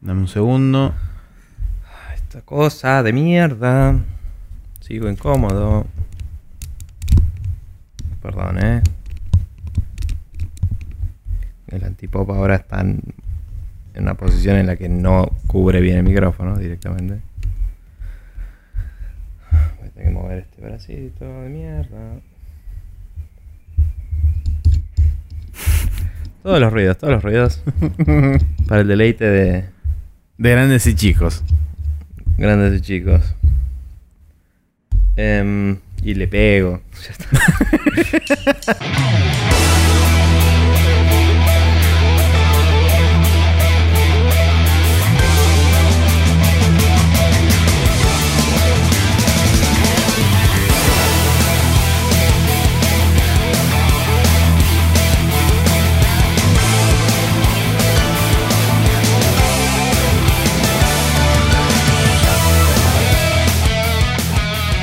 Dame un segundo. Esta cosa de mierda. Sigo incómodo. Perdón, eh. El antipop ahora está en en una posición en la que no cubre bien el micrófono directamente. Voy a tener que mover este bracito de mierda. Todos los ruidos, todos los ruidos. Para el deleite de, De grandes y chicos. grandes y chicos. Em, y le pego. Ya está.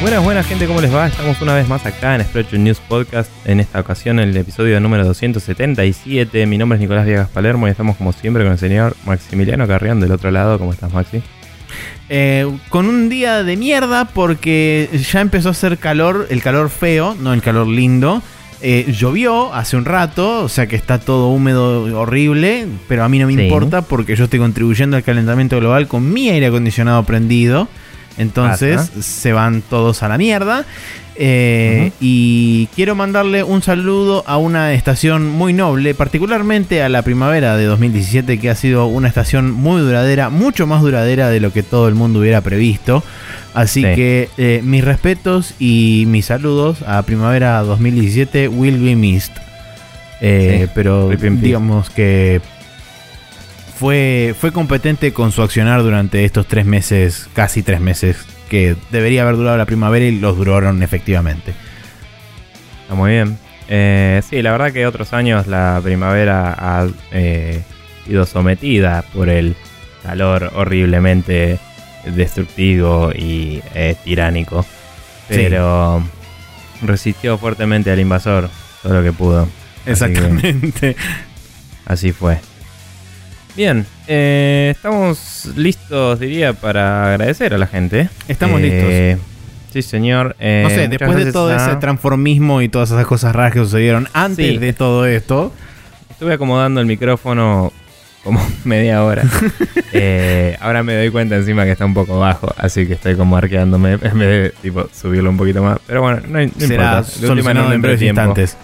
Buenas, buenas gente, ¿cómo les va? Estamos una vez más acá en Spreadshot News Podcast, en esta ocasión el episodio número 277. Mi nombre es Nicolás Viegas Palermo y estamos como siempre con el señor Maximiliano Carrión del otro lado. ¿Cómo estás, Maxi? Eh, con un día de mierda porque ya empezó a hacer calor, el calor feo, no el calor lindo. Eh, llovió hace un rato, o sea que está todo húmedo, horrible, pero a mí no me Sí. importa porque yo estoy contribuyendo al calentamiento global con mi aire acondicionado prendido. Entonces Ajá. se van todos a la mierda. Eh. Y quiero mandarle un saludo a una estación muy noble, particularmente a la primavera de 2017, que ha sido una estación muy duradera, mucho más duradera de lo que todo el mundo hubiera previsto. Así Sí. que eh, mis respetos y mis saludos a primavera 2017 will be missed. Eh, Sí. Pero digamos que fue, fue competente con su accionar durante estos tres meses, casi tres meses, que debería haber durado la primavera y los duraron efectivamente. Está muy bien. Eh, sí, la verdad que otros años la primavera ha eh, sido sometida por el calor horriblemente destructivo y eh, tiránico. Sí. Pero resistió fuertemente al invasor todo lo que pudo. Así que- Exactamente. Así fue. Bien, eh, estamos listos, diría, para agradecer a la gente. Estamos Eh, Sí, señor. Eh, No sé, después de todo a- ese transformismo y todas esas cosas raras que sucedieron antes Sí. de todo esto, Estuve acomodando el micrófono como media hora. Eh, ahora me doy cuenta encima que está un poco bajo, así que estoy como arqueándome en vez de tipo, subirlo un poquito más. Pero bueno, no, no será importa. Solucionado en breves instantes.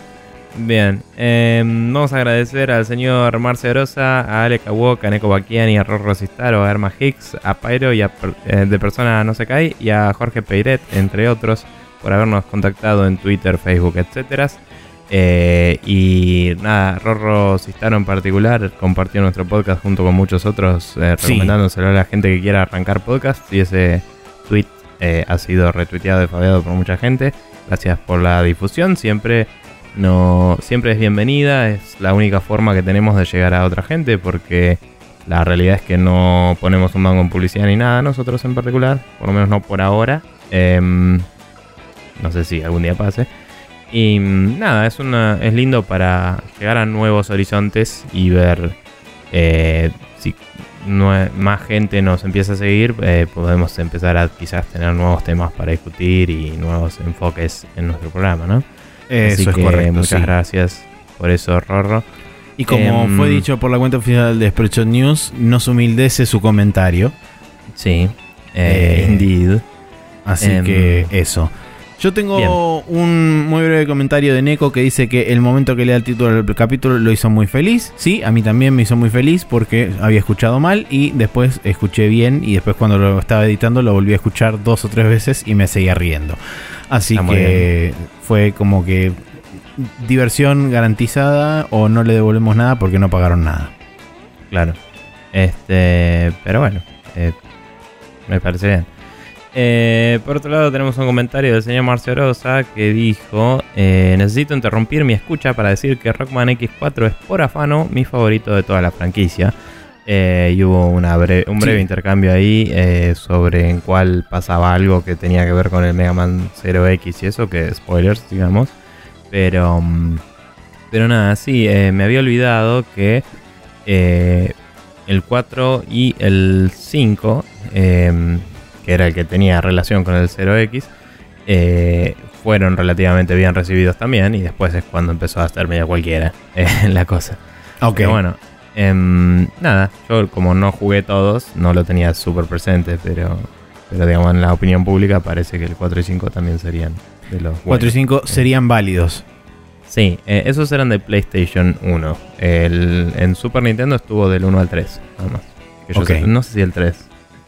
Bien, eh, vamos a agradecer al señor Marce Grosa, a Ale Kawok, a Neko Bakiani, a Rorro Sistaro, a Erma Hicks, a Pyro y a eh, de Persona No Se Cae y a Jorge Peiret, entre otros, por habernos contactado en Twitter, Facebook, etcétera. Eh, y nada, Rorro Sistaro en particular compartió nuestro podcast junto con muchos otros, eh, Sí. recomendándoselo a la gente que quiera arrancar podcast. Y ese tweet eh, ha sido retuiteado y fabeado por mucha gente. Gracias por la difusión. Siempre no siempre es bienvenida, es la única forma que tenemos de llegar a otra gente porque la realidad es que no ponemos un banco en publicidad ni nada nosotros en particular, por lo menos no por ahora. Em, no sé si algún día pase. Y mm, nada, es una es lindo para llegar a nuevos horizontes y ver eh, si más gente nos empieza a seguir, eh, podemos empezar a quizás tener nuevos temas para discutir y nuevos enfoques en nuestro programa, ¿no? Eso Así es que correcto. Muchas sí. gracias por eso, Rorro. Y como Em, fue dicho por la cuenta oficial de Spreadshot News, nos humildece su comentario. Sí, eh, Eh, indeed. Así Em, que eso. Yo tengo un muy breve comentario de Neko que dice que el momento que lea el título del capítulo lo hizo muy feliz. Sí, a mí también me hizo muy feliz porque había escuchado mal y después escuché bien y después cuando lo estaba editando lo volví a escuchar dos o tres veces y me seguía riendo. Así Está que fue como que diversión garantizada o no le devolvemos nada porque no pagaron nada. Claro. Este, pero bueno, eh, me parece bien. Eh, por otro lado tenemos un comentario del señor Marcio Rosa que dijo eh, Necesito interrumpir mi escucha para decir que Rockman X4 es por afano mi favorito de toda la franquicia. Eh, y hubo una bre- un breve Sí. intercambio ahí sobre en cuál pasaba algo que tenía que ver con el Mega Man 0X y eso, que spoilers, digamos. Pero, mm, pero nada, sí, me había olvidado que eh, el 4 y el 5, em, que era el que tenía relación con el 0X, eh, fueron relativamente bien recibidos también. Y después es cuando empezó a ser medio cualquiera eh, la cosa. Ok. Pero bueno, em, nada, yo como no jugué todos, no lo tenía súper presente, pero, pero digamos en la opinión pública parece que el 4 y 5 también serían de los 4 y buenos. 5 serían válidos. Sí, eh, esos eran de PlayStation 1. El, en Super Nintendo estuvo del 1 al 3, nada más. Que yo Ok. sé- no sé si el 3.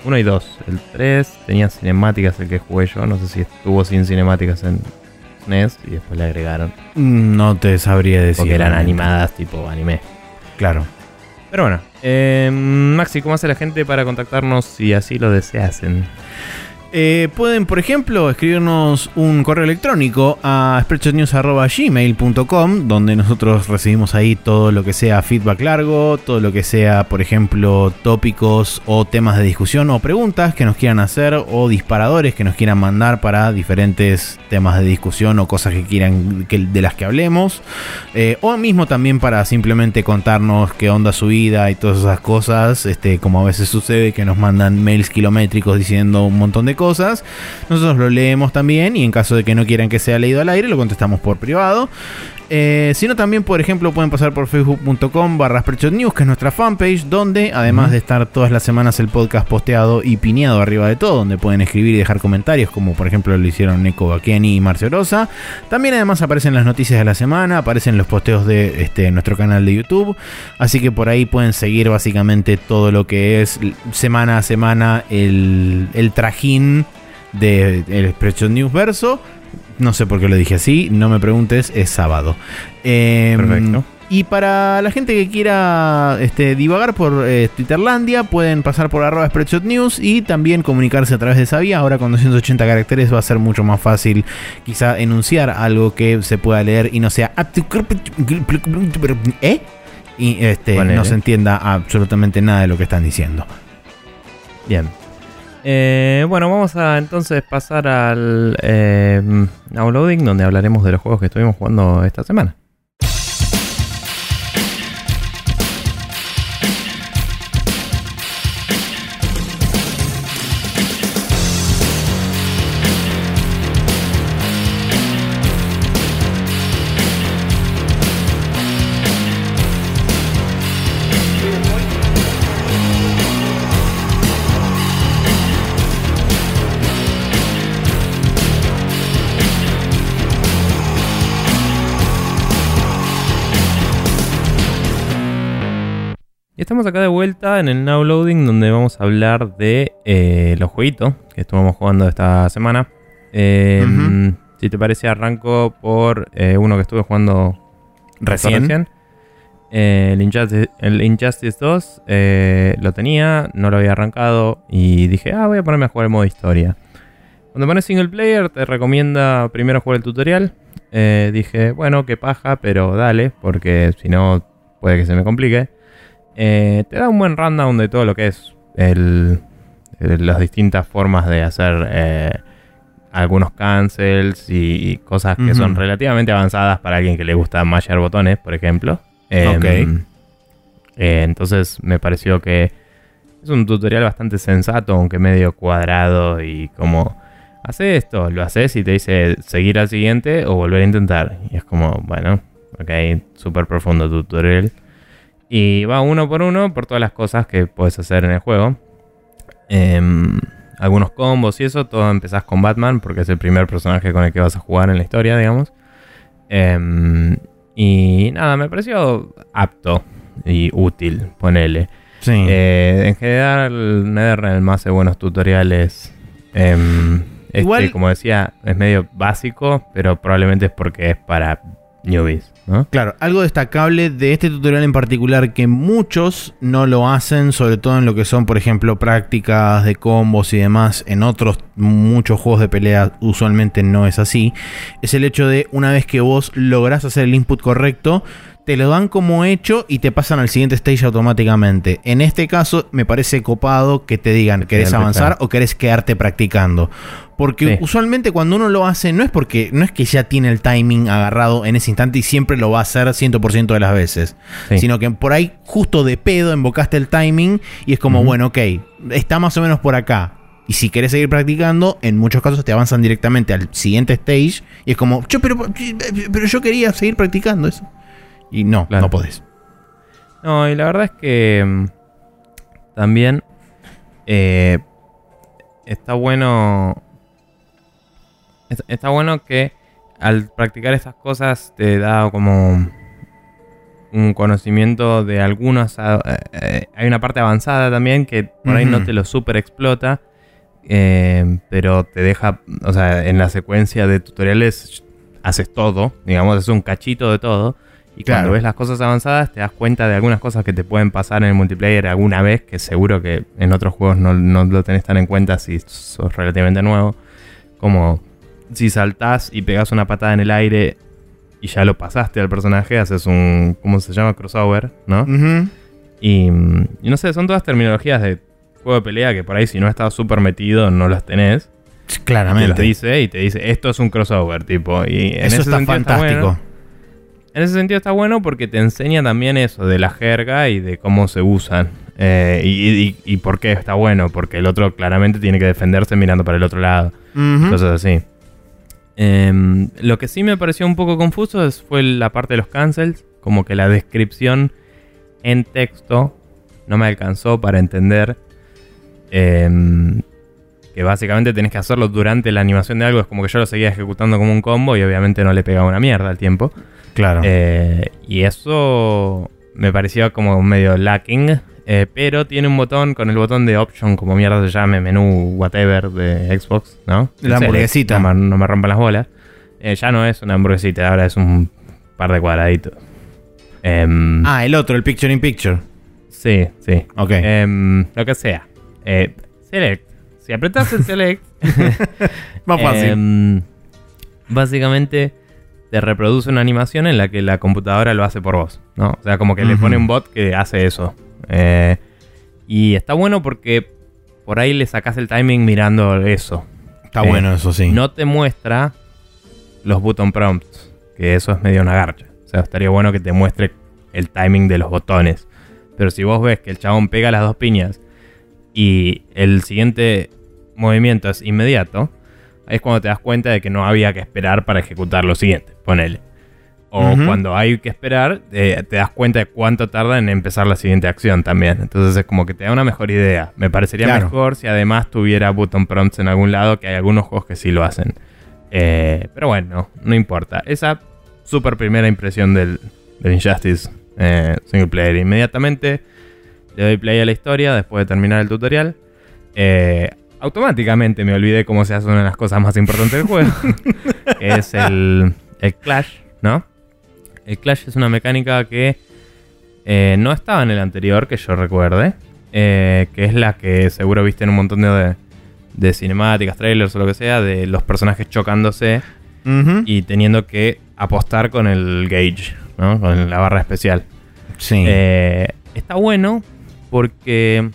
1 y 2. El 3 tenía cinemáticas el que jugué yo. No sé si estuvo sin cinemáticas en SNES y después le agregaron. Mm, No te sabría decir. Porque eran realmente. animadas tipo anime. Claro. Pero bueno, eh, Maxi, ¿cómo hace la gente para contactarnos si así lo deseasen? Eh, pueden, por ejemplo, escribirnos un correo electrónico a spreadshotnews.gmail.com donde nosotros recibimos ahí todo lo que sea feedback largo, todo lo que sea, por ejemplo, tópicos o temas de discusión o preguntas que nos quieran hacer o disparadores que nos quieran mandar para diferentes temas de discusión o cosas que quieran de las que hablemos. Eh, o mismo también para simplemente contarnos qué onda su vida y todas esas cosas, este, como a veces sucede que nos mandan mails kilométricos diciendo un montón de cosas. Nosotros lo leemos también y en caso de que no quieran que sea leído al aire, lo contestamos por privado. Eh, si no, también, por ejemplo, pueden pasar por facebook.com barra News, que es nuestra fanpage, donde además de estar todas las semanas el podcast posteado y pineado arriba de todo, donde pueden escribir y dejar comentarios, como por ejemplo lo hicieron Neko Bakiani y Marcio Rosa. También además aparecen las noticias de la semana, aparecen los posteos de este, nuestro canal de YouTube, así que por ahí pueden seguir básicamente todo lo que es semana a semana el, el trajín de, el Spreadshot News verso. No sé por qué lo dije así, no me preguntes, es sábado. Em, Perfecto. Y para la gente que quiera este, divagar por eh, Twitterlandia, pueden pasar por arroba Spreadshot News y también comunicarse a través de esa vía. Ahora con 280 caracteres va a ser mucho más fácil quizá enunciar algo que se pueda leer y no sea... ¿Eh? Y este, no se entienda absolutamente nada de lo que están diciendo. Bien. Eh, bueno, vamos a entonces pasar al eh, downloading, donde hablaremos de los juegos que estuvimos jugando esta semana. Estamos acá de vuelta en el Now Loading, donde vamos a hablar de eh, los jueguitos que estuvimos jugando esta semana. Eh, Ujú. Si te parece, arranco por eh, uno que estuve jugando Recién. Eh, el, Injustice, el Injustice 2 eh, lo tenía, no lo había arrancado y dije, ah, voy a ponerme a jugar el modo historia. Cuando pones single player te recomienda primero jugar el tutorial. Dije, bueno, qué paja, pero dale, porque si no puede que se me complique. Eh, te da un buen rundown de todo lo que es el, el- las distintas formas de hacer eh, algunos cancels y, y cosas que son relativamente avanzadas para alguien que le gusta mashear botones, por ejemplo. Em, Ok. eh, entonces me pareció que es un tutorial bastante sensato, aunque medio cuadrado y como hace esto, lo haces y te dice seguir al siguiente o volver a intentar. Y es como, bueno, ok, súper profundo tutorial. Y va uno por uno por todas las cosas que puedes hacer en el juego. Em, algunos combos y eso, todo empezás con Batman porque es el primer personaje con el que vas a jugar en la historia, digamos. Em, y nada, me pareció apto y útil, ponele. Sí. Eh, en general, NetherRealm hace buenos tutoriales. Em, este, Igual- como decía, es medio básico, pero probablemente es porque es para Claro, algo destacable de este tutorial en particular que muchos no lo hacen, sobre todo en lo que son, por ejemplo, prácticas de combos y demás, en otros muchos juegos de pelea usualmente no es así, es el hecho de una vez que vos lográs hacer el input correcto, te lo dan como hecho y te pasan al siguiente stage automáticamente. En este caso, me parece copado que te digan, ¿querés avanzar o querés quedarte practicando? Porque usualmente cuando uno lo hace, no es porque no es que ya tiene el timing agarrado en ese instante y siempre lo va a hacer 100% de las veces, sino que por ahí justo de pedo invocaste el timing y es como, bueno, ok, está más o menos por acá. Y si querés seguir practicando, en muchos casos te avanzan directamente al siguiente stage y es como, yo, pero, pero yo quería seguir practicando eso. Y no, no podés. No, y la verdad es que mm, también eh, está bueno. Está bueno que al practicar estas cosas te da como un conocimiento de algunos. Eh, eh, hay una parte avanzada también que por ahí no te lo super explota. pero te deja, o sea, en la secuencia de tutoriales haces todo, digamos, es un cachito de todo. Y cuando ves las cosas avanzadas, te das cuenta de algunas cosas que te pueden pasar en el multiplayer alguna vez, que seguro que en otros juegos no, lo tenés tan en cuenta si sos relativamente nuevo. Como si saltás y pegas una patada en el aire y ya lo pasaste al personaje, haces un. ¿Cómo se llama? Crossover, ¿no? y, no sé, son todas terminologías de juego de pelea que por ahí si no estás súper metido no las tenés. Claramente. Te dice y te dice, esto es un crossover, tipo. Y en Eso está fantástico. En ese sentido está bueno porque te enseña también eso de la jerga y de cómo se usan. Eh, y, por qué está bueno, porque el otro claramente tiene que defenderse mirando para el otro lado. Cosas así. Em, lo que sí me pareció un poco confuso fue la parte de los cancels. Como que la descripción en texto no me alcanzó para entender em, que básicamente tenés que hacerlo durante la animación de algo. Es como que yo lo seguía ejecutando como un combo y obviamente no le pegaba una mierda al tiempo. Claro. Eh, y eso me parecía como medio lacking. Eh, pero tiene un botón con el botón de option, como mierda se llame, menú, whatever de Xbox, ¿no? La hamburguesita. No, me rompan las bolas. Eh, ya no es una hamburguesita, ahora es un par de cuadraditos. Em, ah, el otro, el picture in picture. Sí, sí. Ok. Em, lo que sea. select. Si apretas el select. Más fácil. Em, básicamente te reproduce una animación en la que la computadora lo hace por vos, ¿no? O sea, como que le pone un bot que hace eso. Eh, y está bueno porque por ahí le sacas el timing mirando eso. Está bueno eso, sí. No te muestra los button prompts, que eso es medio una garcha. O sea, estaría bueno que te muestre el timing de los botones. Pero si vos ves que el chabón pega las dos piñas y el siguiente movimiento es inmediato, es cuando te das cuenta de que no había que esperar para ejecutar lo siguiente, ponele. O cuando hay que esperar, eh, te das cuenta de cuánto tarda en empezar la siguiente acción también. Entonces es como que te da una mejor idea. Me parecería mejor si además tuviera button prompts en algún lado, que hay algunos juegos que sí lo hacen. Eh, pero bueno, no importa. Esa super primera impresión del, Injustice eh, single player. Inmediatamente le doy play a la historia después de terminar el tutorial. Eh, automáticamente me olvidé cómo se hace una de las cosas más importantes del juego, es el, Clash, ¿no? El Clash es una mecánica que eh, no estaba en el anterior, que yo recuerde, eh, que es la que seguro viste en un montón de, de cinemáticas, trailers o lo que sea, de los personajes chocándose y teniendo que apostar con el gauge, ¿no? Con la barra especial. Sí. Eh, está bueno porque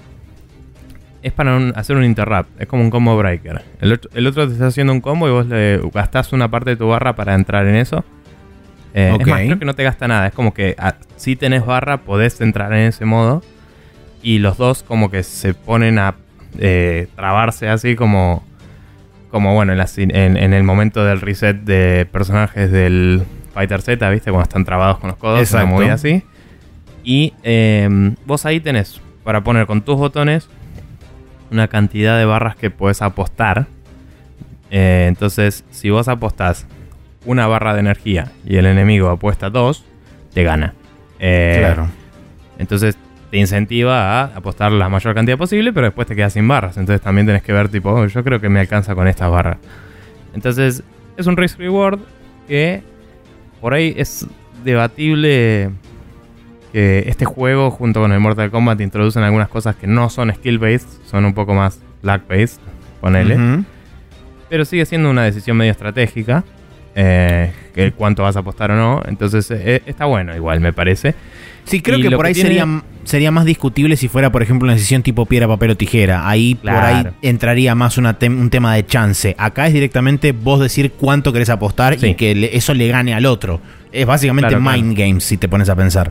es para hacer un interrupt. Es como un combo breaker. El otro, te está haciendo un combo y vos le gastás una parte de tu barra para entrar en eso. Eh, es más, creo que no te gasta nada. Es como que ah, si tenés barra, podés entrar en ese modo. Y los dos como que se ponen a eh, trabarse así como... Como bueno, en, el momento del reset de personajes del Fighter Z, ¿viste? Cuando están trabados con los codos, Exacto. muy así. Y em, vos ahí tenés para poner con tus botones una cantidad de barras que puedes apostar. Eh, entonces, si vos apostás una barra de energía y el enemigo apuesta dos, te gana. Eh, claro. Entonces te incentiva a apostar la mayor cantidad posible, pero después te quedas sin barras. Entonces también tenés que ver, tipo, oh, yo creo que me alcanza con estas barras. Entonces, es un risk reward que por ahí es debatible que este juego junto con el Mortal Kombat introducen algunas cosas que no son skill based, son un poco más luck based, ponele. Pero sigue siendo una decisión medio estratégica. eh, que cuánto vas a apostar o no. Entonces eh, está bueno igual, me parece. Sí, creo Y que por que ahí tiene- sería, sería más discutible si fuera, por ejemplo, una decisión tipo piedra, papel o tijera. Ahí por ahí entraría más una un tema de chance. Acá es directamente vos decir cuánto querés apostar y que le- eso le gane al otro. Es básicamente Claro, claro. mind games si te pones a pensar.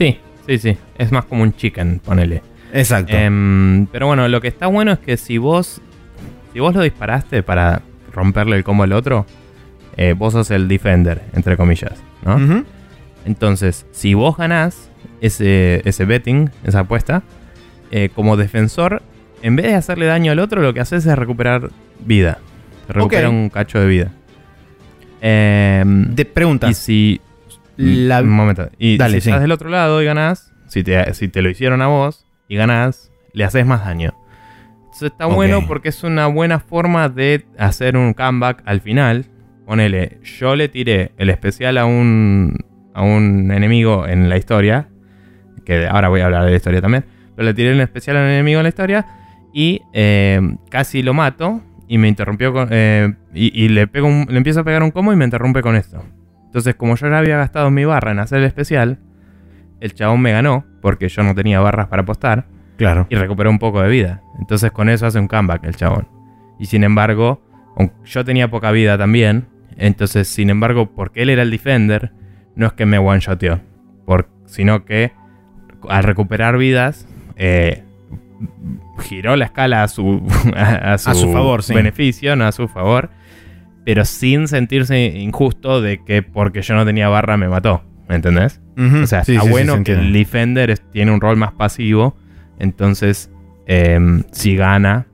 Sí, sí, sí. Es más como un chicken, ponele. Exacto. Em, pero bueno, lo que está bueno es que si vos, si vos lo disparaste para romperle el combo al otro, eh, vos sos el defender, entre comillas. Entonces, si vos ganás ese, ese betting, esa apuesta, eh, como defensor, en vez de hacerle daño al otro, lo que haces es recuperar vida. Te recupera un cacho de vida. Em, De pregunta. y si. La- Un momento. Y Dale, si sí. estás del otro lado y ganás, si te, si te lo hicieron a vos y ganás, le haces más daño. Entonces está bueno porque es una buena forma de hacer un comeback al final. Ponele, yo le tiré el especial a un, a un enemigo en la historia. Que ahora voy a hablar de la historia también. Pero le tiré el especial a un enemigo en la historia. Y eh, casi lo mato. Y me interrumpió con. eh, y, y le, pego un- le empiezo a pegar un combo y me interrumpe con esto. Entonces, como yo ya había gastado mi barra en hacer el especial, el chabón me ganó, porque yo no tenía barras para apostar, Claro. y recuperó un poco de vida. Entonces, con eso hace un comeback el chabón. Y sin embargo, yo tenía poca vida también, entonces, sin embargo, porque él era el defender, no es que me one-shoteó, sino que al recuperar vidas, eh, giró la escala a su, a, a su, A su favor, sí. beneficio, no a su favor, pero sin sentirse injusto de que porque yo no tenía barra me mató. ¿Me entendés? O sea, Sí, está sí, sí, bueno se que el defender es- tiene un rol más pasivo. Entonces, em, si gana,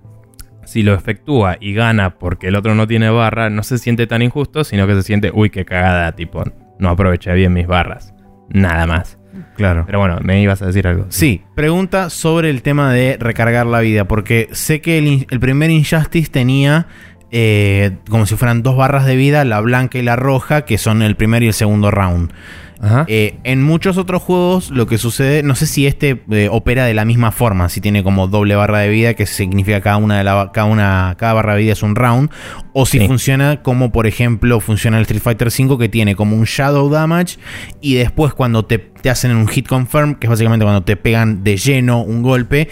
si lo efectúa y gana porque el otro no tiene barra, no se siente tan injusto, sino que se siente, uy, qué cagada, tipo, no aproveché bien mis barras. Nada más. Claro. Pero bueno, me ibas a decir algo. Sí, pregunta sobre el tema de recargar la vida, porque sé que el, el primer Injustice tenía eh, como si fueran dos barras de vida, la blanca y la roja, que son el primer y el segundo round. Ajá. Eh, en muchos otros juegos lo que sucede, no sé si este eh, opera de la misma forma, si tiene como doble barra de vida, que significa cada una de la cada una cada barra de vida es un round, o si Sí. funciona como por ejemplo funciona el Street Fighter V que tiene como un shadow damage y después cuando te, te hacen un hit confirm, que es básicamente cuando te pegan de lleno un golpe,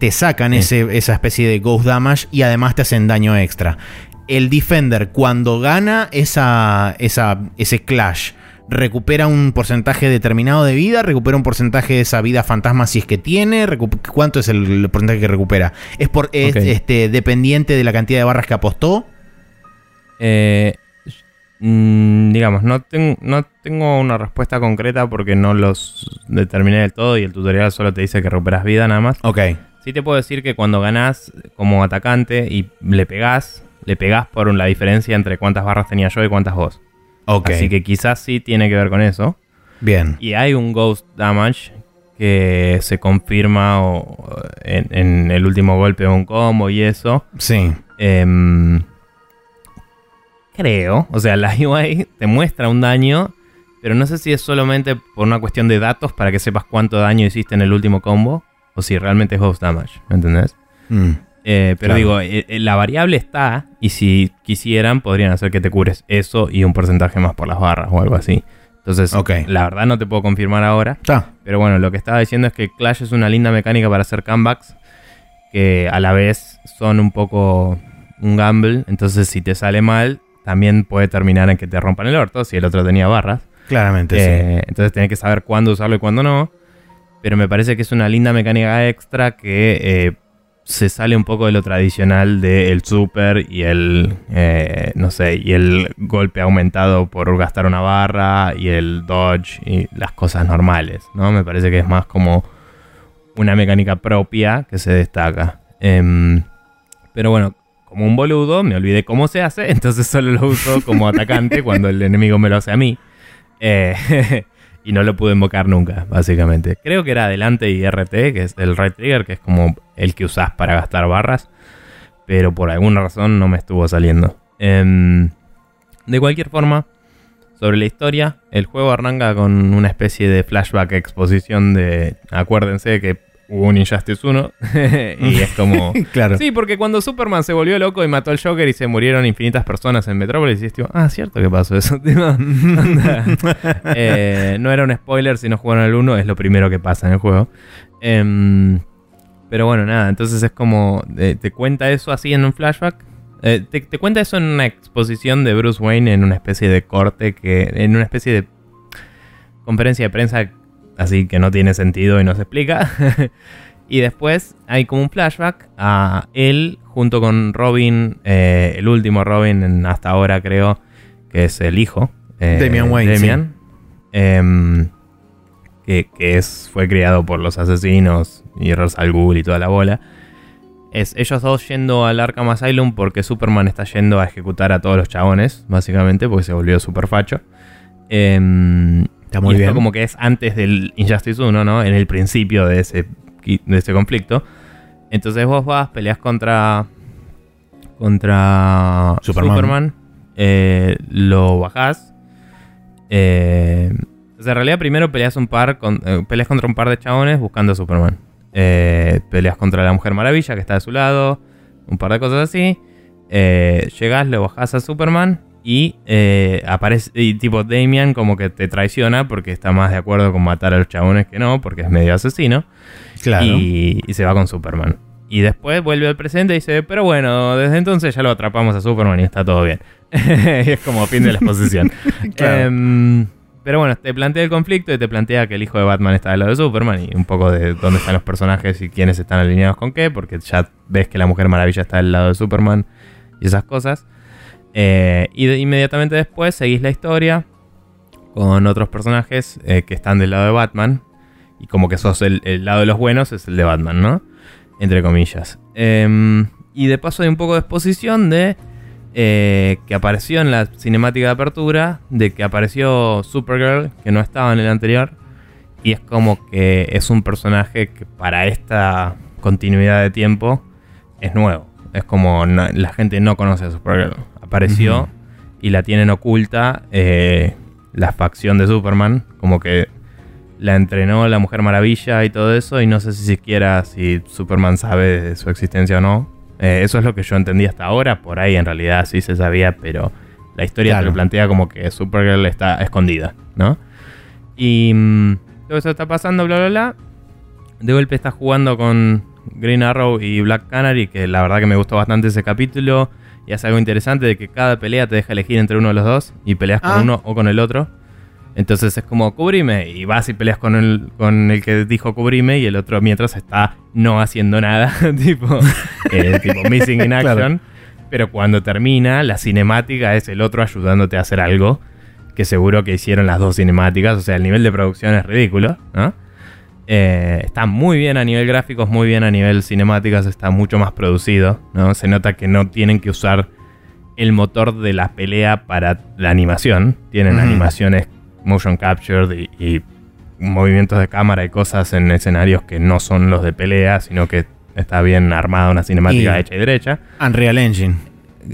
te sacan Sí. ese, esa especie de ghost damage y además te hacen daño extra. El defender cuando gana esa, esa, ese clash recupera un porcentaje determinado de vida, recupera un porcentaje de esa vida fantasma si es que tiene, ¿cuánto es el porcentaje que recupera? ¿Es, por, es este, dependiente de la cantidad de barras que apostó? Eh, mm, digamos, no, ten- no tengo una respuesta concreta porque no los determiné del todo y el tutorial solo te dice que recuperas vida nada más. Ok, Sí te puedo decir que cuando ganás como atacante y le pegás, le pegás por la diferencia entre cuántas barras tenía yo y cuántas vos. ok, Así que quizás sí tiene que ver con eso. bien. Y hay un Ghost Damage que se confirma o- en, en el último golpe de un combo y eso. Sí, Em, creo, o sea, la UI te muestra un daño, pero no sé si es solamente por una cuestión de datos para que sepas cuánto daño hiciste en el último combo o si realmente es Ghost Damage, ¿me entendés? Mm, Eh, pero Claro. digo, eh, eh, la variable está y si quisieran podrían hacer que te cures eso y un porcentaje más por las barras o algo así. Entonces, Ok. la verdad no te puedo confirmar ahora. Pero bueno, lo que estaba diciendo es que Clash es una linda mecánica para hacer comebacks que a la vez son un poco un gamble. Entonces, si te sale mal, también puede terminar en que te rompan el orto si el otro tenía barras. Claramente, sí. Entonces, tenés que saber cuándo usarlo y cuándo no. Pero me parece que es una linda mecánica extra que eh, se sale un poco de lo tradicional del super y el, eh, no sé, y el golpe aumentado por gastar una barra y el dodge y las cosas normales, ¿no? Me parece que es más como una mecánica propia que se destaca. Em, pero bueno, como un boludo, me olvidé cómo se hace, entonces solo lo uso como atacante cuando el enemigo me lo hace a mí. Eh, y no lo pude invocar nunca, básicamente. Creo que era adelante y RT, que es el right trigger, que es como el que usás para gastar barras. Pero por alguna razón no me estuvo saliendo. Em, de cualquier forma, sobre la historia, el juego arranca con una especie de flashback exposición de... Acuérdense que hubo un Injustice 1. y es como. claro. Sí, porque cuando Superman se volvió loco y mató al Joker y se murieron infinitas personas en Metrópolis, y es tipo, ah, cierto que pasó eso. Eh, no era un spoiler si no jugaron el 1, es lo primero que pasa en el juego. Em, pero bueno, nada, entonces es como. eh, te cuenta eso así en un flashback. Eh, te, te cuenta eso en una exposición de Bruce Wayne en una especie de corte que. en una especie de conferencia de prensa así que no tiene sentido y no se explica. y después hay como un flashback a él junto con Robin, eh, el último Robin en- hasta ahora creo, que es el hijo. eh, Damian Wayne, Damian, em, que, que es, fue criado por los asesinos y Ra's al Ghul y toda la bola. Es ellos dos yendo al Arkham Asylum porque Superman está yendo a ejecutar a todos los chabones, básicamente, porque se volvió super facho. Em, Está muy y esto bien. como que es antes del Injustice 1, ¿no? En el principio de ese, de ese conflicto. Entonces vos vas, peleas contra. Contra Superman. Superman. eh, lo bajás. eh, o sea, en realidad primero peleas un par con, eh, peleas contra un par de chabones buscando a Superman. Eh, peleas contra la Mujer Maravilla que está de su lado. Un par de cosas así. Eh, llegás, lo bajás a Superman. Y eh, aparece. Y tipo Damian como que te traiciona. Porque está más de acuerdo con matar a los chabones que no. Porque es medio asesino. Claro. Y, y se va con Superman. Y después vuelve al presente y dice, pero bueno, desde entonces ya lo atrapamos a Superman y está todo bien. y es como fin de la exposición. Claro. Em, pero bueno, te plantea el conflicto y te plantea que el hijo de Batman está del lado de Superman y un poco de dónde están los personajes y quiénes están alineados con qué, porque ya ves que la Mujer Maravilla está del lado de Superman y esas cosas. Eh, y de- inmediatamente después seguís la historia con otros personajes eh, que están del lado de Batman. Y como que sos el, el lado de los buenos, es el de Batman, ¿no? Entre comillas. Em, y de paso hay un poco de exposición de eh, que apareció en la cinemática de apertura, de que apareció Supergirl, que no estaba en el anterior. Y es como que es un personaje que para esta continuidad de tiempo es nuevo. Es como la gente no conoce a Supergirl. Apareció y la tienen oculta eh, la facción de Superman. Como que la entrenó la Mujer Maravilla y todo eso. Y no sé si siquiera si Superman sabe de su existencia o no. Eh, eso es lo que yo entendí hasta ahora. Por ahí en realidad sí se sabía, pero la historia Claro. te lo plantea como que Supergirl está escondida, ¿no? Y mm, todo eso está pasando, bla, bla, bla. De golpe está jugando con Green Arrow y Black Canary, que la verdad que me gustó bastante ese capítulo. Y hace algo interesante de que cada pelea te deja elegir entre uno de los dos y peleas con Ah. uno o con el otro. Entonces es como cubrime y vas y peleas con el, con el que dijo cubrime y el otro mientras está no haciendo nada, tipo, eh, tipo missing in action. Claro. Pero cuando termina, la cinemática es el otro ayudándote a hacer algo. Que seguro que hicieron las dos cinemáticas. O sea, el nivel de producción es ridículo, ¿no? Eh, está muy bien a nivel gráficos, muy bien a nivel cinemáticas. Está mucho más producido, ¿no? Se nota que no tienen que usar el motor de la pelea para la animación. Tienen animaciones motion captured y, y movimientos de cámara y cosas en escenarios que no son los de pelea, sino que está bien armada una cinemática Y- hecha y derecha. Unreal Engine.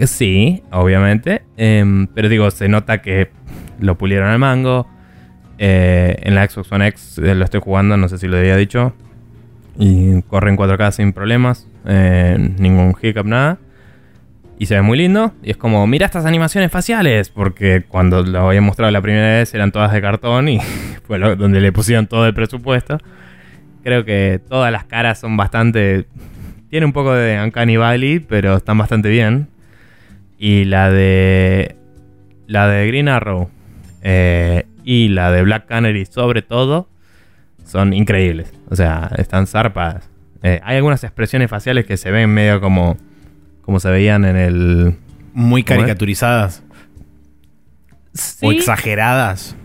Sí, obviamente. Em, pero digo, se nota que lo pulieron al mango. Eh, en la Xbox One X eh, lo estoy jugando, no sé si lo había dicho. Y corre en 4K sin problemas. eh, ningún hiccup, nada. Y se ve muy lindo. Y es como, mira estas animaciones faciales. Porque cuando lo había mostrado la primera vez eran todas de cartón y fue donde le pusieron todo el presupuesto. Creo que todas las caras son bastante... Tiene un poco de Uncanny Valley, pero están bastante bien. Y la de... La de Green Arrow eh, y la de Black Canary sobre todo son increíbles. O sea, están zarpadas. Eh, hay algunas expresiones faciales que se ven medio como... Como se veían en el... Muy caricaturizadas. O exageradas.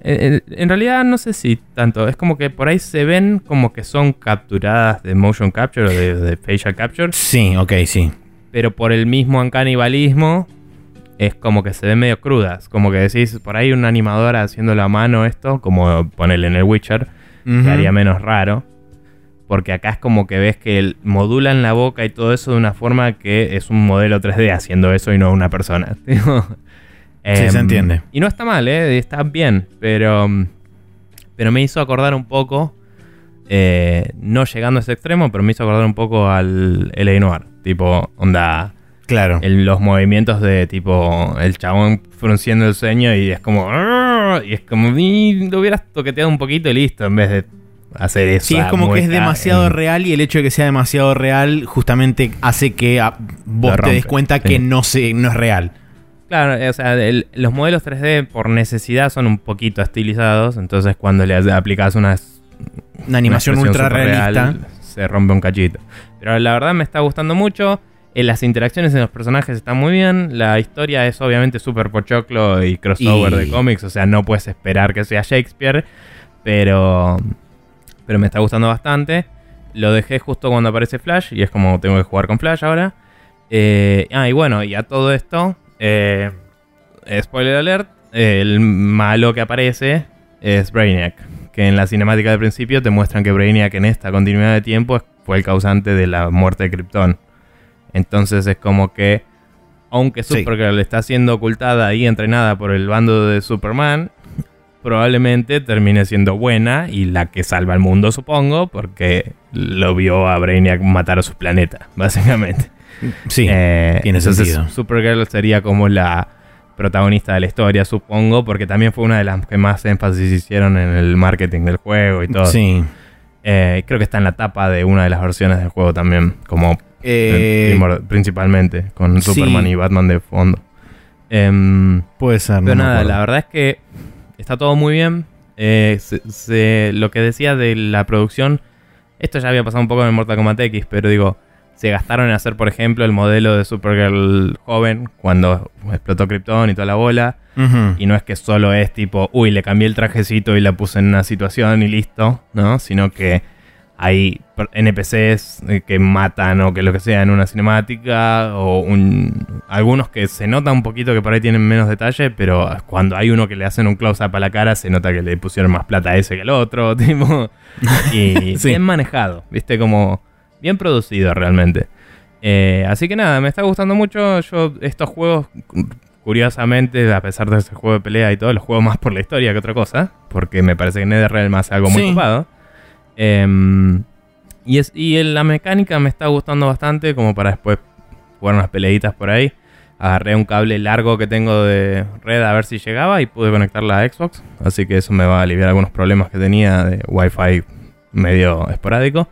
Eh, eh, En realidad no sé si tanto. Es como que por ahí se ven como que son capturadas de motion capture o de, de facial capture. Sí, ok, sí. Pero por el mismo canibalismo es como que se ven medio crudas. Como que decís, por ahí un animador haciendo a mano esto, como ponerle en el Witcher, Ujú. que haría menos raro. Porque acá es como que ves que modulan la boca y todo eso de una forma que es un modelo 3D haciendo eso y no una persona. Sí, se Em, entiende. Y no está mal, ¿eh? está bien, pero, pero me hizo acordar un poco Eh, no llegando a ese extremo, pero me hizo acordar un poco al L.A. Noir. Tipo, onda. Claro. los movimientos de tipo el chabón frunciendo el sueño y es como. Y es como. Y lo hubieras toqueteado un poquito y listo, en vez de hacer eso. Sí, es como que es demasiado real y el hecho de que sea demasiado real justamente hace que ah, vos te des cuenta que no, se, no es real. Claro, o sea, los modelos 3D por necesidad son un poquito estilizados, entonces cuando le aplicas una, una animación ultra realista se rompe un cachito. Pero la verdad me está gustando mucho. Eh, las interacciones en los personajes están muy bien. La historia es obviamente súper pochoclo y crossover de cómics. O sea, no puedes esperar que sea Shakespeare. Pero, pero me está gustando bastante. Lo dejé justo cuando aparece Flash. Y es como tengo que jugar con Flash ahora. Eh, ah, y bueno, y a todo esto. Eh, spoiler alert. el malo que aparece es Brainiac. Que en la cinemática de principio te muestran que Brainiac en esta continuidad de tiempo fue el causante de la muerte de Krypton. Entonces es como que, aunque Supergirl está siendo ocultada y entrenada por el bando de Superman, probablemente termine siendo buena y la que salva al mundo, supongo, porque lo vio a Brainiac matar a su planeta, básicamente. Sí, eh, tiene sentido. Supergirl sería como la protagonista de la historia, supongo, porque también fue una de las que más énfasis hicieron en el marketing del juego y todo. Sí. Eh, creo que está en la tapa de una de las versiones del juego también, como eh, principalmente, con Superman y Batman de fondo. Em, Puede ser. Pero nada, la verdad es que está todo muy bien. Eh, lo que decía de la producción, esto ya había pasado un poco en Mortal Kombat X, pero digo, se gastaron en hacer, por ejemplo, el modelo de Supergirl joven cuando explotó Krypton y toda la bola. Y no es que solo es tipo, uy, le cambié el trajecito y la puse en una situación y listo, ¿no? Sino que hay NPCs eh, que matan o que lo que sea en una cinemática, o un, algunos que se nota un poquito que por ahí tienen menos detalle, pero cuando hay uno que le hacen un close-up a la cara, se nota que le pusieron más plata a ese que al otro, tipo. Y bien manejado, viste, como bien producido realmente. Eh, así que nada, me está gustando mucho. Yo, estos juegos, curiosamente, a pesar de ese juego de pelea y todo, los juego más por la historia que otra cosa, porque me parece que NetherRealm hace algo muy ocupado. Em, y, es, y la mecánica me está gustando bastante, como para después jugar unas peleitas por ahí. Agarré un cable largo que tengo de red a ver si llegaba y pude conectarla a Xbox. Así que eso me va a aliviar algunos problemas que tenía de Wi-Fi medio esporádico.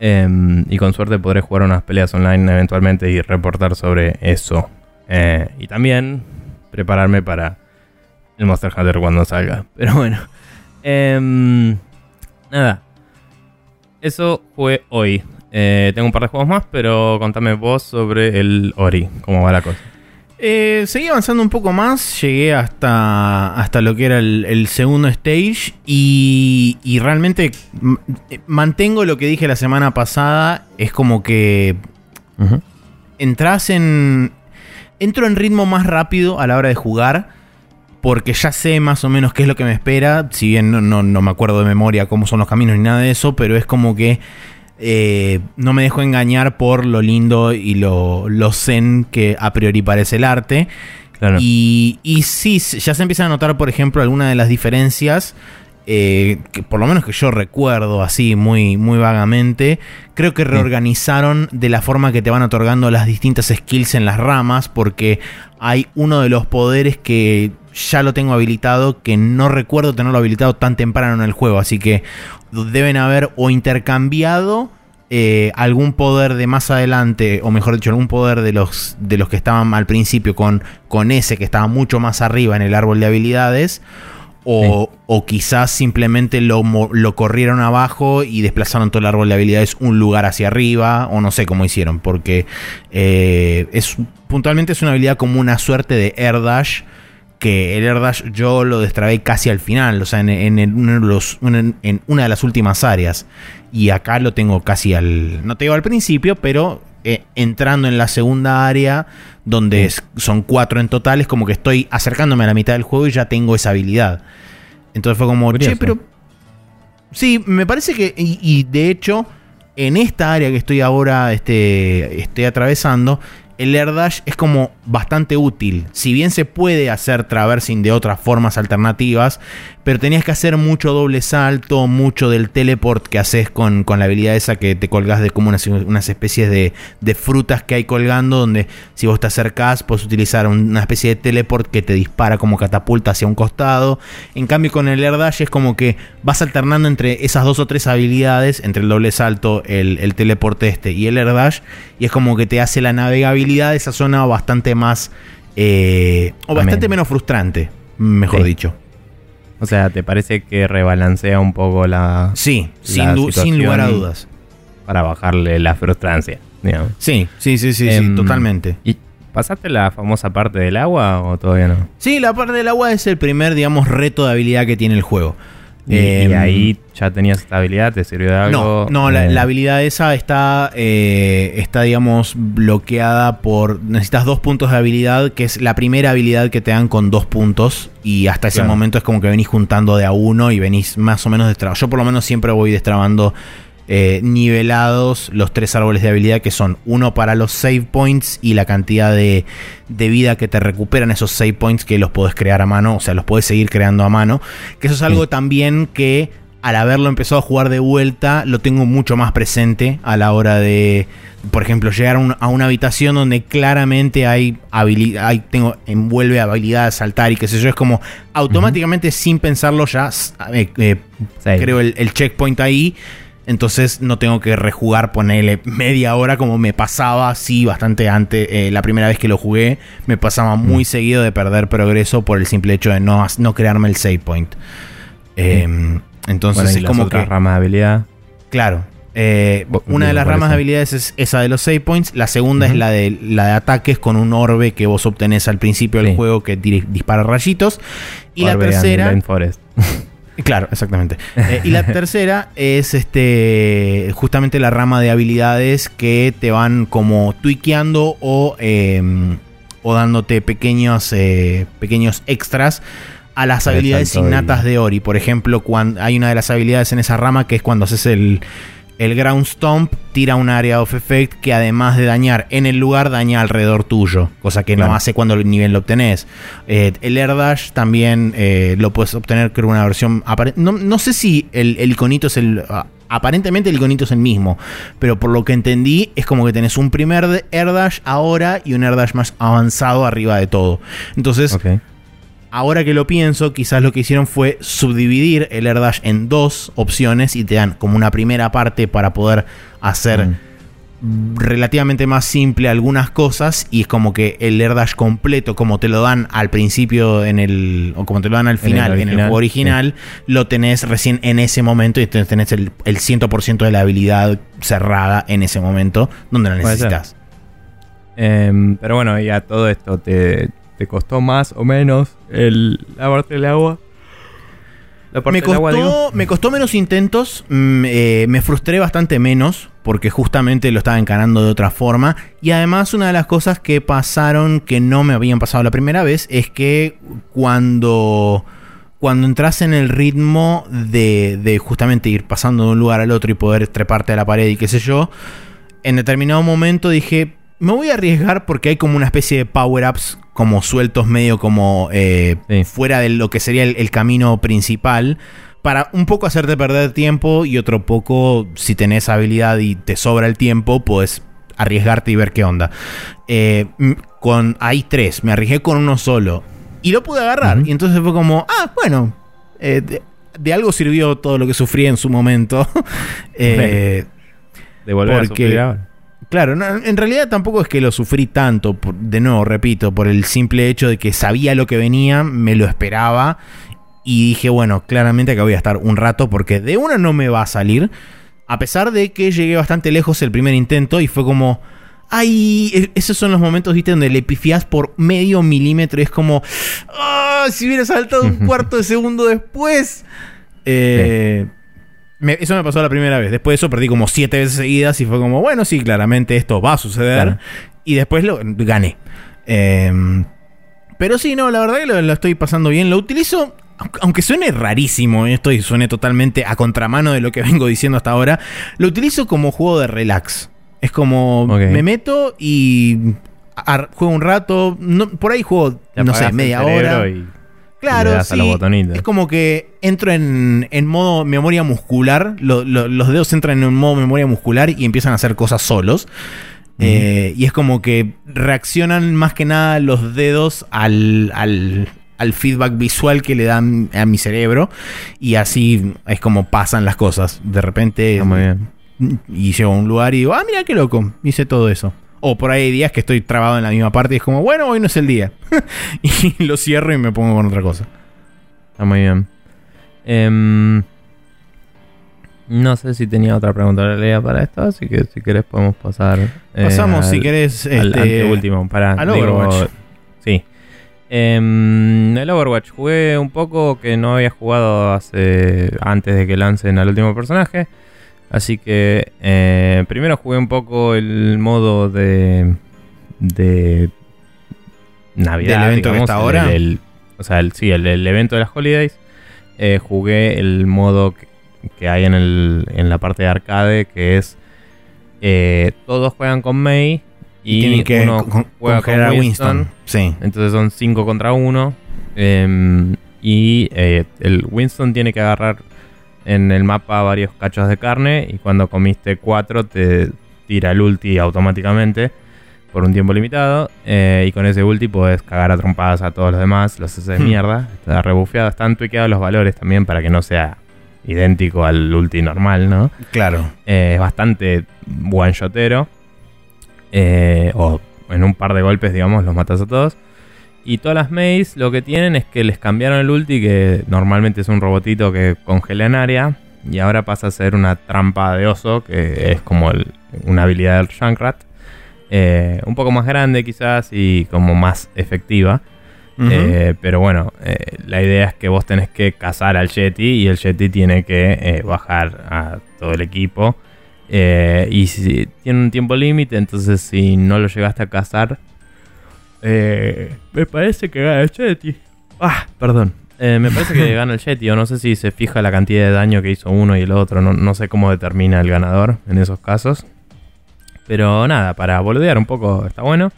Em, y con suerte podré jugar unas peleas online eventualmente y reportar sobre eso. Eh, y también prepararme para el Monster Hunter cuando salga. Pero bueno. Em, nada. Eso fue hoy. Eh, tengo un par de juegos más, pero contame vos sobre el Ori, cómo va la cosa. Eh, seguí avanzando un poco más, llegué hasta, hasta lo que era el, segundo stage y, realmente mantengo lo que dije la semana pasada, es como que entras en... Entro en ritmo más rápido a la hora de jugar porque ya sé más o menos qué es lo que me espera, si bien no, no, me acuerdo de memoria cómo son los caminos ni nada de eso, pero es como que eh, no me dejo engañar por lo lindo y lo, lo zen que a priori parece el arte. Y, y sí, ya se empiezan a notar, por ejemplo, algunas de las diferencias. Eh, que por lo menos que yo recuerdo así muy, muy vagamente, creo que reorganizaron de la forma que te van otorgando las distintas skills en las ramas, porque hay uno de los poderes que ya lo tengo habilitado, que no recuerdo tenerlo habilitado tan temprano en el juego, así que deben haber o intercambiado eh, algún poder de más adelante, o mejor dicho, algún poder de los, de los que estaban al principio con, con ese que estaba mucho más arriba en el árbol de habilidades. O, quizás simplemente lo, lo, corrieron abajo y desplazaron todo el árbol de habilidades un lugar hacia arriba, o no sé cómo hicieron, porque eh, es puntualmente es una habilidad como una suerte de air dash que el Air Dash yo lo destrabé casi al final, o sea, en, en, los, en, una de las últimas áreas. Y acá lo tengo casi al, no te digo al principio, pero eh, entrando en la segunda área, donde son cuatro en total, es como que estoy acercándome a la mitad del juego y ya tengo esa habilidad. Entonces fue como, che, pero... Sí, me parece que, y, de hecho, en esta área que estoy ahora este, estoy atravesando, el air dash es como bastante útil. Si bien se puede hacer traversing de otras formas alternativas, pero tenías que hacer mucho doble salto, mucho del teleport que haces con, la habilidad esa que te colgas de como unas, especies de, de, frutas que hay colgando, donde si vos te acercás puedes utilizar una especie de teleport que te dispara como catapulta hacia un costado. En cambio con el air dash es como que vas alternando entre esas dos o tres habilidades, entre el doble salto, el, el este y el air dash, y es como que te hace la navegabilidad de esa zona bastante más... Eh, o bastante menos frustrante, mejor dicho. O sea, ¿te parece que rebalancea un poco la. Sí, sin, sin, lugar a dudas. Para bajarle la frustrancia, digamos. Sí, sí, sí, sí, em, totalmente. ¿Y pasaste la famosa parte del agua o todavía no? Sí, la parte del agua es el primer, digamos, reto de habilidad que tiene el juego. Y, em, ahí ya tenías esta habilidad, te sirvió de algo. No, no la, eh, habilidad esa está, eh, está, digamos, bloqueada por. Necesitas dos puntos de habilidad, que es la primera habilidad que te dan con dos puntos. Y hasta ese momento es como que venís juntando de a uno y venís más o menos destrabando. Yo por lo menos siempre voy destrabando eh, nivelados los tres árboles de habilidad que son uno para los save points y la cantidad de, vida que te recuperan esos save points que los puedes crear a mano, o sea, los puedes seguir creando a mano. Que eso es algo también que al haberlo empezado a jugar de vuelta lo tengo mucho más presente a la hora de, por ejemplo, llegar a, una habitación donde claramente hay habilidad, hay, tengo, envuelve habilidad de saltar y qué sé yo, es como automáticamente sin pensarlo ya eh, eh, creo el checkpoint ahí entonces no tengo que rejugar, ponerle media hora como me pasaba así bastante antes. Eh, la primera vez que lo jugué, me pasaba muy mm. seguido de perder progreso por el simple hecho de no, no crearme el save point. Em, entonces es como que. rama de habilidad. Claro. Eh, una de las ramas de habilidades es esa de los save points. La segunda es la de, la de ataques con un orbe que vos obtenés al principio del juego que dispara rayitos. Y la tercera. Claro, exactamente. Eh, y la tercera es este justamente la rama de habilidades que te van como tuiqueando o, em, o dándote pequeños, eh, pequeños extras a las habilidades innatas de Ori. Por ejemplo, cuando hay una de las habilidades en esa rama que es cuando haces el, el Ground Stomp tira un área of effect que además de dañar en el lugar, daña alrededor tuyo, cosa que no hace cuando el nivel lo obtenés. Eh, el Air Dash también eh, lo puedes obtener, creo, una versión. No, no sé si el, iconito es el. Ah, aparentemente el iconito es el mismo, pero por lo que entendí es como que tenés un primer Air Dash ahora y un Air Dash más avanzado arriba de todo. Entonces, Ahora que lo pienso, quizás lo que hicieron fue subdividir el AirDash en dos opciones y te dan como una primera parte para poder hacer relativamente más simple algunas cosas y es como que el AirDash completo, como te lo dan al principio en el, o como te lo dan al final en el, juego original, lo tenés recién en ese momento y tenés el, el 100% de la habilidad cerrada en ese momento donde la necesitas. Em, pero bueno, ya todo esto te, ¿Te costó más o menos el lavarte el agua? me, costó, me costó menos intentos, mm, eh, me frustré bastante menos porque justamente lo estaba encarando de otra forma. Y además una de las cosas que pasaron que no me habían pasado la primera vez es que cuando, cuando entras en el ritmo de, de justamente ir pasando de un lugar al otro y poder treparte a la pared y qué sé yo, en determinado momento dije, me voy a arriesgar porque hay como una especie de power-ups como sueltos medio como eh, fuera de lo que sería el, camino principal. Para un poco hacerte perder tiempo y otro poco, si tenés habilidad y te sobra el tiempo, puedes arriesgarte y ver qué onda. Eh, con, hay tres, me arriesgué con uno solo y lo pude agarrar. Y entonces fue como, ah, bueno, eh, de, algo sirvió todo lo que sufrí en su momento. de volver porque, a Claro, en realidad tampoco es que lo sufrí tanto, de nuevo, repito, por el simple hecho de que sabía lo que venía, me lo esperaba y dije, bueno, claramente acá voy a estar un rato porque de una no me va a salir, a pesar de que llegué bastante lejos el primer intento y fue como, ay, e-, esos son los momentos, viste, donde le pifias por medio milímetro y es como, ah, si hubiera saltado un cuarto de segundo después. Eh, eso me pasó la primera vez. Después de eso perdí como siete veces seguidas y fue como, bueno, sí, claramente esto va a suceder. Y después lo gané. Em, pero sí, no, la verdad que lo, estoy pasando bien. Lo utilizo, aunque suene rarísimo esto y suene totalmente a contramano de lo que vengo diciendo hasta ahora, lo utilizo como juego de relax. Es como me meto y juego un rato, no- por ahí juego, no sé, media hora. y- Claro, sí. Es como que entro en, en modo memoria muscular. lo- lo- los dedos entran en un modo memoria muscular y empiezan a hacer cosas solos. Eh, y es como que reaccionan más que nada los dedos al, al, al feedback visual que le dan a mi cerebro. Y así es como pasan las cosas. De repente. Está muy bien. Y llego a un lugar y digo, ah, mira qué loco, hice todo eso. O por ahí hay días que estoy trabado en la misma parte y es como, bueno, hoy no es el día. y lo cierro y me pongo con otra cosa. Está muy bien. Em, no sé si tenía otra pregunta Lea para esto, así que si querés podemos pasar. eh, Pasamos, si querés, al este, anteúltimo, para al Overwatch. Sí. Em, el Overwatch jugué un poco que no había jugado hace antes de que lancen al último personaje. Así que eh, primero jugué un poco el modo de de Navidad. ¿Del evento que está ahora? el- el- o sea, el, sí, el, evento de las holidays. Eh, jugué el modo que, que hay en, el, en la parte de arcade, que es eh, todos juegan con Mei y, y tienen que uno con- juega con Winston. Winston. Sí. Entonces son 5 contra 1. y eh, el Winston tiene que agarrar en el mapa varios cachos de carne. Y cuando comiste 4 te tira el ulti automáticamente por un tiempo limitado. eh, y con ese ulti puedes cagar a trompadas a todos los demás. Los haces de Hmm. mierda. Está rebufeado. Están tweakeados los valores también para que no sea idéntico al ulti normal, ¿no? Claro. Eh, es bastante one-shotero. Eh, o en un par de golpes, digamos, los matas a todos. Y todas las maze lo que tienen es que les cambiaron el ulti, que normalmente es un robotito que congela en área. Y ahora pasa a ser una trampa de oso, que es como el- una habilidad del Junkrat. Eh, un poco más grande quizás y como más efectiva. Eh, pero bueno, eh, la idea es que vos tenés que cazar al Yeti y el Yeti tiene que bajar a todo el equipo. Y si tiene un tiempo límite, entonces si no lo llegaste a cazar, eh, me parece que gana el Yeti. Ah, perdón. Eh, me parece que gana el Yeti, o no sé si se fija la cantidad de daño que hizo uno y el otro. No, no sé cómo determina el ganador en esos casos. Pero nada, para boludear un poco está bueno.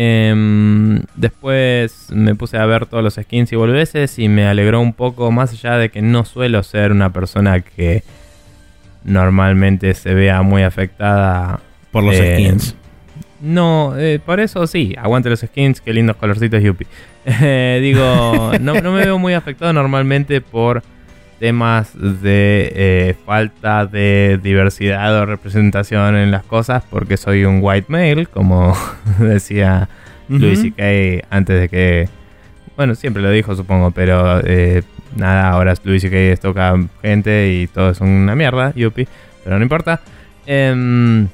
Em, después me puse a ver todos los skins y boludeces y me alegró un poco, más allá de que no suelo ser una persona que normalmente se vea muy afectada Por los eh, skins. No, eh, por eso sí, aguante los skins, qué lindos colorcitos Yuppie. Eh, digo, no, no me veo muy afectado normalmente por temas de eh, falta de diversidad o representación en las cosas, porque soy un white male, como decía Ujú. Louis C.K. antes de que. Bueno, siempre lo dijo, supongo, pero eh, nada, ahora Louis C.K. toca gente y todo es una mierda, yupi, pero no importa. Em,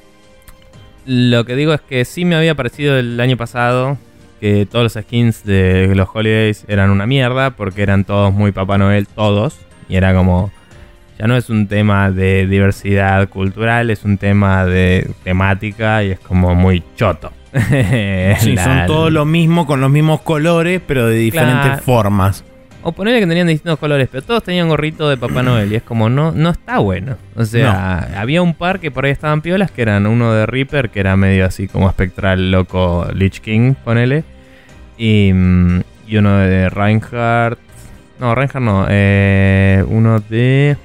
lo que digo es que sí me había parecido el año pasado que todos los skins de los holidays eran una mierda porque eran todos muy Papá Noel, todos, y era como. Ya no es un tema de diversidad cultural, es un tema de temática y es como muy choto. Sí, La- son todo lo mismo con los mismos colores, pero de diferentes Claro. formas. O ponerle que tenían distintos colores, pero todos tenían gorrito de Papá Noel y es como, no, no está bueno. O sea, había un par que por ahí estaban piolas, que eran uno de Reaper, que era medio así como espectral loco Lich King, ponele. Y, mm, y uno de Reinhardt. No, Reinhardt no. eh, uno de...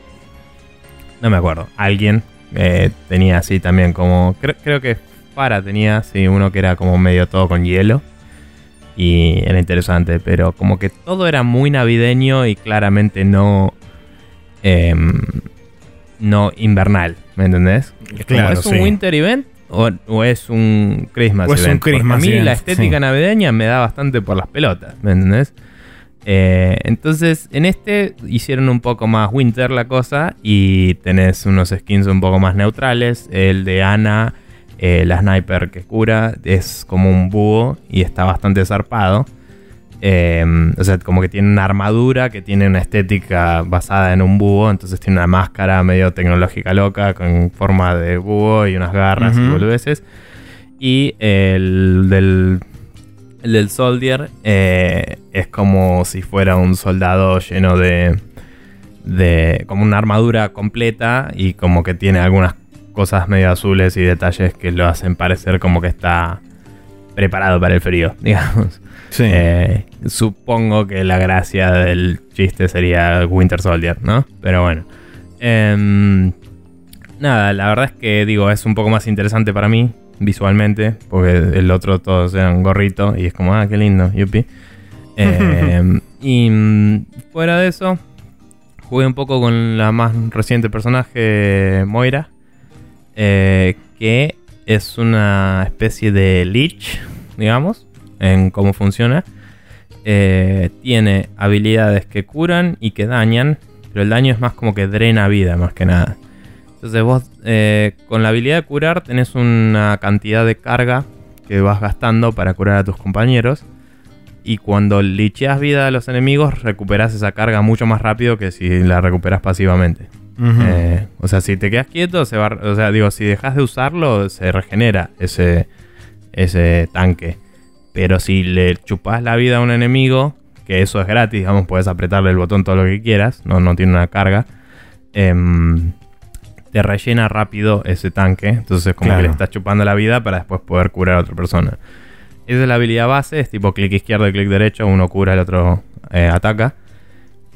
No me acuerdo. Alguien eh, tenía así también como... Creo, creo que Para tenía así uno que era como medio todo con hielo y era interesante, pero como que todo era muy navideño y claramente no em, no invernal, ¿me entendés? Claro, ¿Es un sí. winter event o, o es un Christmas O es un event? Porque Christmas a mí event, la estética sí. navideña me da bastante por las pelotas, ¿me entendés? Eh, entonces, en este hicieron un poco más winter la cosa y tenés unos skins un poco más neutrales. El de Ana, eh, la sniper que cura, es como un búho y está bastante zarpado. Eh, o sea, como que tiene una armadura que tiene una estética basada en un búho, entonces tiene una máscara medio tecnológica loca con forma de búho y unas garras y boludeces. Y el del el del Soldier eh, es como si fuera un soldado lleno de. de. como una armadura completa y como que tiene algunas cosas medio azules y detalles que lo hacen parecer como que está preparado para el frío, digamos. Sí. Eh, supongo que la gracia del chiste sería Winter Soldier, ¿no? Pero bueno. Em, nada, la verdad es que digo, es un poco más interesante para mí visualmente, porque el otro todos eran gorrito y es como, ah, qué lindo, yupi. Em, y mm, fuera de eso, jugué un poco con la más reciente personaje, Moira, eh, que es una especie de Lich, digamos, en cómo funciona. Eh, tiene habilidades que curan y que dañan, pero el daño es más como que drena vida, más que nada. Entonces vos eh, con la habilidad de curar tenés una cantidad de carga que vas gastando para curar a tus compañeros. Y cuando licheas vida a los enemigos, recuperas esa carga mucho más rápido que si la recuperas pasivamente. Eh, o sea, si te quedas quieto, se va, o sea, digo, si dejas de usarlo, se regenera ese, ese tanque. Pero si le chupas la vida a un enemigo, que eso es gratis, digamos, puedes apretarle el botón todo lo que quieras, no, no tiene una carga, em, te rellena rápido ese tanque. Entonces, como Claro. que le estás chupando la vida para después poder curar a otra persona. Esa es la habilidad base, es tipo clic izquierdo y clic derecho, uno cura, el otro eh, ataca.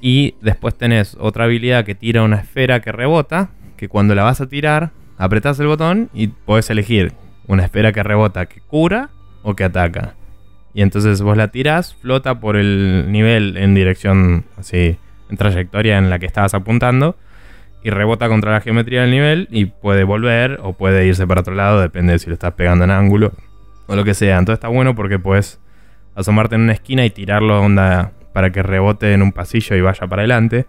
Y después tenés otra habilidad que tira una esfera que rebota, que cuando la vas a tirar, apretás el botón y podés elegir una esfera que rebota que cura o que ataca. Y entonces vos la tirás, flota por el nivel en dirección así, en trayectoria en la que estabas apuntando, y rebota contra la geometría del nivel y puede volver o puede irse para otro lado, depende de si lo estás pegando en ángulo o lo que sea. Entonces está bueno porque puedes asomarte en una esquina y tirarlo onda para que rebote en un pasillo y vaya para adelante.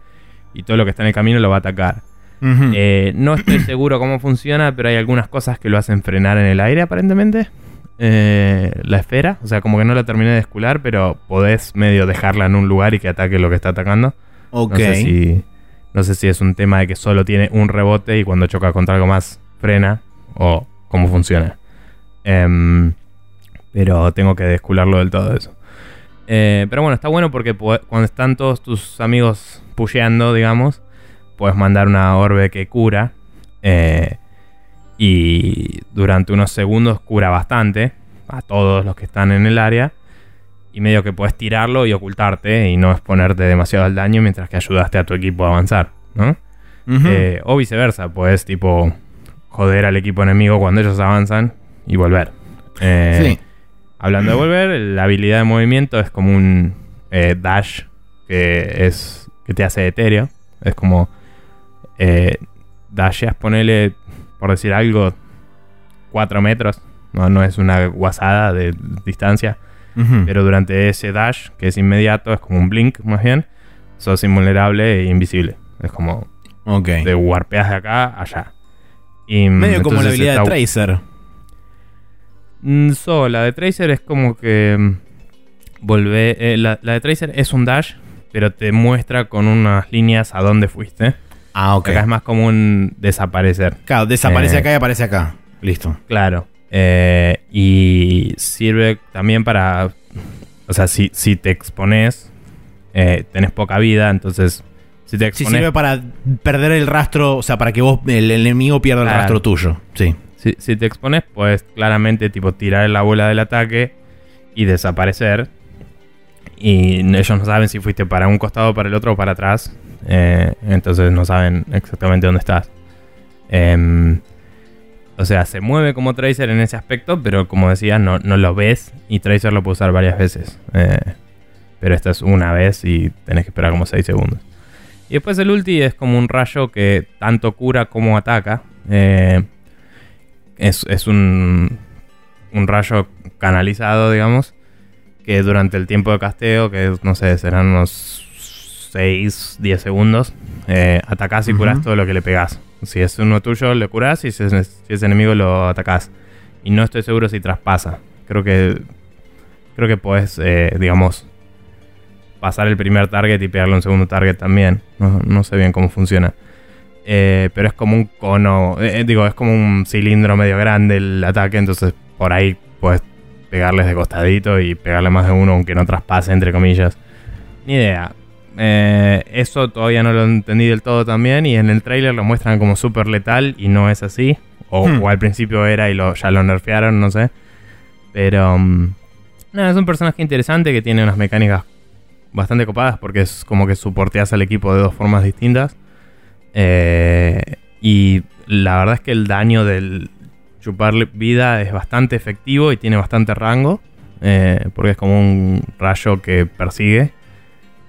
Y todo lo que está en el camino lo va a atacar. Eh, no estoy seguro cómo funciona, pero hay algunas cosas que lo hacen frenar en el aire aparentemente. Eh, la esfera, o sea, como que no la terminé de escular, pero podés medio dejarla en un lugar y que ataque lo que está atacando. ok. No sé si, no sé si es un tema de que solo tiene un rebote y cuando choca contra algo más frena o cómo funciona. Em, pero tengo que descularlo del todo eso. Eh, pero bueno, está bueno porque po- cuando están todos tus amigos pusheando, digamos, puedes mandar una orbe que cura. eh, y durante unos segundos cura bastante a todos los que están en el área. Y medio que puedes tirarlo y ocultarte y no exponerte demasiado al daño mientras que ayudaste a tu equipo a avanzar, ¿no? Eh, o viceversa, puedes tipo joder al equipo enemigo cuando ellos avanzan y volver. Eh, sí. Hablando de volver, la habilidad de movimiento es como un eh, dash que es que te hace etéreo. Es como eh, dasheas, ponele, por decir algo, 4 metros. No, no es una guasada de distancia. Pero durante ese dash, que es inmediato, es como un blink más bien, sos invulnerable e invisible. Es como ok. te warpeas de acá allá. Y, Medio como la habilidad de Tracer. Mm, So, la de Tracer es como que. mm, Volvé. eh, la, la de Tracer es un dash, pero te muestra con unas líneas a dónde fuiste. Ah, ok. Acá es más como un desaparecer. Claro, desaparece Eh. acá y aparece acá. Listo. Claro. Eh, y sirve también para. O sea, si, si te expones, eh, tenés poca vida, entonces. Si te Sí, sirve para perder el rastro, o sea, para que vos, el, enemigo pierda el rastro tuyo. Sí. Si, te expones, puedes claramente tipo tirar la bola del ataque y desaparecer. Y ellos no saben si fuiste para un costado, para el otro o para atrás. Eh, entonces no saben exactamente dónde estás. Em, o sea, se mueve como Tracer en ese aspecto, pero como decía, no, no lo ves y Tracer lo puede usar varias veces. Eh, pero esta es una vez y tenés que esperar como 6 segundos. Y después el ulti es como un rayo que tanto cura como ataca. Eh, es, es un, un rayo canalizado, digamos, que durante el tiempo de casteo, que no sé, serán unos 6, 10 segundos, eh, atacás y Ujú. curás todo lo que le pegás. Si es uno tuyo, le curás y si es, si es enemigo, lo atacás. Y no estoy seguro si traspasa. Creo que. Creo que podés, eh, digamos, pasar el primer target y pegarle un segundo target también. No, no sé bien cómo funciona. Eh, pero es como un cono. eh, digo, es como un cilindro medio grande el ataque. Entonces por ahí puedes pegarles de costadito y pegarle más de uno, aunque no traspase, entre comillas. Ni idea. Eh, eso todavía no lo entendí del todo también. Y en el trailer lo muestran como súper letal y no es así. O, Hmm. o al principio era y lo, ya lo nerfearon, no sé. Pero. mm, nada, es un personaje interesante que tiene unas mecánicas bastante copadas porque es como que soporteas al equipo de dos formas distintas. Eh, y la verdad es que el daño del chuparle vida es bastante efectivo y tiene bastante rango. eh, porque es como un rayo que persigue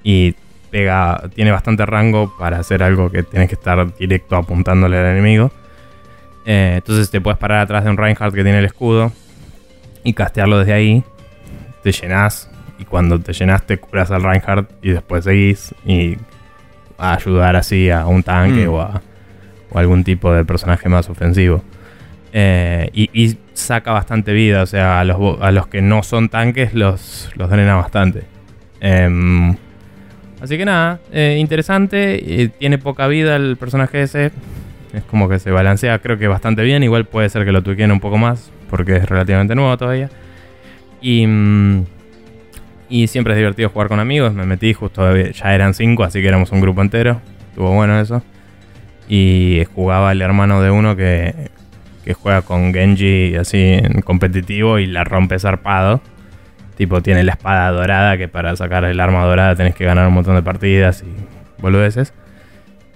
y pega, tiene bastante rango para hacer algo que tienes que estar directo apuntándole al enemigo. Eh, entonces te puedes parar atrás de un Reinhardt que tiene el escudo y castearlo desde ahí. Te llenas y cuando te llenas te curas al Reinhardt y después seguís y a ayudar así a un tanque Mm. o, a, o algún tipo de personaje más ofensivo. Eh, y, y saca bastante vida, o sea, a los, a los que no son tanques los, los drena bastante. Em, así que nada, eh, interesante. eh, tiene poca vida el personaje ese. Es como que se balancea, creo que bastante bien. Igual puede ser que lo tuiquen un poco más, porque es relativamente nuevo todavía. Y, mm, y siempre es divertido jugar con amigos. Me metí justo, ya eran cinco, así que éramos un grupo entero. Estuvo bueno eso. Y jugaba el hermano de uno que, que juega con Genji así en competitivo y la rompe zarpado. Tipo, tiene la espada dorada que para sacar el arma dorada tenés que ganar un montón de partidas y boludeces.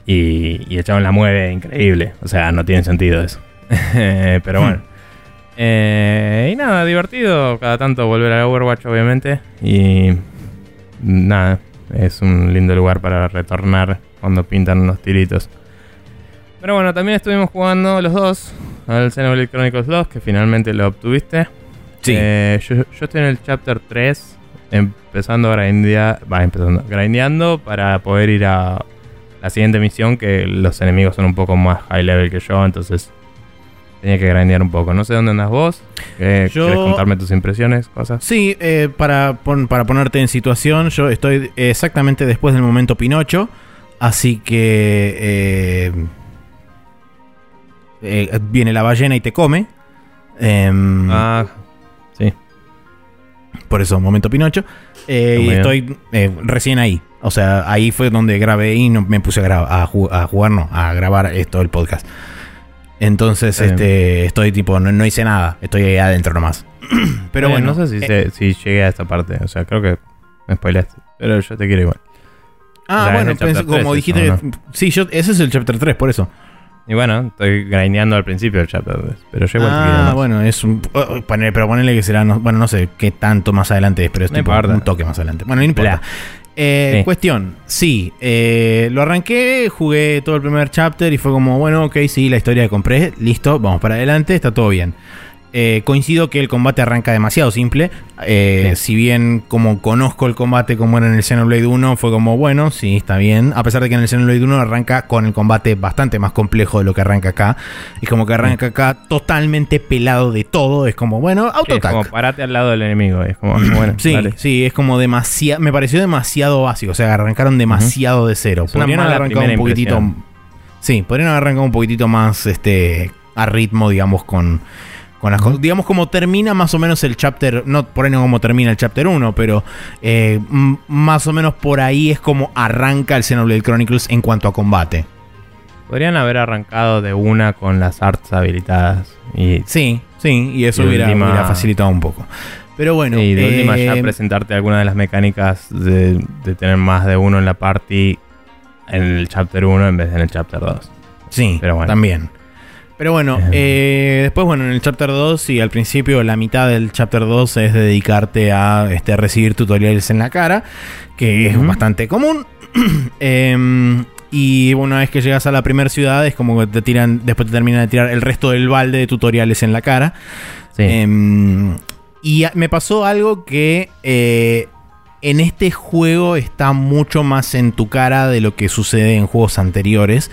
Y, y la mueve increíble. O sea, no tiene sentido eso. Pero bueno. Eh, y nada, divertido. Cada tanto volver a Overwatch, obviamente. Y nada, es un lindo lugar para retornar cuando pintan unos tiritos. Pero bueno, también estuvimos jugando los dos al Xenoblade Chronicles 2, que finalmente lo obtuviste. Sí. Eh, yo, yo estoy en el chapter 3, empezando a grindear, va, empezando, grindeando para poder ir a la siguiente misión, que los enemigos son un poco más high level que yo, entonces tenía que grindear un poco. No sé dónde andas vos, eh, Yo- ¿querés contarme tus impresiones, cosas? Sí, eh, para, pon- para ponerte en situación, yo estoy exactamente después del momento Pinocho, así que eh, eh, viene la ballena y te come. Em, Ah, sí. Por eso, momento Pinocho. Y estoy recién ahí. O sea, ahí fue donde grabé y no me puse a, gra- a, ju- a jugar, no, a grabar esto, el podcast. Entonces, este, estoy tipo, no, no hice nada. Estoy ahí adentro nomás. Pero Eh, bueno, no sé si, eh, se- si llegué a esta parte, o sea, creo que me spoileaste, pero yo te quiero igual. Ah, O sea, bueno, pensé- como 3 dijiste. Sí, yo, ese es el chapter 3, por eso. Y bueno, estoy grindeando al principio del chapter 3, pero yo igual ah, bueno, es un. oh, oh, poner- pero ponele que será. no- bueno, no sé qué tanto más adelante es, pero es tipo un toque más adelante. Bueno, no importa. Bla. Eh, Sí. Cuestión, sí, eh, lo arranqué, jugué todo el primer chapter y fue como, bueno, ok, sí, la historia que compré, listo, vamos para adelante, está todo bien. Eh, coincido que el combate arranca demasiado simple. eh, Sí. Si bien como conozco el combate como era en el Xenoblade 1, fue como, bueno, sí, está bien. A pesar de que en el Xenoblade 1 arranca con el combate bastante más complejo de lo que arranca acá. Es como que arranca acá totalmente pelado de todo. Es como, bueno, Sí, es autotac. como parate al lado del enemigo, es como, bueno, Sí, dale. sí, es como demasiado. Me pareció demasiado básico. O sea, arrancaron demasiado de cero. Podrían haber arrancado un poquitito. impresión. Sí, podrían haber arrancado un poquitito más este a ritmo, digamos, con, con las cosas. Digamos, como termina más o menos el chapter. No por ahí no como termina el chapter 1, pero eh, más o menos por ahí es como arranca el Xenoblade Chronicles en cuanto a combate. Podrían haber arrancado de una con las arts habilitadas y, Sí, sí, y eso Y hubiera, última- hubiera facilitado un poco. Pero bueno, y de última ya eh, presentarte alguna de las mecánicas de, de tener más de uno en la party en el chapter 1 en vez de en el chapter 2. Sí, Pero bueno. también. Pero bueno, Ajá. eh, después, bueno, en el chapter 2, y al principio la mitad del chapter 2 es dedicarte a este, recibir tutoriales en la cara, que es bastante común. Em, y una vez que llegas a la primera ciudad, es como que te tiran, después te terminan de tirar el resto del balde de tutoriales en la cara. Sí. Em, y me pasó algo que eh, en este juego está mucho más en tu cara de lo que sucede en juegos anteriores.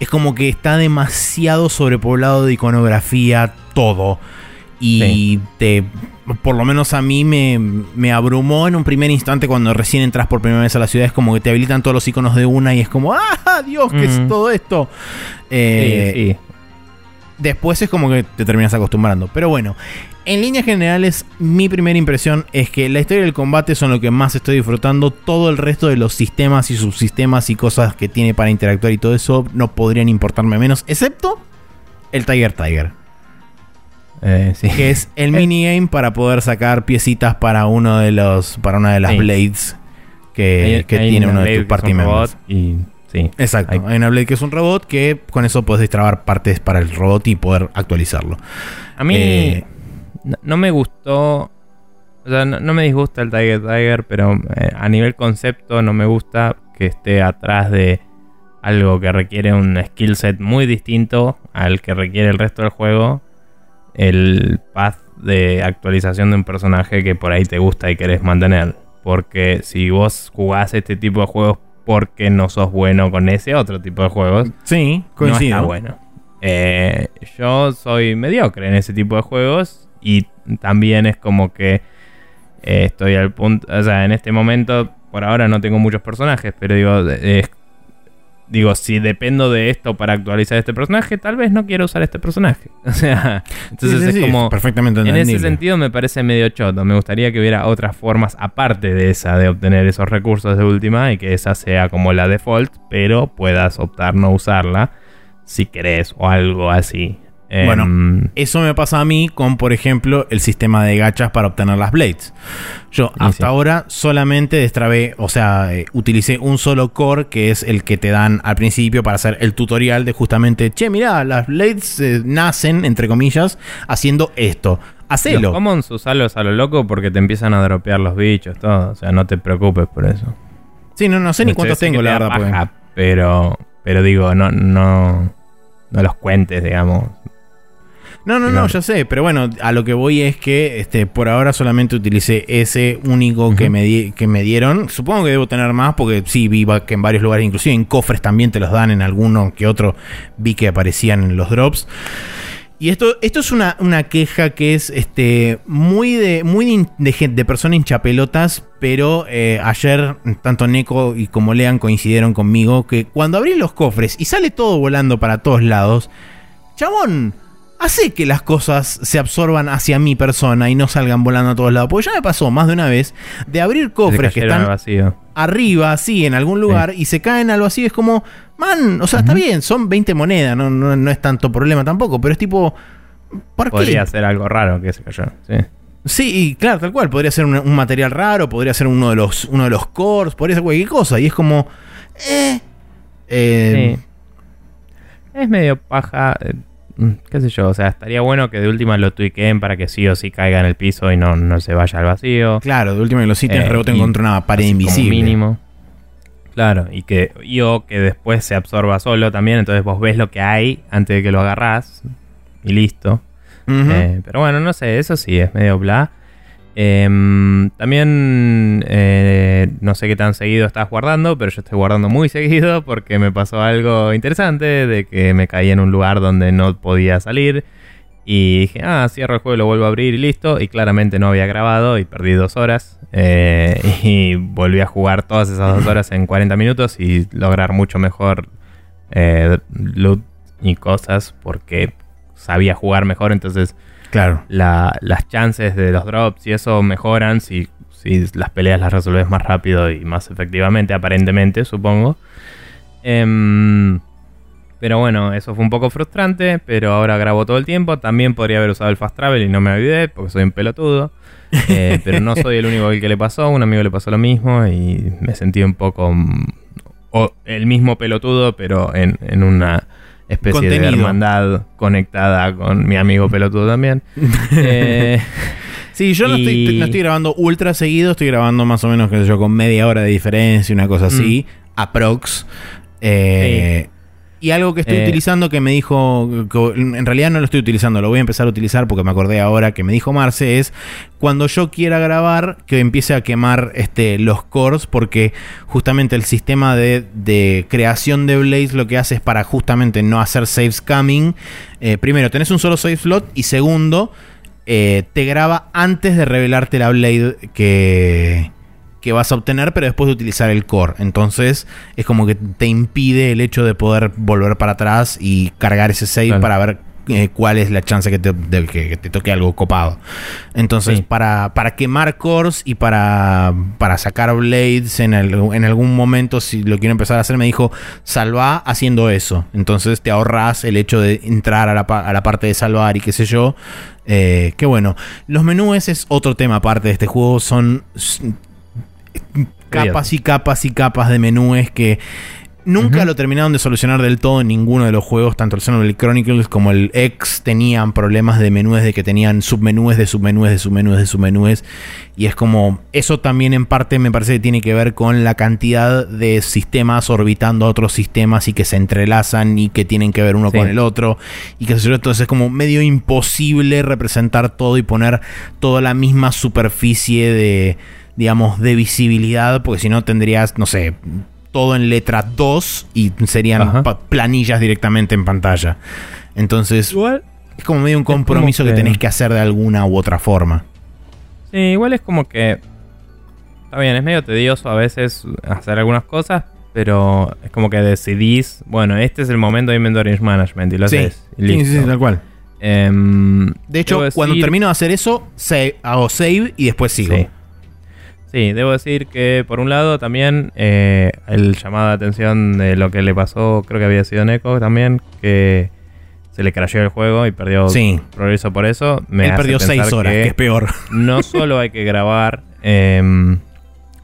Es como que está demasiado sobrepoblado de iconografía todo. Y Sí. te, por lo menos a mí me, me abrumó en un primer instante cuando recién entras por primera vez a la ciudad. Es como que te habilitan todos los iconos de una y es como, ¡ah, Dios, qué es todo esto! Eh, sí, sí. Después es como que te terminas acostumbrando. Pero bueno, en líneas generales, mi primera impresión es que la historia del combate son lo que más estoy disfrutando. Todo el resto de los sistemas y subsistemas y cosas que tiene para interactuar y todo eso no podrían importarme menos, excepto el Tiger Tiger. Eh, sí. Que es el minigame para poder sacar piecitas para uno de los. para una de las Sí. blades que, Hay- que hay tiene uno de tus party members. Y sí. Exacto. Hay- Hay una blade que es un robot que con eso puedes destrabar partes para el robot y poder actualizarlo. A mí Eh, no, no me gustó. O sea, no, no me disgusta el Tiger Tiger, pero eh, a nivel concepto no me gusta que esté atrás de algo que requiere un skill set muy distinto al que requiere el resto del juego. El path de actualización de un personaje que por ahí te gusta y querés mantener. Porque si vos jugás este tipo de juegos porque no sos bueno con ese otro tipo de juegos, sí, coincido. no está bueno. Eh, yo soy mediocre en ese tipo de juegos y también es como que eh, estoy al punto, o sea, en este momento por ahora no tengo muchos personajes, pero digo, eh, digo, si dependo de esto para actualizar este personaje, tal vez no quiero usar este personaje. O sea, entonces Sí, sí, es sí, como... perfectamente En ese sentido me parece medio choto. Me gustaría que hubiera otras formas aparte de esa de obtener esos recursos de última y que esa sea como la default, pero puedas optar no usarla si querés o algo así. Bueno, Em, Eso me pasa a mí con, por ejemplo, el sistema de gachas para obtener las blades. Yo hasta sí. ahora solamente destrabé, o sea, eh, utilicé un solo core, que es el que te dan al principio para hacer el tutorial de justamente, che, mirá, las blades eh, nacen, entre comillas, haciendo esto. los Hacelo. commons usarlos a lo loco porque te empiezan a dropear los bichos, todo. O sea, no te preocupes por eso. Sí, no, no sé ni cuántos tengo, te la da verdad. porque- paja, pero, pero digo, no, no, no los cuentes, digamos. No, no, no, ya sé, pero bueno, a lo que voy es que este, por ahora solamente utilicé ese único que, me di- que me dieron. Supongo que debo tener más porque sí vi que en varios lugares, inclusive en cofres también te los dan, en alguno que otro vi que aparecían en los drops. Y esto, esto es una, una queja que es este, muy de muy de, de, de persona hinchapelotas, pero eh, ayer tanto Neko y como Lean coincidieron conmigo que cuando abrí los cofres y sale todo volando para todos lados, chabón, hace que las cosas se absorban hacia mi persona y no salgan volando a todos lados. Porque ya me pasó más de una vez de abrir cofres que están vacío. arriba, así, en algún lugar, y se caen al vacío. Es como, man, o sea, está bien, son 20 monedas, no, no, no es tanto problema tampoco, pero es tipo, ¿por Podría qué? ser algo raro que se cayó. Sí. Sí, y claro, tal cual, podría ser un, un material raro, podría ser uno de los, uno de los cores, podría ser cualquier cosa, y es como, eh, eh, Sí. Es medio paja. Mm, qué sé yo, o sea, estaría bueno que de última lo tweakeen para que sí o sí caiga en el piso y no, no se vaya al vacío. claro, de última que los ítems Eh, reboten contra una pared invisible. mínimo. Claro, y que y o que después se absorba solo también, entonces vos ves lo que hay antes de que lo agarrás y listo. Eh, pero bueno, no sé, eso sí, es medio bla. Em, también eh, no sé qué tan seguido estás guardando, pero yo estoy guardando muy seguido porque me pasó algo interesante de que me caí en un lugar donde no podía salir y dije, ah, cierro el juego, lo vuelvo a abrir y listo. Y claramente no había grabado y perdí dos horas. eh, y volví a jugar todas esas dos horas en 40 minutos y lograr mucho mejor eh, loot y cosas porque sabía jugar mejor. Entonces Claro. la- las chances de los drops y eso mejoran si, si las peleas las resolves más rápido y más efectivamente, aparentemente, supongo. Em, pero bueno, eso fue un poco frustrante, pero ahora grabo todo el tiempo. También podría haber usado el fast travel y no me olvidé porque soy un pelotudo. Eh, pero no soy el único al que le pasó, un amigo le pasó lo mismo y me sentí un poco... mm, o el mismo pelotudo, pero en, en una especie de hermandad conectada con mi amigo pelotudo también. Eh, Sí, yo no, estoy, no estoy grabando ultra seguido, estoy grabando más o menos, qué sé yo, con media hora de diferencia, una cosa así, aprox. Eh, Y algo que estoy Eh. utilizando que me dijo, que en realidad no lo estoy utilizando, lo voy a empezar a utilizar porque me acordé ahora que me dijo Marce, es cuando yo quiera grabar que empiece a quemar este, los cores porque justamente el sistema de, de creación de Blaze lo que hace es para justamente no hacer save scamming. Eh, primero, tenés un solo save slot y segundo, eh, te graba antes de revelarte la Blade que, que vas a obtener, pero después de utilizar el core. Entonces es como que te impide el hecho de poder volver para atrás y cargar ese save Claro. para ver eh, cuál es la chance que te, de que, te toque algo copado. Entonces, para, para quemar cores y para, para sacar blades en, en algún momento, si lo quiero empezar a hacer, me dijo, salva haciendo eso. Entonces te ahorras el hecho de entrar a la, a la parte de salvar y qué sé yo. Eh, qué bueno. Los menús es otro tema aparte de este juego. Son capas y capas y capas de menús que Nunca lo terminaron de solucionar del todo en ninguno de los juegos, tanto el Xenoblade Chronicles como el X tenían problemas de menús, de que tenían submenúes de submenúes de submenúes de submenúes. Y es como, eso también en parte me parece que tiene que ver con la cantidad de sistemas orbitando a otros sistemas y que se entrelazan y que tienen que ver uno con el otro. Y que entonces es como medio imposible representar todo y poner toda la misma superficie de digamos, de visibilidad, porque si no tendrías, no sé, todo en letra 2 y serían planillas directamente en pantalla. Entonces, es como medio un compromiso que, tenés que hacer de alguna u otra forma. Sí, igual es como que. Está bien, es medio tedioso a veces hacer algunas cosas, pero es como que decidís, bueno, este es el momento de Inventory Management y lo haces. Sí, sí, tal cual. Em, de hecho, cuando termino de hacer eso, hago save y después sigo. Sí, debo decir que por un lado también eh, el llamado de atención de lo que le pasó, creo que había sido Neko también, que se le crasheó el juego y perdió progreso por eso. Me Él perdió 6 horas, que, es peor. No solo hay que grabar em,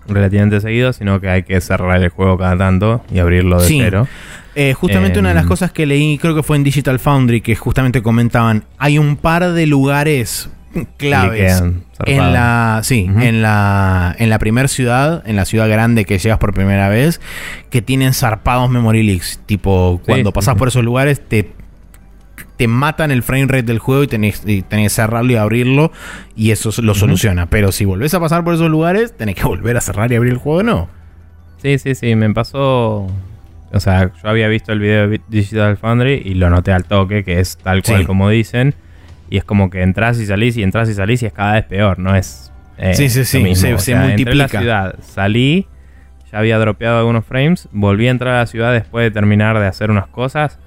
relativamente seguido, sino que hay que cerrar el juego cada tanto y abrirlo de cero. Eh, justamente una de las em, cosas que leí, creo que fue en Digital Foundry, que justamente comentaban, hay un par de lugares claves en la sí en la en la primera ciudad en la ciudad grande que llegas por primera vez que tienen zarpados memory leaks. Tipo cuando pasas por esos lugares te te matan el frame rate del juego y tenés, que cerrarlo y abrirlo y eso lo soluciona. Pero si volvés a pasar por esos lugares tenés que volver a cerrar y abrir el juego no sí sí sí me pasó o sea yo había visto el video de Digital Foundry y lo noté al toque que es tal cual como dicen y es como que entras y salís y entras y salís y es cada vez peor, no es. Eh, sí, sí, sí, se, multiplica. la ciudad, salí, ya había dropeado algunos frames, volví a entrar a la ciudad después de terminar de hacer unas cosas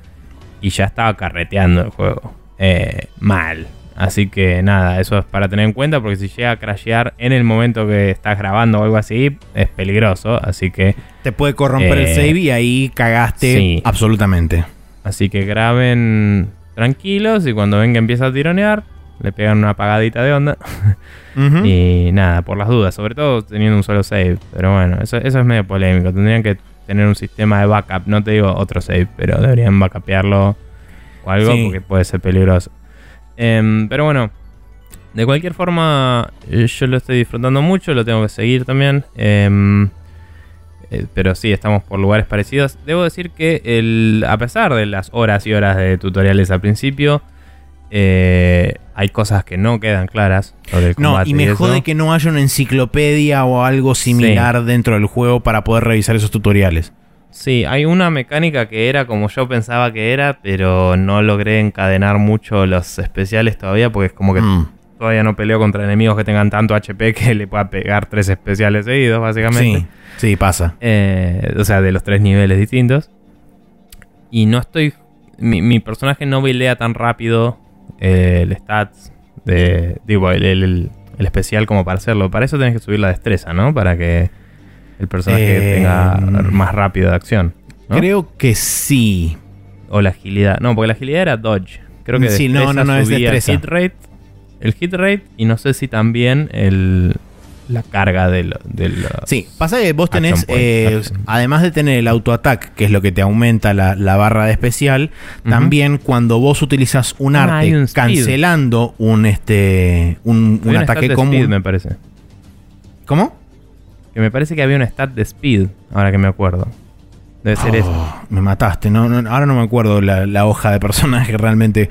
y ya estaba carreteando el juego. Eh, mal. Así que nada, eso es para tener en cuenta porque si llega a crashear en el momento que estás grabando o algo así, es peligroso. Así que. Te puede corromper el eh, save y ahí cagaste absolutamente. Así que graben tranquilos y cuando venga empieza a tironear, le pegan una apagadita de onda. y nada, por las dudas, sobre todo teniendo un solo save. Pero bueno, eso, eso es medio polémico. Tendrían que tener un sistema de backup. No te digo otro save, pero deberían backupearlo o algo porque puede ser peligroso. Em, pero bueno, de cualquier forma, eh, yo lo estoy disfrutando mucho, lo tengo que seguir también. Eh, eh, pero sí, estamos por lugares parecidos. Debo decir que el, a pesar de las horas y horas de tutoriales al principio, eh, hay cosas que no quedan claras No, y me jode que no haya una enciclopedia o algo similar dentro del juego para poder revisar esos tutoriales. Sí, hay una mecánica que era como yo pensaba que era, pero no logré encadenar mucho los especiales todavía porque es como que mm. Todavía no peleo contra enemigos que tengan tanto HP que le pueda pegar tres especiales seguidos, básicamente. Sí. Sí, pasa. Eh, o sea, de los tres niveles distintos. Y no estoy. Mi, personaje no bailea tan rápido eh, el stats de. Digo, el, especial como para hacerlo. Para eso tenés que subir la destreza, ¿no? Para que el personaje tenga eh, más rápido de acción. Creo que sí. O la agilidad. No, porque la agilidad era dodge. Creo que sí, no, no, no, es destreza. hit rate. El hit rate y no sé si también el, la carga del... sí, pasa que vos tenés, eh, además de tener el auto-attack, que es lo que te aumenta la, barra de especial, también cuando vos utilizas un ah, arte cancelando un, este, un, ataque común... me parece. ¿Cómo? Que me parece que había un stat de speed, ahora que me acuerdo. Debe ser eso. Oh, me mataste, no, ahora no me acuerdo la, la hoja de personaje realmente.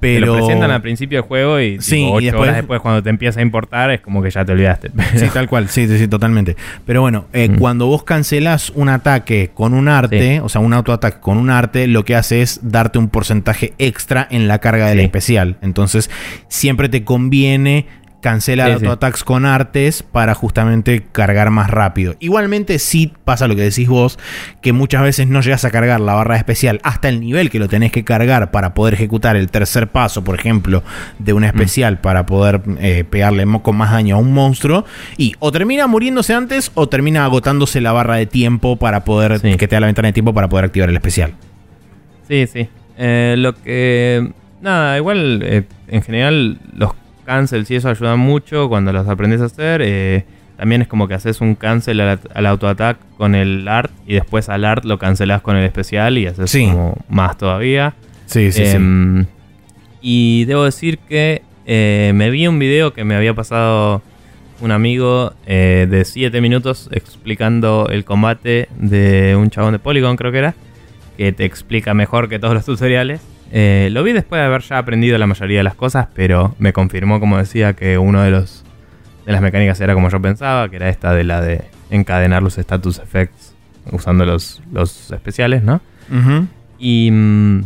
Pero... Te lo presentan al principio del juego y, sí, después, horas después cuando te empieza a importar es como que ya te olvidaste. Sí, tal cual, sí, sí, totalmente. Pero bueno, eh, mm. cuando vos cancelás un ataque con un arte, o sea, un autoataque con un arte, lo que hace es darte un porcentaje extra en la carga de la especial. Entonces, siempre te conviene cancelar autoattacks con artes para justamente cargar más rápido. Igualmente sí pasa lo que decís vos, que muchas veces no llegas a cargar la barra especial hasta el nivel que lo tenés que cargar para poder ejecutar el tercer paso, por ejemplo, de una especial para poder eh, pegarle con más daño a un monstruo. Y o termina muriéndose antes o termina agotándose la barra de tiempo para poder, Sí. que te da la ventana de tiempo para poder activar el especial. Sí, sí. Eh, lo que. Nada, igual eh, en general los cancels y eso ayudan mucho cuando los aprendes a hacer. eh, también es como que haces un cancel al, al autoattack con el art y después al art lo cancelas con el especial y haces Sí. como más todavía. Sí, sí, sí. Em, Y debo decir que eh, me vi un video que me había pasado un amigo eh, de 7 minutos explicando el combate de un chabón de Polygon, creo que era, que te explica mejor que todos los tutoriales. Eh, lo vi después de haber ya aprendido la mayoría de las cosas, pero me confirmó, como decía, que uno de los de las mecánicas era como yo pensaba, que era esta de la de encadenar los status effects usando los, los especiales, ¿no? Y, mm,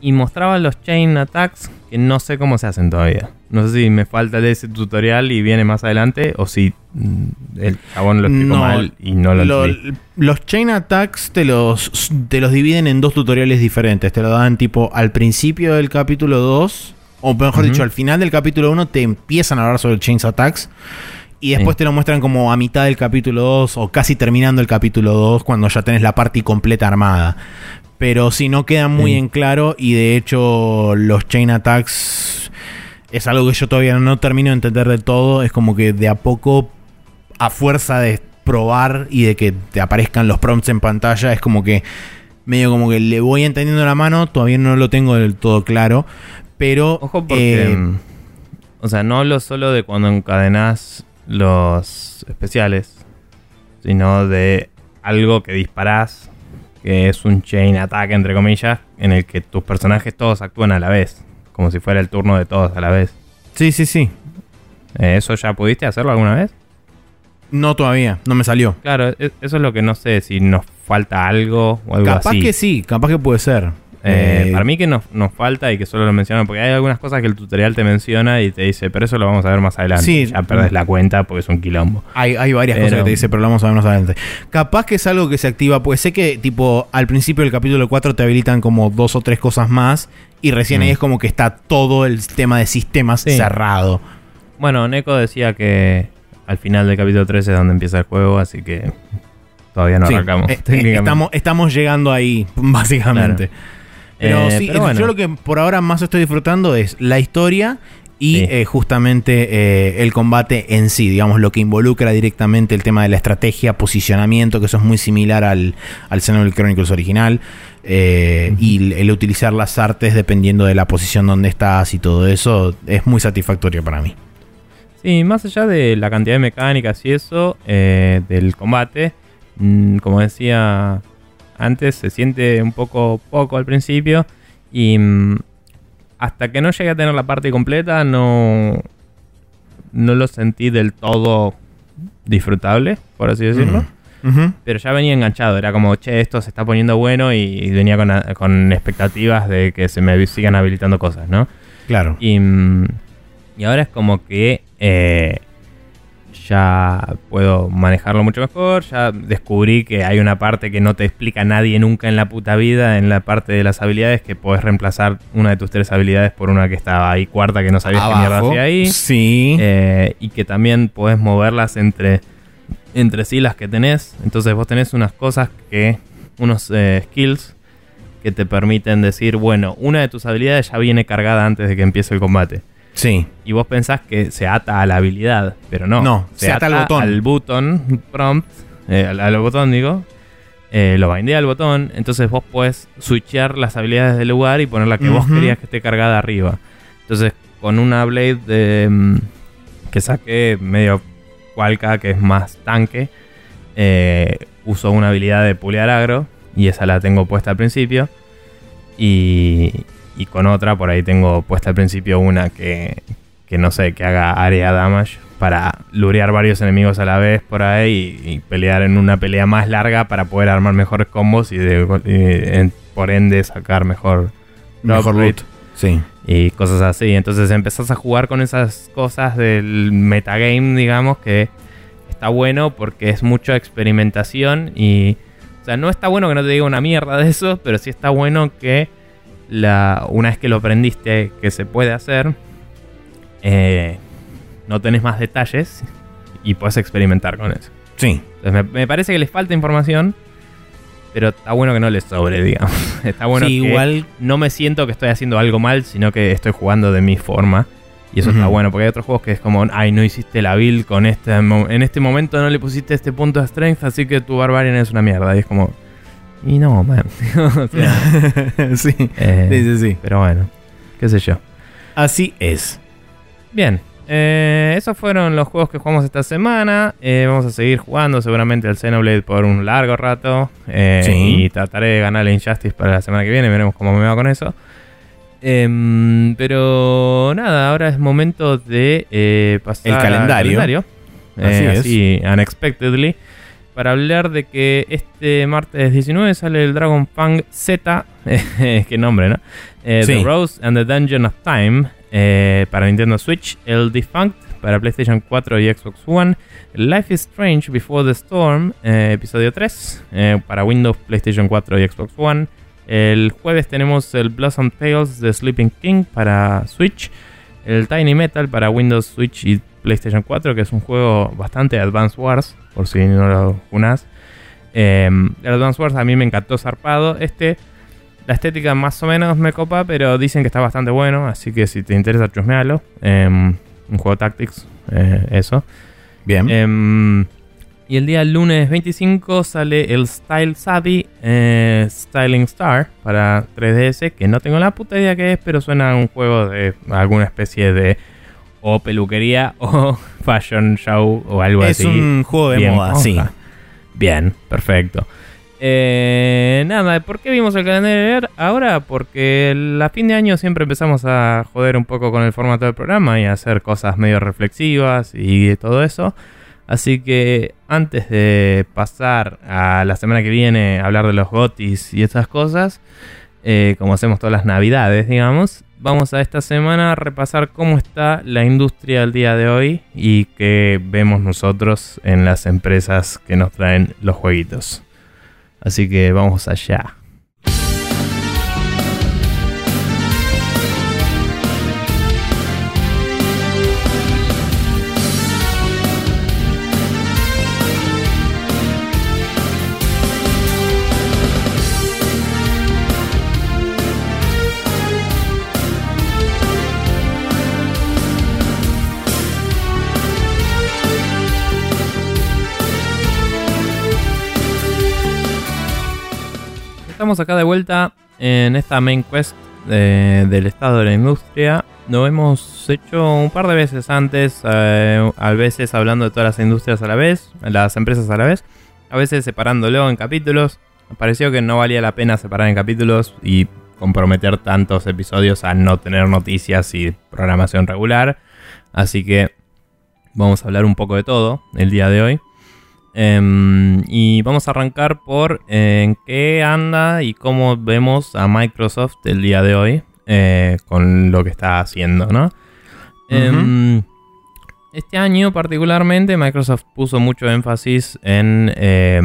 y mostraba los chain attacks que no sé cómo se hacen todavía. No sé si me falta de ese tutorial y viene más adelante o si mm, el chabón lo explicó No, mal y no lo, Lo- los chain attacks te los, te los dividen en dos tutoriales diferentes. Te lo dan tipo al principio del capítulo 2, o mejor dicho, al final del capítulo 1 te empiezan a hablar sobre chain attacks. Y después Sí. te lo muestran como a mitad del capítulo 2 o casi terminando el capítulo 2 cuando ya tenés la party completa armada. Pero si no queda muy Sí. en claro y de hecho los chain attacks es algo que yo todavía no termino de entender del todo. Es como que de a poco, a fuerza de probar y de que te aparezcan los prompts en pantalla, es como que medio como que le voy entendiendo la mano, todavía no lo tengo del todo claro. Pero... Ojo porque... eh, mm, o sea, no hablo solo de cuando encadenás los especiales, sino de algo que disparás, que es un chain attack, entre comillas, en el que tus personajes todos actúan a la vez, como si fuera el turno de todos a la vez. sí, sí, sí. Eh, ¿Eso ya pudiste hacerlo alguna vez? No todavía, no me salió. Claro, e- eso es lo que no sé, si nos falta algo o algo Capaz así. que sí, capaz que puede ser. Eh, Eh, para mí que nos, nos falta y que solo lo mencionan, porque hay algunas cosas que el tutorial te menciona y te dice, pero eso lo vamos a ver más adelante. Sí. ya perdés la cuenta porque es un quilombo. Hay, hay varias Pero- cosas que te dice, pero lo vamos a ver más adelante. Capaz que es algo que se activa, pues sé que tipo al principio del capítulo 4 te habilitan como dos o tres cosas más y recién Mm. ahí es como que está todo el tema de sistemas Sí. cerrado. Bueno, Neko decía que al final del capítulo 13 es donde empieza el juego, así que todavía no Sí, arrancamos. eh, estamos, estamos llegando ahí, básicamente. Pero Eh, sí, pero bueno. yo lo que por ahora más estoy disfrutando es la historia y Sí. eh, justamente eh, el combate en sí, digamos, lo que involucra directamente el tema de la estrategia, posicionamiento, que eso es muy similar al, al Xenoblade Chronicles original, eh, y el, el utilizar las artes dependiendo de la posición donde estás y todo eso, es muy satisfactorio para mí. Sí, más allá de la cantidad de mecánicas y eso, eh, del combate, mm, como decía antes, se siente un poco poco al principio y mm, hasta que no llegué a tener la parte completa no, no lo sentí del todo disfrutable, por así decirlo. Ujú. Pero ya venía enganchado, era como, che, esto se está poniendo bueno y, y venía con, con expectativas de que se me sigan habilitando cosas, ¿no? Claro. Y, mm, y ahora es como que eh, ya puedo manejarlo mucho mejor. Ya descubrí que hay una parte que no te explica nadie nunca en la puta vida, en la parte de las habilidades, que puedes reemplazar una de tus tres habilidades por una que estaba ahí cuarta que no sabías qué mierda Abajo. hacía ahí. Sí. Eh, y que también podés moverlas entre, entre sí las que tenés. Entonces vos tenés unas cosas que, unos eh, skills que te permiten decir, bueno, una de tus habilidades ya viene cargada antes de que empiece el combate. Sí. Y vos pensás que se ata a la habilidad, pero no. No, se ata al botón. Al botón prompt, eh, al, al botón digo. eh, lo bindea al botón, entonces vos podés switchear las habilidades del lugar y poner la que vos querías que esté cargada arriba. Entonces, con una blade de, mm, que saqué medio cualca, que es más tanque, eh, uso una habilidad de pulear agro y esa la tengo puesta al principio. Y, y con otra, por ahí tengo puesta al principio una que, que no sé, que haga área damage para lurear varios enemigos a la vez por ahí y, y pelear en una pelea más larga para poder armar mejores combos y, de- y en- por ende sacar mejor Mejor loot. Sí. y cosas así. Entonces empezás a jugar con esas cosas del metagame, digamos, que está bueno porque es mucha experimentación y... O sea, no está bueno que no te diga una mierda de eso, pero sí está bueno que la, una vez que lo aprendiste que se puede hacer, eh, no tenés más detalles y puedes experimentar con eso. Sí. Entonces me, me parece que les falta información, pero está bueno que no les sobre, digamos. Está bueno Sí, que igual- no me siento que estoy haciendo algo mal, sino que estoy jugando de mi forma. Y eso está bueno, porque hay otros juegos que es como, ay, no hiciste la build con este... En este momento no le pusiste este punto de strength, así que tu Barbarian es una mierda. Y es como... Y no, man. O sea, sí. eh, Sí, sí, sí. Pero bueno, qué sé yo. Así es. Bien, eh, esos fueron los juegos que jugamos esta semana. Eh, vamos a seguir jugando seguramente el Xenoblade por un largo rato. eh, Sí. Y trataré de ganar el Injustice para la semana que viene. Veremos cómo me va con eso. Em, pero nada, ahora es momento de eh, pasar El calendario. al Así Eh, es. así, unexpectedly. Para hablar de que este martes 19 sale el Dragon Fang Z. qué nombre, ¿no? Eh, Sí. The Rose and the Dungeon of Time eh, para Nintendo Switch. El Defunct para PlayStation 4 y Xbox One. Life is Strange Before the Storm, eh, episodio 3, eh, para Windows, PlayStation 4 y Xbox One. El jueves tenemos el Blossom Tales de Sleeping King para Switch. El Tiny Metal para Windows, Switch y PlayStation 4, que es un juego bastante Advance Wars, por si no lo unás. Eh, el Advance Wars a mí me encantó zarpado. Este, la estética más o menos me copa, pero dicen que está bastante bueno, así que si te interesa, chusmealo. Eh, un juego Tactics, eh, eso. Bien. Em, y el día lunes 25 sale el Style Savvy eh, Styling Star para 3DS, que no tengo la puta idea que es, pero suena a un juego de alguna especie de o peluquería o fashion show o algo es así. un juego de Bien, moda, oja. sí. Bien, perfecto. Eh, nada, ¿por qué vimos el calendario ahora? Porque a fin de año siempre empezamos a joder un poco con el formato del programa y a hacer cosas medio reflexivas y todo eso. Así que antes de pasar a la semana que viene a hablar de los gotis y esas cosas, eh, como hacemos todas las navidades, digamos, vamos a esta semana a repasar cómo está la industria al día de hoy y qué vemos nosotros en las empresas que nos traen los jueguitos. Así que vamos allá. Estamos acá de vuelta en esta main quest de- del estado de la industria. Lo hemos hecho un par de veces antes, eh, a veces hablando de todas las industrias a la vez, las empresas a la vez, a veces separándolo en capítulos. Me pareció que no valía la pena separar en capítulos y comprometer tantos episodios a no tener noticias y programación regular. Así que vamos a hablar un poco de todo el día de hoy. Em, y vamos a arrancar por eh, en qué anda y cómo vemos a Microsoft el día de hoy eh, con lo que está haciendo, ¿no? Em, este año particularmente Microsoft puso mucho énfasis en, eh,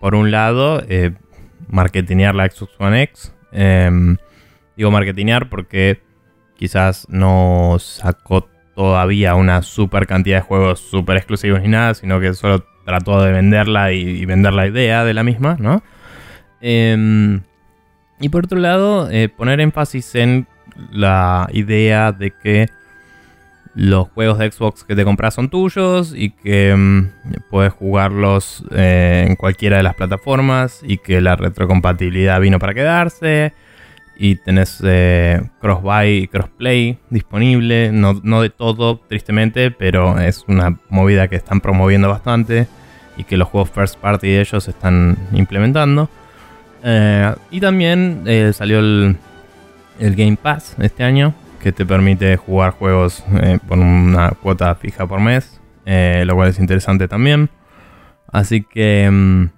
por un lado, marketinear la Xbox One X. Em, digo marketinear porque quizás no sacó todavía una super cantidad de juegos super exclusivos ni nada, sino que solo trató de venderla y, vender la idea de la misma, ¿no? Em, y por otro lado, eh, poner énfasis en la idea de que los juegos de Xbox que te compras son tuyos y que mm, puedes jugarlos eh, en cualquiera de las plataformas y que la retrocompatibilidad vino para quedarse y tenés eh, cross-buy y crossplay disponible. No, no de todo, tristemente, pero es una movida que están promoviendo bastante que los juegos first party de ellos están implementando. Eh, y también eh, salió el, el Game Pass este año, que te permite jugar juegos eh, por una cuota fija por mes, lo cual es interesante también. Así que... mm,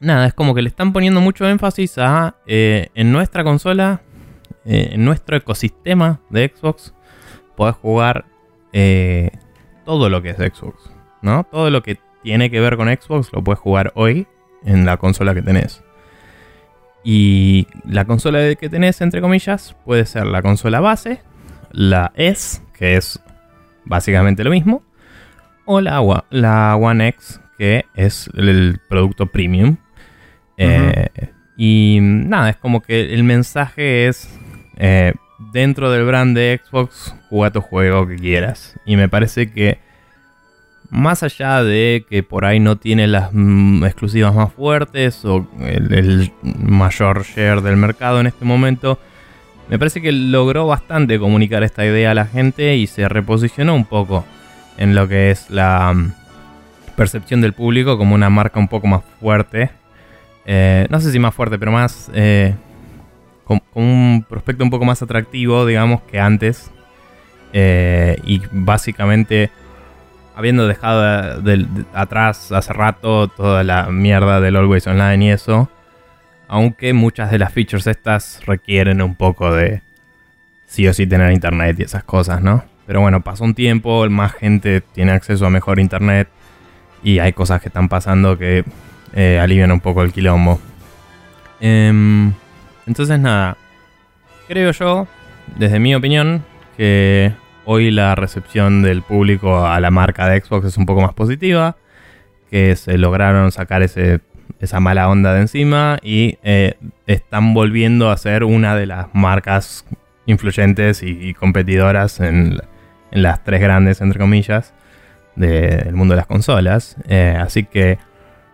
nada, es como que le están poniendo mucho énfasis a en nuestra consola en nuestro ecosistema de Xbox podés jugar todo lo que es Xbox, ¿no? Todo lo que tiene que ver con Xbox lo puedes jugar hoy en la consola que tenés. Y la consola que tenés, entre comillas, puede ser la consola base, la S, que es básicamente lo mismo, o la, la One X, que es el producto premium. Eh, y nada, es como que el mensaje es, eh, dentro del brand de Xbox, juega tu juego que quieras. Y me parece que más allá de que por ahí no tiene las mm, exclusivas más fuertes o el, mayor share del mercado en este momento, me parece que logró bastante comunicar esta idea a la gente y se reposicionó un poco en lo que es la mm, percepción del público como una marca un poco más fuerte. Eh, no sé si más fuerte, pero más... Eh, con, un prospecto un poco más atractivo, digamos, que antes. Eh, y básicamente habiendo dejado atrás hace rato toda la mierda del Always Online y eso, aunque muchas de las features estas requieren un poco de sí o sí tener internet y esas cosas, ¿no? Pero bueno, pasó un tiempo, más gente tiene acceso a mejor internet y hay cosas que están pasando que eh, alivian un poco el quilombo. Em, entonces nada, creo yo, desde mi opinión, que hoy la recepción del público a la marca de Xbox es un poco más positiva, que se lograron sacar ese, esa mala onda de encima y eh, están volviendo a ser una de las marcas influyentes y, competidoras en, las tres grandes, entre comillas, del mundo de las consolas. Eh, así que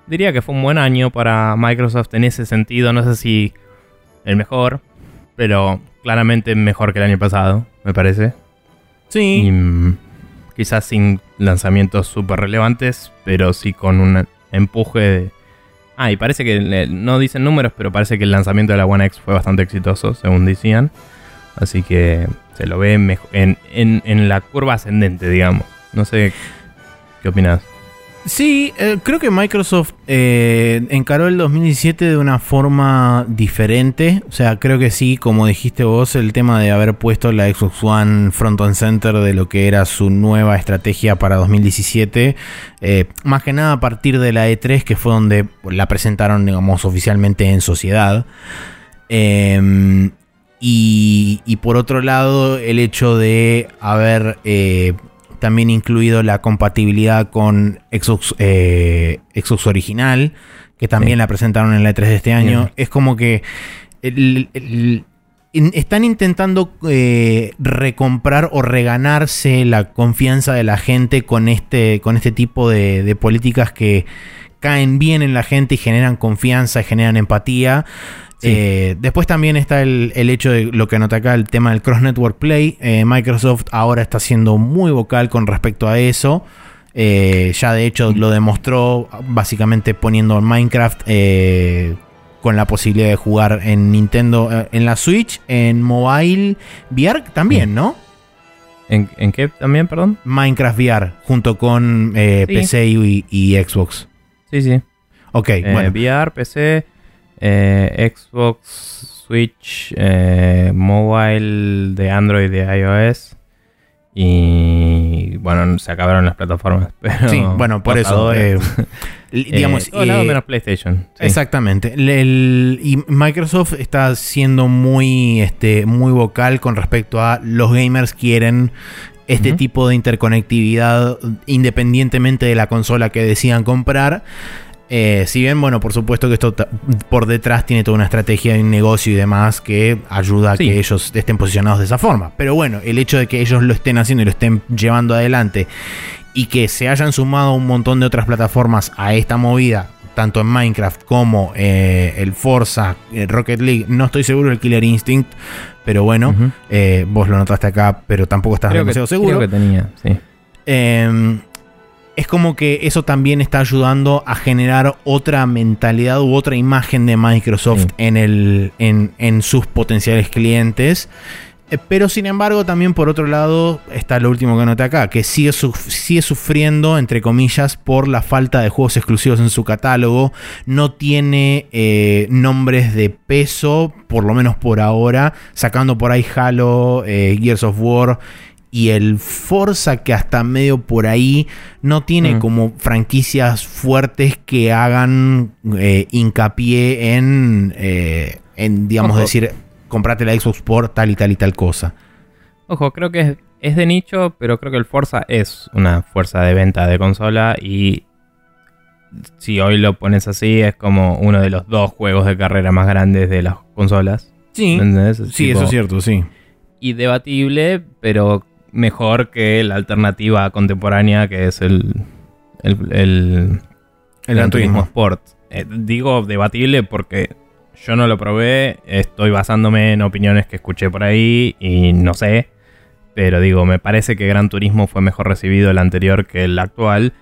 diría que fue un buen año para Microsoft en ese sentido. No sé si el mejor, pero claramente mejor que el año pasado, me parece. Sí. Mm, quizás sin lanzamientos súper relevantes, pero sí con un empuje de... Ah, y parece que no dicen números, pero parece que el lanzamiento de la One X fue bastante exitoso, según decían. Así que se lo ve en, en, en la curva ascendente, digamos. No sé qué opinas. Sí, eh, creo que Microsoft eh, encaró el 2017 de una forma diferente. O sea, creo que sí, como dijiste vos, el tema de haber puesto la Xbox One front and center de lo que era su nueva estrategia para 2017. Eh, más que nada a partir de la E3, que fue donde la presentaron, digamos, oficialmente en sociedad. Em, y, y, por otro lado, el hecho de haber también incluido la compatibilidad con Xbox, eh, Xbox original, que también la presentaron en la E3 de este año. Es como que están intentando eh, recomprar o reganarse la confianza de la gente con este, con este tipo de políticas que caen bien en la gente y generan confianza y generan empatía. Eh, después también está el, hecho de lo que anota acá, el tema del Cross Network Play. Eh, Microsoft ahora está siendo muy vocal con respecto a eso. Eh, ya de hecho lo demostró básicamente poniendo Minecraft con la posibilidad de jugar en Nintendo, en la Switch, en mobile VR también, ¿no? ¿En, qué también, perdón? Minecraft VR, junto con PC y, y, Xbox. Sí, sí. Ok, bueno. VR, PC, eh, Xbox, Switch, eh, mobile de Android de iOS. Y bueno, se acabaron las plataformas. Pero sí, bueno, por eso. Eh, digamos, lado menos PlayStation. Exactamente. y Microsoft está siendo muy, este, muy vocal con respecto a los gamers quieren este tipo de interconectividad independientemente de la consola que decidan comprar. Eh, si bien, bueno, por supuesto que esto por detrás tiene toda una estrategia de negocio y demás que ayuda a que ellos estén posicionados de esa forma. Pero bueno, el hecho de que ellos lo estén haciendo y lo estén llevando adelante y que se hayan sumado un montón de otras plataformas a esta movida, tanto en Minecraft como eh, el Forza, el Rocket League, no estoy seguro del Killer Instinct, pero bueno, eh, vos lo notaste acá, pero tampoco estás demasiado seguro. Creo que tenía, sí. Es como que eso también está ayudando a generar otra mentalidad u otra imagen de Microsoft en, el, en, sus potenciales clientes. Eh, Pero sin embargo, también por otro lado, está lo último que anoté acá, que sigue, suf- sigue sufriendo, entre comillas, por la falta de juegos exclusivos en su catálogo. No tiene eh, nombres de peso, por lo menos por ahora, sacando por ahí Halo, eh, Gears of War y el Forza, que hasta medio por ahí no tiene Mm. como franquicias fuertes que hagan eh, hincapié en, eh, en digamos, Ojo. decir, comprate la Xbox por tal y tal y tal cosa. Ojo, creo que es, es de nicho, pero creo que el Forza es una fuerza de venta de consola y si hoy lo pones así es como uno de los dos juegos de carrera más grandes de las consolas. Sí, sí, tipo- eso es cierto, sí. Y debatible, pero mejor que la alternativa contemporánea que es el, el, el, El Gran Turismo. Sport. Eh, digo debatible porque yo no lo probé, estoy basándome en opiniones que escuché por ahí y no sé. Pero digo, me parece que Gran Turismo fue mejor recibido el anterior que el actual.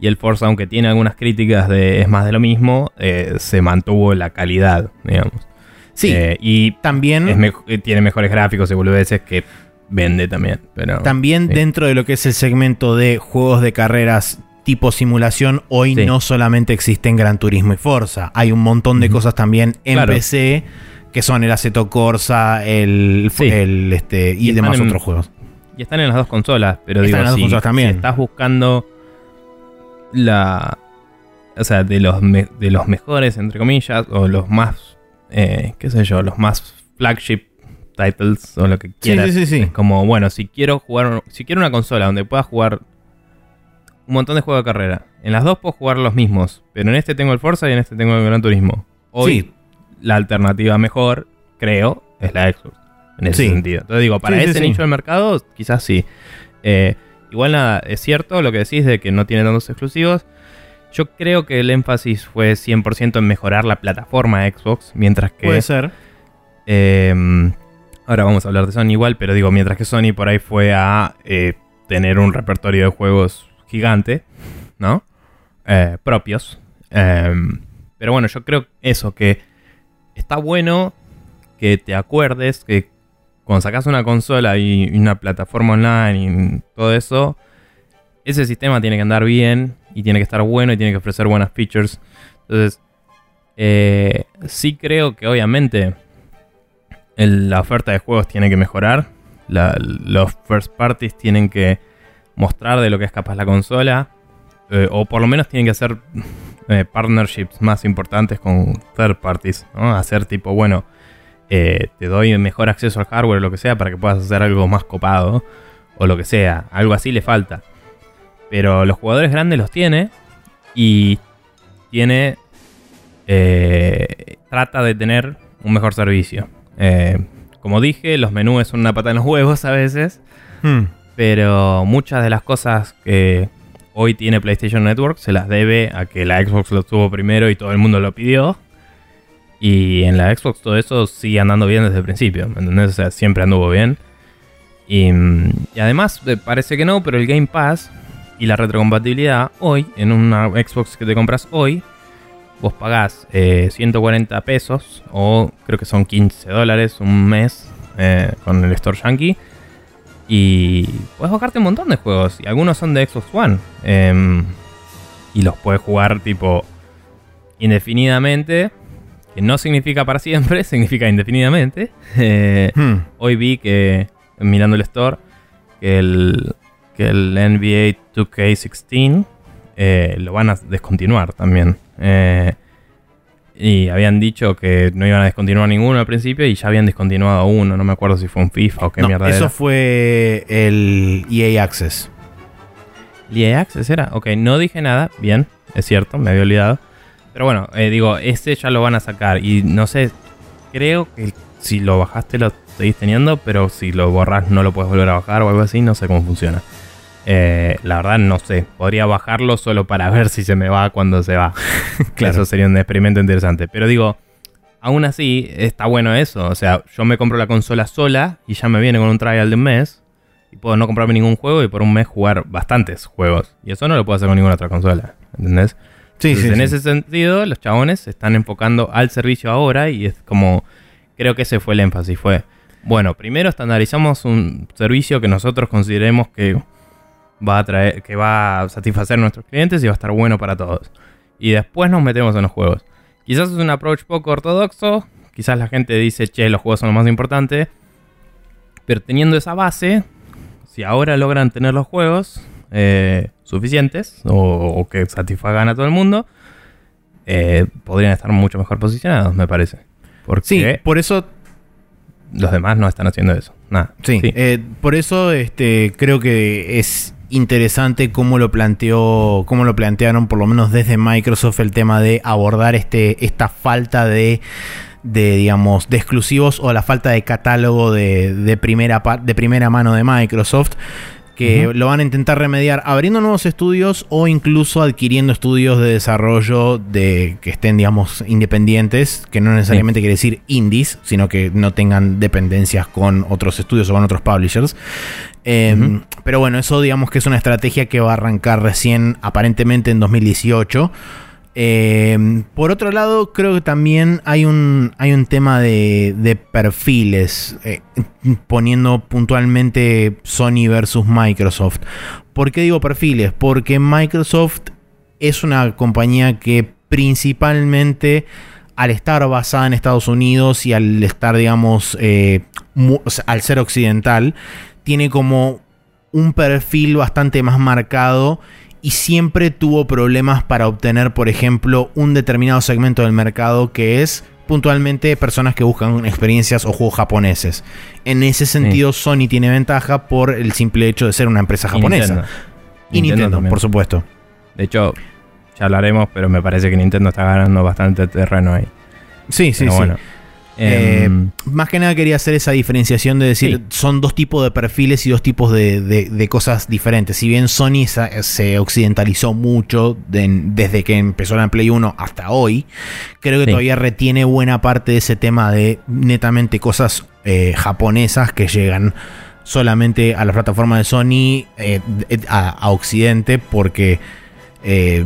Y el Forza, aunque tiene algunas críticas de es más de lo mismo, eh, se mantuvo la calidad, digamos. Sí, Eh, y también, es tiene mejores gráficos y boludeces que vende también. Pero, también sí. dentro de lo que es el segmento de juegos de carreras tipo simulación, hoy Sí. no solamente existen Gran Turismo y Forza. Hay un montón de cosas también en Claro. PC que son el Aceto Corsa, el, Sí. el este y, Y demás en- otros juegos. Y están en las dos consolas, pero Están digo, en las dos si, consolas también. si estás buscando la. O sea, de los, me- de los mejores, entre comillas, o los más. eh, ¿Qué sé yo? Los más flagship titles, o lo que Sí, quieras. sí, sí, sí. Es como, bueno, si quiero jugar. Si quiero una consola donde pueda jugar un montón de juegos de carrera. En las dos puedo jugar los mismos, pero en este tengo el Forza y en este tengo el Gran Turismo. Hoy Sí. la alternativa mejor, creo, es la Xbox. En ese Sí. sentido. Entonces digo, para Sí, sí, ese sí. nicho del mercado, quizás sí. Eh, igual nada, es cierto lo que decís de que no tiene tantos exclusivos. Yo creo que el énfasis fue 100% en mejorar la plataforma Xbox, mientras que... Puede ser. eh, ahora vamos a hablar de Sony igual, pero digo, mientras que Sony por ahí fue a eh, tener un repertorio de juegos gigante, ¿no? Eh, propios. Eh, pero bueno, yo creo eso, que está bueno que te acuerdes que cuando sacas una consola y y una plataforma online y todo eso, ese sistema tiene que andar bien y tiene que estar bueno y tiene que ofrecer buenas features. Entonces, eh, sí creo que obviamente la oferta de juegos tiene que mejorar. Los first parties tienen que mostrar de lo que es capaz la consola. eh, o por lo menos tienen que hacer eh, partnerships más importantes con third parties. Hacer tipo, bueno, eh, te doy mejor acceso al hardware o lo que sea para que puedas hacer algo más copado. O lo que sea. Algo así le falta. Pero los jugadores grandes los tiene. Y tiene. trata de tener un mejor servicio. Eh, como dije, los menús son una pata en los huevos a veces. Hmm. Pero muchas de las cosas que hoy tiene PlayStation Network se las debe a que la Xbox lo tuvo primero y todo el mundo lo pidió. Y en la Xbox todo eso sigue andando bien desde el principio, ¿me entendés? O sea, siempre anduvo bien. Y, mm, y además, eh, parece que no, pero el Game Pass y la retrocompatibilidad hoy, en una Xbox que te compras hoy, vos pagás eh, 140 pesos o creo que son 15 dólares un mes eh, con el Store Yankee. Y puedes bajarte un montón de juegos. Y algunos son de Xbox One. Em, y los puedes jugar tipo indefinidamente. Que no significa para siempre, significa indefinidamente. Eh, Hmm. hoy vi que, mirando el store, que el, que el NBA 2K16 eh, lo van a descontinuar también. Eh, y habían dicho que no iban a descontinuar ninguno al principio y ya habían descontinuado uno. No me acuerdo si fue un FIFA o qué No, mierda eso era. fue el EA Access. ¿El EA Access era? Ok, no dije nada. Bien, es cierto, me había olvidado. Pero bueno, eh, digo, este ya lo van a sacar. Y no sé, creo que si lo bajaste lo seguís teniendo, pero si lo borras no lo puedes volver a bajar o algo así. No sé cómo funciona. Eh, la verdad no sé. Podría bajarlo solo para ver si se me va cuando se va. Claro. Eso sería un experimento interesante. Pero digo, aún así está bueno eso. O sea, yo me compro la consola sola y ya me viene con un trial de un mes. Y puedo no comprarme ningún juego y por un mes jugar bastantes juegos. Y eso no lo puedo hacer con ninguna otra consola. ¿Entendés? Sí, Entonces, sí, en sí. ese sentido, los chabones se están enfocando al servicio ahora y es como. Creo que ese fue el énfasis. Fue. Bueno, primero estandarizamos un servicio que nosotros consideremos que va a traer, que va a satisfacer a nuestros clientes y va a estar bueno para todos. Y después nos metemos en los juegos. Quizás es un approach poco ortodoxo, quizás la gente dice, che, los juegos son lo más importante. Pero teniendo esa base, si ahora logran tener los juegos eh, suficientes o, que satisfagan a todo el mundo, eh, podrían estar mucho mejor posicionados, me parece. Porque sí, por eso los demás no están haciendo eso. Nada. Sí, eh, por eso este, creo que es interesante cómo lo planteó, cómo lo plantearon, por lo menos desde Microsoft, el tema de abordar este, esta falta de, de digamos, de exclusivos o la falta de catálogo de, de primera, de primera mano de Microsoft que lo van a intentar remediar abriendo nuevos estudios o incluso adquiriendo estudios de desarrollo de que estén, digamos, independientes, que no necesariamente quiere decir indies, sino que no tengan dependencias con otros estudios o con otros publishers. Em, pero bueno, eso digamos que es una estrategia que va a arrancar recién aparentemente en 2018. Em, por otro lado, creo que también hay un, hay un tema de, perfiles, eh, poniendo puntualmente Sony versus Microsoft. ¿Por qué digo perfiles? Porque Microsoft es una compañía que principalmente al estar basada en Estados Unidos y al estar, digamos, eh, al ser occidental, tiene como un perfil bastante más marcado y siempre tuvo problemas para obtener, por ejemplo, un determinado segmento del mercado que es puntualmente personas que buscan experiencias o juegos japoneses. En ese sentido, Sony tiene ventaja por el simple hecho de ser una empresa japonesa. Y Nintendo, por supuesto. De hecho, ya hablaremos, pero me parece que Nintendo está ganando bastante terreno ahí. Sí, sí, sí. Eh, em, más que nada quería hacer esa diferenciación de decir, son dos tipos de perfiles y dos tipos de, cosas diferentes. Si bien Sony se, occidentalizó mucho desde que empezó la Play 1 hasta hoy, creo que todavía retiene buena parte de ese tema de netamente cosas eh, japonesas que llegan solamente a la plataforma de Sony, eh, a Occidente, porque eh,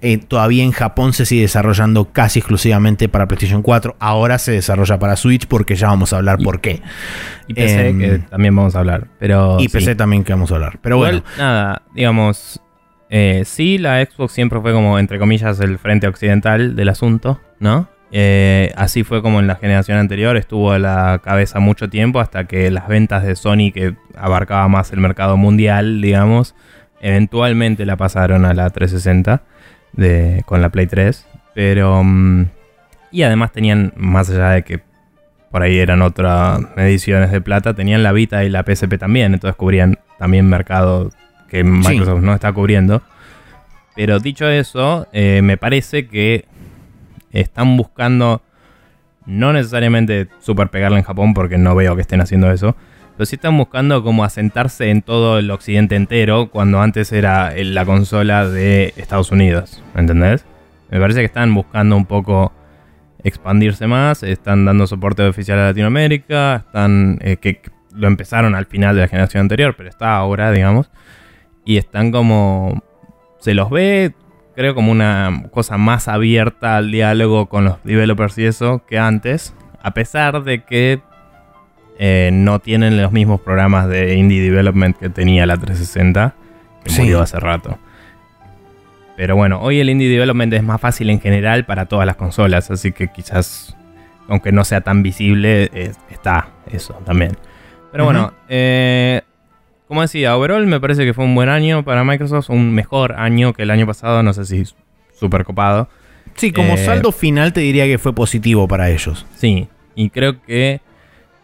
eh, todavía en Japón se sigue desarrollando casi exclusivamente para PlayStation 4. Ahora se desarrolla para Switch porque ya vamos a hablar por qué. Y PC em, que también vamos a hablar. Pero y PC también que vamos a hablar. Pero bueno. Nada, digamos. Eh, sí, la Xbox siempre fue como, entre comillas, el frente occidental del asunto, ¿no? así fue como en la generación anterior, estuvo a la cabeza mucho tiempo hasta que las ventas de Sony, que abarcaba más el mercado mundial, digamos, Eventualmente la pasaron a la 360 de, con la Play 3. Pero. Mm, y además tenían, más allá de que por ahí eran otras mediciones de plata, tenían la Vita y la PSP también. Entonces cubrían también mercado que Microsoft no está cubriendo. Pero dicho eso, eh, me parece que están buscando no necesariamente super pegarle en Japón, porque no veo que estén haciendo eso, pero sí están buscando como asentarse en todo el occidente entero, cuando antes era la consola de Estados Unidos, ¿entendés? Me parece que están buscando un poco expandirse más, están dando soporte oficial a Latinoamérica, están eh, que lo empezaron al final de la generación anterior, pero está ahora, digamos, y están como se los ve, creo como una cosa más abierta al diálogo con los developers y eso que antes, a pesar de que eh, no tienen los mismos programas de indie development que tenía la 360, que murió hace rato. Pero bueno, hoy el indie development es más fácil en general para todas las consolas, así que quizás, aunque no sea tan visible, está eso también. Pero bueno, eh, como decía, overall me parece que fue un buen año para Microsoft, un mejor año que el año pasado, no sé si súper copado. Sí, como eh, saldo final te diría que fue positivo para ellos. Sí, y creo que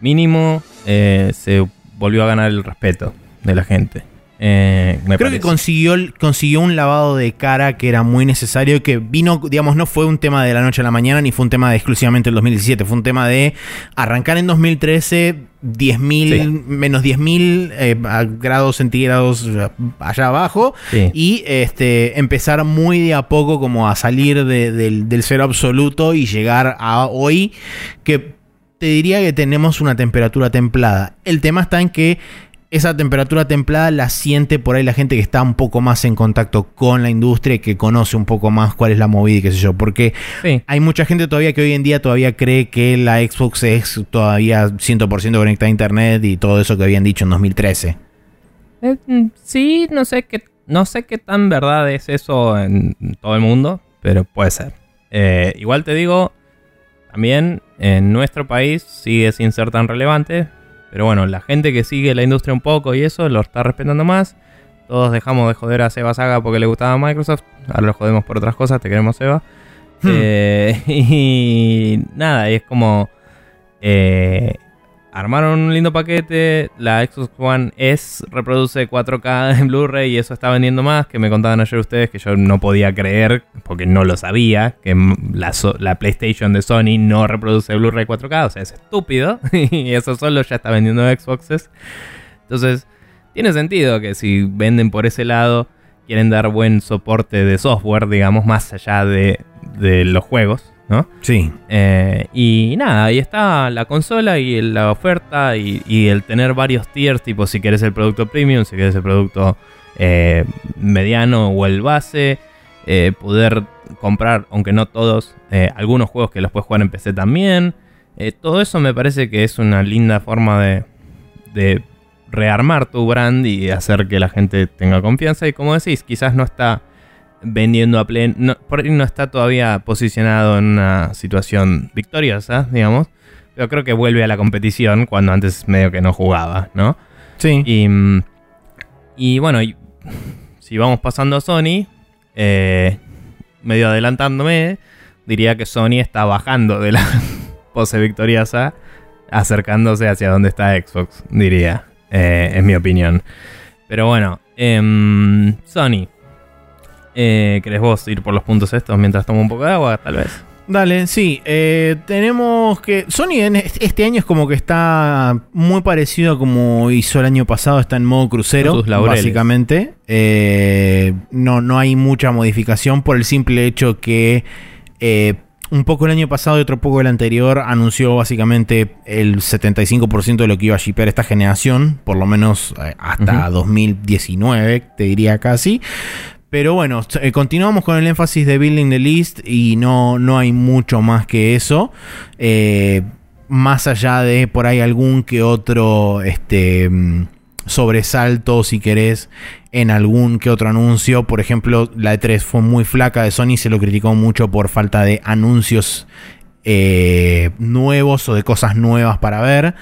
mínimo eh, se volvió a ganar el respeto de la gente. Eh, Creo que consiguió, consiguió un lavado de cara que era muy necesario, que vino, digamos, no fue un tema de la noche a la mañana, ni fue un tema de exclusivamente el 2017, fue un tema de arrancar en 2013 10.000, menos 10.000 eh, grados centígrados allá abajo y este, empezar muy de a poco como a salir del, del cero absoluto y llegar a hoy que te diría que tenemos una temperatura templada. El tema está en que esa temperatura templada la siente por ahí la gente que está un poco más en contacto con la industria y que conoce un poco más cuál es la movida y qué sé yo. Porque hay mucha gente todavía que hoy en día todavía cree que la Xbox es todavía 100% conectada a Internet y todo eso que habían dicho en 2013. Eh, mm, sí, no sé qué, no sé qué tan verdad es eso en todo el mundo, pero puede ser. Eh, igual te digo, también en nuestro país sigue sin ser tan relevante pero bueno, la gente que sigue la industria un poco y eso lo está respetando más. Todos dejamos de joder a Seba Saga porque le gustaba Microsoft. Ahora lo jodemos por otras cosas, te queremos Seba. Hmm. Eh, y nada, y es como... Eh, armaron un lindo paquete. La Xbox One S reproduce 4K en Blu-ray y eso está vendiendo más. Que me contaban ayer ustedes que yo no podía creer, porque no lo sabía, que la, PlayStation de Sony no reproduce Blu-ray 4K. O sea, es estúpido. y eso solo ya está vendiendo Xboxes. Entonces, tiene sentido que si venden por ese lado, quieren dar buen soporte de software, digamos, más allá de, de los juegos. ¿No? Sí. Eh, y nada, ahí está la consola y la oferta y, el tener varios tiers, tipo si quieres el producto premium, si quieres el producto eh, mediano o el base, eh, poder comprar, aunque no todos, algunos juegos que los puedes jugar en PC también. todo eso me parece que es una linda forma de, de rearmar tu brand y hacer que la gente tenga confianza. Y como decís, quizás no está vendiendo a pleno. No, por ahí no está todavía posicionado en una situación victoriosa, digamos. Pero creo que vuelve a la competición cuando antes medio que no jugaba, ¿no? Sí. Y, y bueno, si vamos pasando a Sony, eh, medio adelantándome, diría que Sony está bajando de la pose victoriosa, acercándose hacia donde está Xbox, diría, eh, en mi opinión. Pero bueno, em, Sony, eh, ¿Querés vos ir por los puntos estos mientras tomo un poco de agua, tal vez? Dale, sí. Eh, tenemos que. Sony en este año es como que está muy parecido a como hizo el año pasado. Está en modo crucero, básicamente. Eh, no, no hay mucha modificación por el simple hecho que. Eh, un poco el año pasado y otro poco el anterior anunció básicamente el 75% de lo que iba a shipear esta generación, por lo menos hasta 2019, te diría casi. Pero bueno, eh, continuamos con el énfasis de Building the List y no, no hay mucho más que eso. Eh, más allá de por ahí algún que otro este, mm, sobresalto, si querés, en algún que otro anuncio. Por ejemplo, la E3 fue muy flaca de Sony, se lo criticó mucho por falta de anuncios eh, nuevos o de cosas nuevas para ver.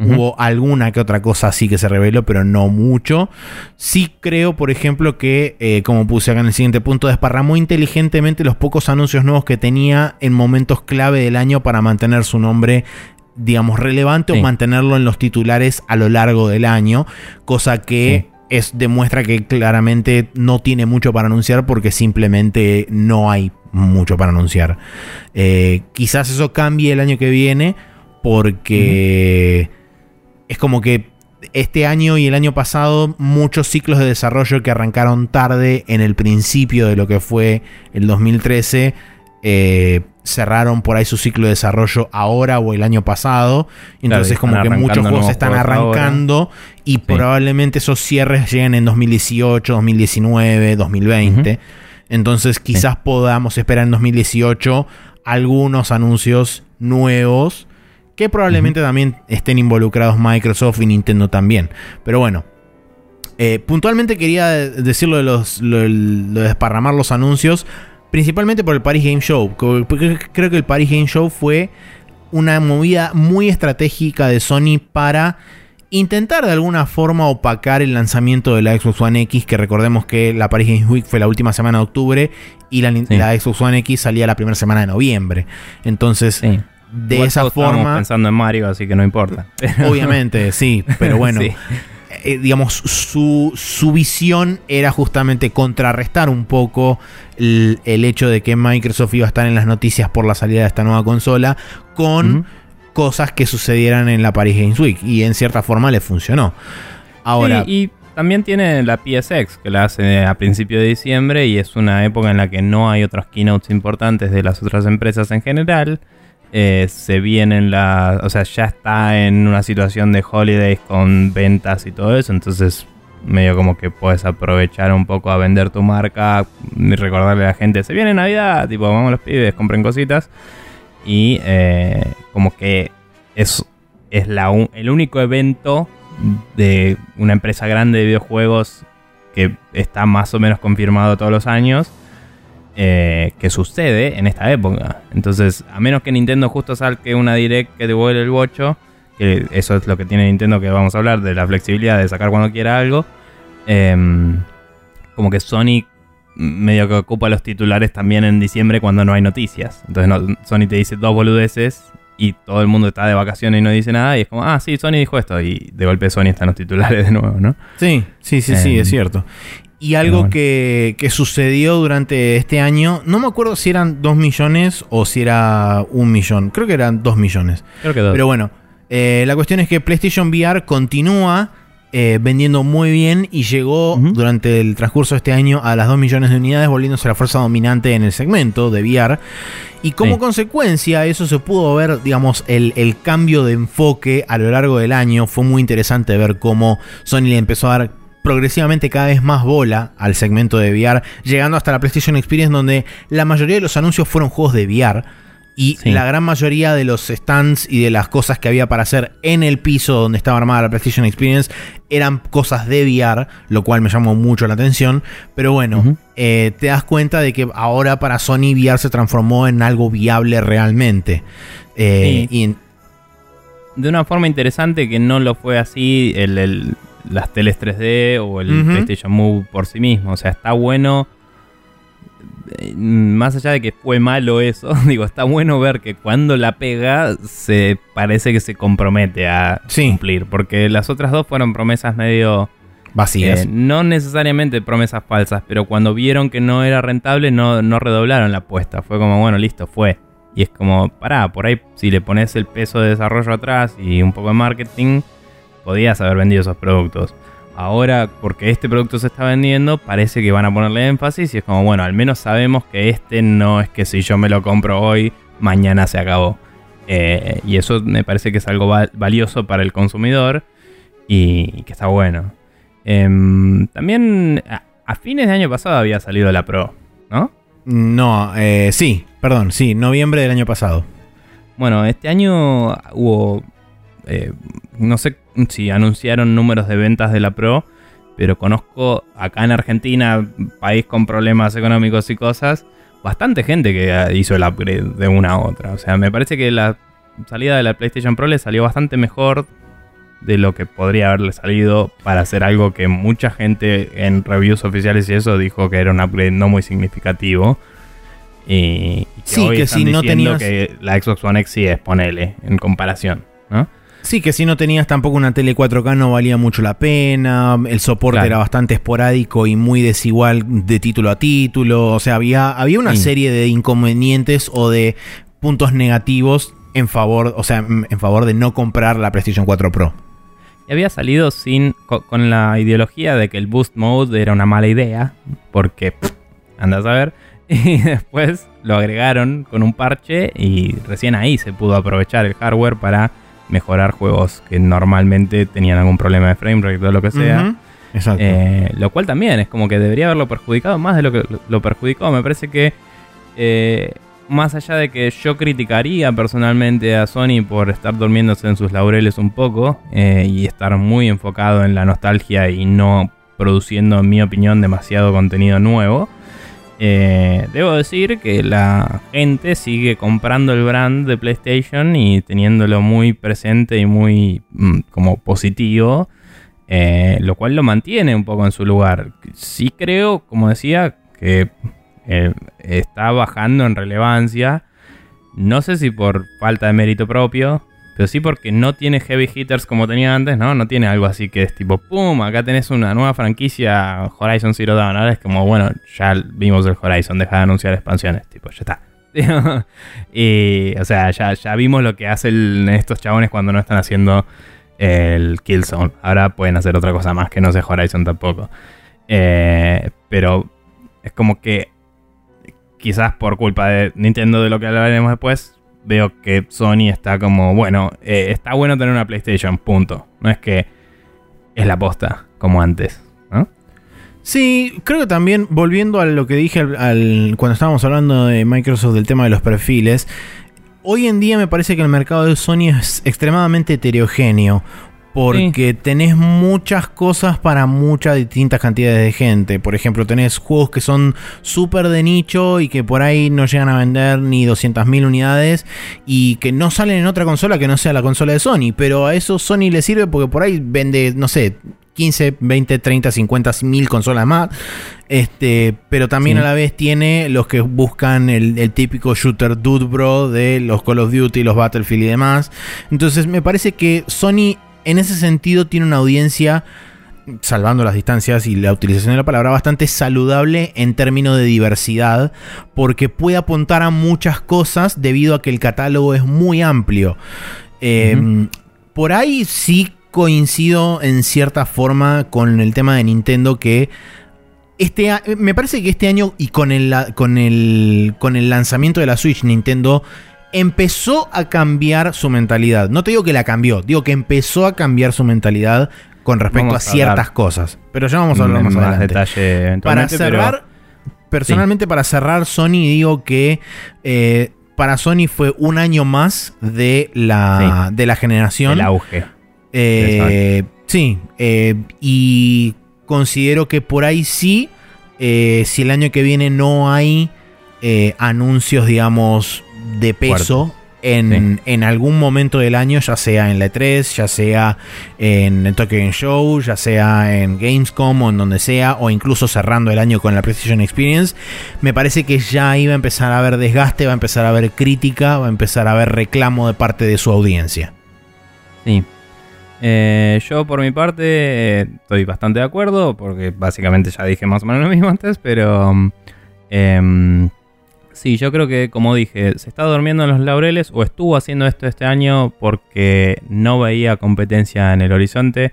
Hubo alguna que otra cosa así que se reveló, pero no mucho. Sí creo, por ejemplo, que, eh, como puse acá en el siguiente punto, desparramó inteligentemente los pocos anuncios nuevos que tenía en momentos clave del año para mantener su nombre digamos, relevante o mantenerlo en los titulares a lo largo del año, cosa que es, demuestra que claramente no tiene mucho para anunciar porque simplemente no hay mucho para anunciar. Eh, quizás eso cambie el año que viene porque es como que este año y el año pasado muchos ciclos de desarrollo que arrancaron tarde en el principio de lo que fue el 2013 eh, cerraron por ahí su ciclo de desarrollo ahora o el año pasado. Entonces como que muchos juegos están arrancando y probablemente esos cierres lleguen en 2018, 2019, 2020. Entonces quizás podamos esperar en 2018 algunos anuncios nuevos que probablemente también estén involucrados Microsoft y Nintendo también. Pero bueno, eh, puntualmente quería decirlo de los, lo, de desparramar los anuncios, principalmente por el Paris Game Show. Creo que el Paris Game Show fue una movida muy estratégica de Sony para intentar de alguna forma opacar el lanzamiento de la Xbox One X, que recordemos que la Paris Games Week fue la última semana de octubre y la, Xbox One X salía la primera semana de noviembre. Entonces, de esa forma... pensando en Mario, así que no importa. Obviamente, sí, pero bueno. Eh, digamos, su, su, visión era justamente contrarrestar un poco el, hecho de que Microsoft iba a estar en las noticias por la salida de esta nueva consola con cosas que sucedieran en la Paris Games Week y en cierta forma le funcionó. Ahora, y también tiene la PSX que la hace a principio de diciembre y es una época en la que no hay otros keynotes importantes de las otras empresas en general. Eh, se vienen la. O sea, ya está en una situación de holidays con ventas y todo eso. Entonces, medio como que puedes aprovechar un poco a vender tu marca y recordarle a la gente: se viene Navidad, tipo, vamos los pibes, compren cositas. Y eh, como que es, es la, el único evento de una empresa grande de videojuegos que está más o menos confirmado todos los años eh, que sucede en esta época. Entonces, a menos que Nintendo justo salque una direct que devuelve el bocho, que eso es lo que tiene Nintendo que vamos a hablar, de la flexibilidad de sacar cuando quiera algo, em, como que Sony medio que ocupa los titulares también en diciembre cuando no hay noticias. Entonces Sony te dice dos boludeces y todo el mundo está de vacaciones y no dice nada y es como, ah, sí, Sony dijo esto y de golpe Sony está en los titulares de nuevo, ¿no? Sí, sí, sí, sí, es em, cierto. Y algo que, sucedió durante este año, no me acuerdo si eran 2 millones o si era un millón. Creo que eran 2 millones. Creo que 2. Pero bueno, eh, la cuestión es que PlayStation VR continúa eh, vendiendo muy bien y llegó durante el transcurso de este año a las 2 millones de unidades, volviéndose la fuerza dominante en el segmento de VR. Y como consecuencia, eso se pudo ver, digamos, el, el, cambio de enfoque a lo largo del año. Fue muy interesante ver cómo Sony le empezó a dar progresivamente cada vez más bola al segmento de VR, llegando hasta la PlayStation Experience donde la mayoría de los anuncios fueron juegos de VR. Y la gran mayoría de los stands y de las cosas que había para hacer en el piso donde estaba armada la PlayStation Experience eran cosas de VR, lo cual me llamó mucho la atención. Pero bueno, eh, te das cuenta de que ahora para Sony VR se transformó en algo viable realmente. Eh, y de una forma interesante que no lo fue así el, las teles 3D o el PlayStation Move por sí mismo. O sea, está bueno. Eh, más allá de que fue malo eso, digo, está bueno ver que cuando la pega se parece que se compromete a cumplir. Porque las otras dos fueron promesas medio vacías. Eh, no necesariamente promesas falsas, pero cuando vieron que no era rentable, no, no redoblaron la apuesta. Fue como, bueno, listo, fue. Y es como, pará, por ahí si le pones el peso de desarrollo atrás y un poco de marketing, podías haber vendido esos productos. Ahora, porque este producto se está vendiendo, parece que van a ponerle énfasis y es como, bueno, al menos sabemos que este no es que si yo me lo compro hoy, mañana se acabó. Eh, y eso me parece que es algo valioso para el consumidor y, que está bueno. Em, también a, fines de año pasado había salido la Pro, ¿no? No, eh, sí, perdón, sí, noviembre del año pasado. Bueno, este año hubo eh, no sé si anunciaron números de ventas de la Pro, pero conozco acá en Argentina, país con problemas económicos y cosas, bastante gente que hizo el upgrade de una a otra. O sea, me parece que la salida de la PlayStation Pro le salió bastante mejor de lo que podría haberle salido para hacer algo que mucha gente en reviews oficiales y eso dijo que era un upgrade no muy significativo. Y, que sí, hoy que si no tenías... que la Xbox One X sí es, ponele, en comparación, ¿no? Sí, que si no tenías tampoco una tele 4K no valía mucho la pena, el soporte era bastante esporádico y muy desigual de título a título, o sea, había, había una serie de inconvenientes o de puntos negativos en favor, o sea, en favor de no comprar la PlayStation 4 Pro. Y había salido sin con, la ideología de que el boost mode era una mala idea, porque andas a ver, y después lo agregaron con un parche y recién ahí se pudo aprovechar el hardware para mejorar juegos que normalmente tenían algún problema de frame rate o lo que sea. Exacto. Eh, lo cual también es como que debería haberlo perjudicado más de lo que lo perjudicó. Me parece que eh, más allá de que yo criticaría personalmente a Sony por estar durmiéndose en sus laureles un poco eh, y estar muy enfocado en la nostalgia y no produciendo, en mi opinión, demasiado contenido nuevo. Eh, debo decir que la gente sigue comprando el brand de PlayStation y teniéndolo muy presente y muy mm, como positivo, eh, lo cual lo mantiene un poco en su lugar. Sí creo, como decía, que eh, está bajando en relevancia. No sé si por falta de mérito propio, pero sí porque no tiene heavy hitters como tenía antes, ¿no? No tiene algo así que es tipo, ¡pum! Acá tenés una nueva franquicia Horizon Zero Dawn. Ahora es como, bueno, ya vimos el Horizon, deja de anunciar expansiones, tipo, ya está. y, o sea, ya, ya vimos lo que hacen estos chabones cuando no están haciendo el Killzone. Ahora pueden hacer otra cosa más que no sea Horizon tampoco. Eh, pero es como que quizás por culpa de Nintendo de lo que hablaremos después, veo que Sony está como, bueno, eh, está bueno tener una PlayStation, punto. No es que es la posta, como antes, ¿no? Sí, creo que también, volviendo a lo que dije al, cuando estábamos hablando de Microsoft del tema de los perfiles, hoy en día me parece que el mercado de Sony es extremadamente heterogéneo. Porque tenés muchas cosas para muchas distintas cantidades de gente. Por ejemplo, tenés juegos que son súper de nicho y que por ahí no llegan a vender ni 200.000 unidades y que no salen en otra consola que no sea la consola de Sony. Pero a eso Sony le sirve porque por ahí vende, no sé, 15, 20, 30, 50 mil consolas más. Este, pero también a la vez tiene los que buscan el, el, típico shooter dude bro de los Call of Duty, los Battlefield y demás. Entonces me parece que Sony en ese sentido tiene una audiencia, salvando las distancias y la utilización de la palabra, bastante saludable en términos de diversidad, porque puede apuntar a muchas cosas debido a que el catálogo es muy amplio. Em, por ahí sí coincido en cierta forma con el tema de Nintendo que este me parece que este año y con el, con el, con el lanzamiento de la Switch Nintendo empezó a cambiar su mentalidad. No te digo que la cambió, digo que empezó a cambiar su mentalidad con respecto a, ciertas cosas. Pero ya vamos a hablar más, adelante. Detalle para cerrar, personalmente para cerrar, Sony digo que eh, para Sony fue un año más de la, de la generación. El auge. Eh, sí, eh, y considero que por ahí sí, si el año que viene no hay anuncios, digamos, de peso en, en, algún momento del año, ya sea en la E3, ya sea en el Tokyo Game Show, ya sea en Gamescom o en donde sea, o incluso cerrando el año con la PlayStation Experience, me parece que ya iba a empezar a haber desgaste, va a empezar a haber crítica, va a empezar a haber reclamo de parte de su audiencia. Sí. Eh, yo por mi parte eh, estoy bastante de acuerdo, porque básicamente ya dije más o menos lo mismo antes, pero... Em, Sí, yo creo que, como dije, se está durmiendo en los laureles o estuvo haciendo esto este año porque no veía competencia en el horizonte.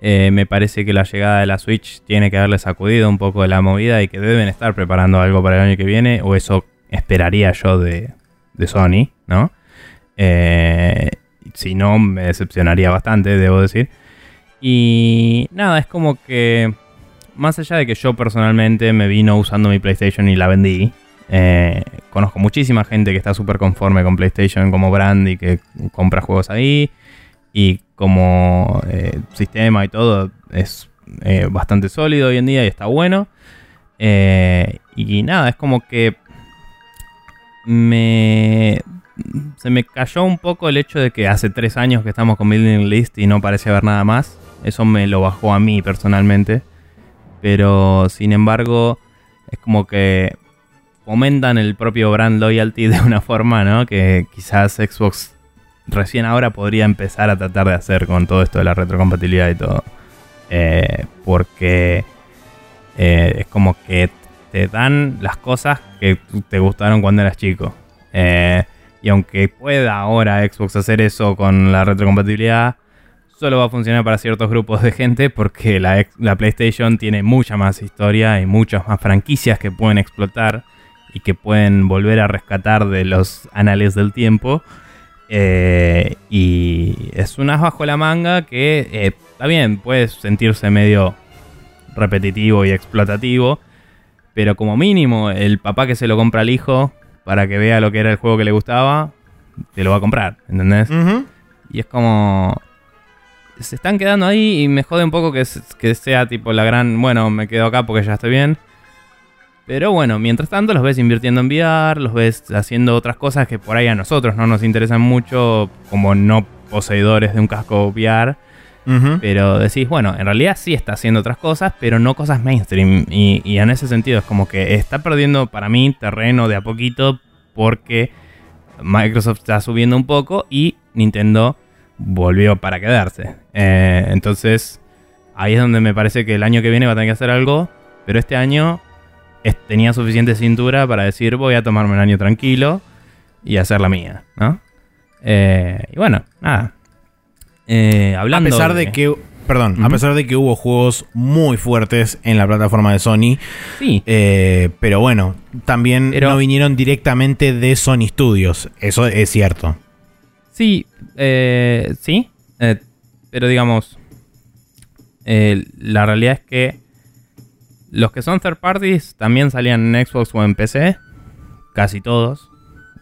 Eh, me parece que la llegada de la Switch tiene que haberle sacudido un poco de la movida y que deben estar preparando algo para el año que viene, o eso esperaría yo de, Sony, ¿no? Eh, si no, me decepcionaría bastante, debo decir. Y nada, es como que, más allá de que yo personalmente me vino usando mi PlayStation y la vendí, eh, conozco muchísima gente que está súper conforme con PlayStation como brand y que compra juegos ahí. Y como eh, sistema y todo es eh, bastante sólido hoy en día y está bueno. y nada, es como que me se me cayó un poco el hecho de que hace tres años que estamos con Building List y no parece haber nada más. Eso me lo bajó a mí personalmente. Pero sin embargo, es como que fomentan el propio brand loyalty de una forma, ¿no? Que quizás Xbox recién ahora podría empezar a tratar de hacer con todo esto de la retrocompatibilidad y todo. Eh, porque eh, es como que te dan las cosas que te gustaron cuando eras chico. Eh, y aunque pueda ahora Xbox hacer eso con la retrocompatibilidad, solo va a funcionar para ciertos grupos de gente porque la, la PlayStation tiene mucha más historia y muchas más franquicias que pueden explotar y que pueden volver a rescatar de los anales del tiempo. Eh, y es un as bajo la manga que eh, está bien, puede sentirse medio repetitivo y explotativo, pero como mínimo el papá que se lo compra al hijo para que vea lo que era el juego que le gustaba, te lo va a comprar, ¿entendés? Y es como... Se están quedando ahí y me jode un poco que, que sea tipo la gran... Bueno, me quedo acá porque ya estoy bien. Pero bueno, mientras tanto los ves invirtiendo en VR, los ves haciendo otras cosas que por ahí a nosotros no nos interesan mucho como no poseedores de un casco VR. Pero decís, bueno, en realidad sí está haciendo otras cosas, pero no cosas mainstream. Y, y, en ese sentido es como que está perdiendo para mí terreno de a poquito porque Microsoft está subiendo un poco y Nintendo volvió para quedarse. Eh, entonces, ahí es donde me parece que el año que viene va a tener que hacer algo, pero este año tenía suficiente cintura para decir voy a tomarme un año tranquilo y hacer la mía, ¿no? Eh, y bueno, nada. Eh, hablando a pesar de, que perdón, a pesar de que hubo juegos muy fuertes en la plataforma de Sony. Sí. Eh, pero bueno, también Pero- no vinieron directamente de Sony Studios. Eso es cierto. Sí, eh, sí, eh, pero digamos, la realidad es que los que son third parties también salían en Xbox o en PC, casi todos.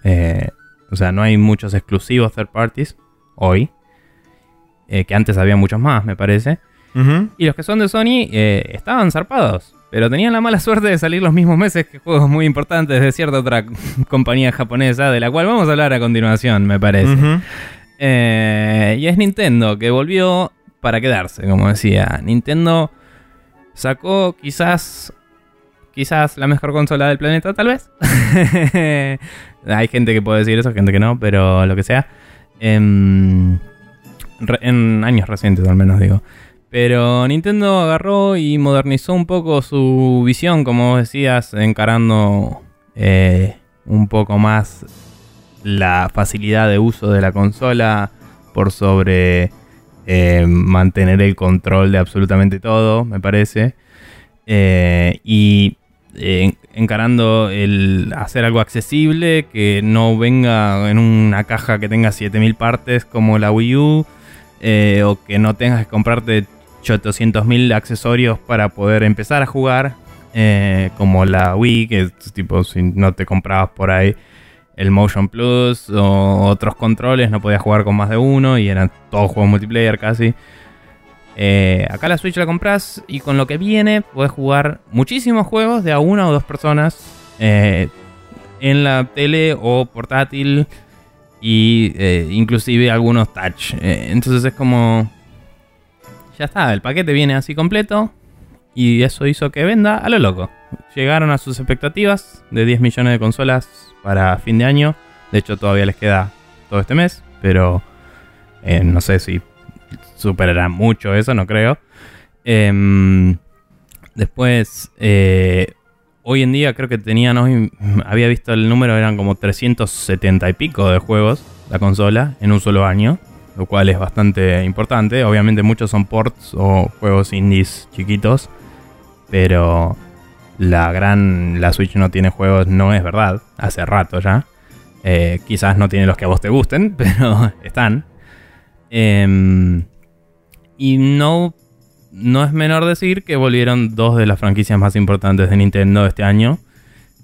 Eh, o sea, no hay muchos exclusivos third parties hoy, eh, que antes había muchos más, me parece. Y los que son de Sony eh, estaban zarpados. Pero tenían la mala suerte de salir los mismos meses que juegos muy importantes de cierta otra compañía japonesa, de la cual vamos a hablar a continuación, me parece. Eh, y es Nintendo, que volvió para quedarse, como decía. Nintendo sacó quizás. Quizás la mejor consola del planeta, tal vez. Hay gente que puede decir eso, gente que no, pero lo que sea. Em, en años recientes, al menos digo. Pero Nintendo agarró y modernizó un poco su visión, como decías, encarando eh, un poco más la facilidad de uso de la consola por sobre eh, mantener el control de absolutamente todo, me parece. Eh, y eh, encarando el hacer algo accesible, que no venga en una caja que tenga 7000 partes como la Wii U, o que no tengas que comprarte 800.000 accesorios para poder empezar a jugar, como la Wii, que tipo si no te comprabas por ahí el Motion Plus o otros controles, no podías jugar con más de uno y eran todos juegos multiplayer casi. Eh, acá la Switch la compras y con lo que viene puedes jugar muchísimos juegos de a una o dos personas eh, en la tele o portátil y eh, inclusive algunos touch. Entonces es como... Ya está, el paquete viene así completo y eso hizo que venda a lo loco. Llegaron a sus expectativas de 10 millones de consolas para fin de año. De hecho todavía les queda todo este mes, pero eh, no sé si superará mucho eso, no creo. Em, después, eh, hoy en día creo que tenían hoy, había visto el número, eran como 370 y pico de juegos la consola en un solo año, lo cual es bastante importante. Obviamente muchos son ports o juegos indies chiquitos, pero la gran, la Switch no tiene juegos, no es verdad, hace rato ya. Eh, quizás no tiene los que a vos te gusten, pero están. Em, y no, no es menor decir que volvieron dos de las franquicias más importantes de Nintendo este año,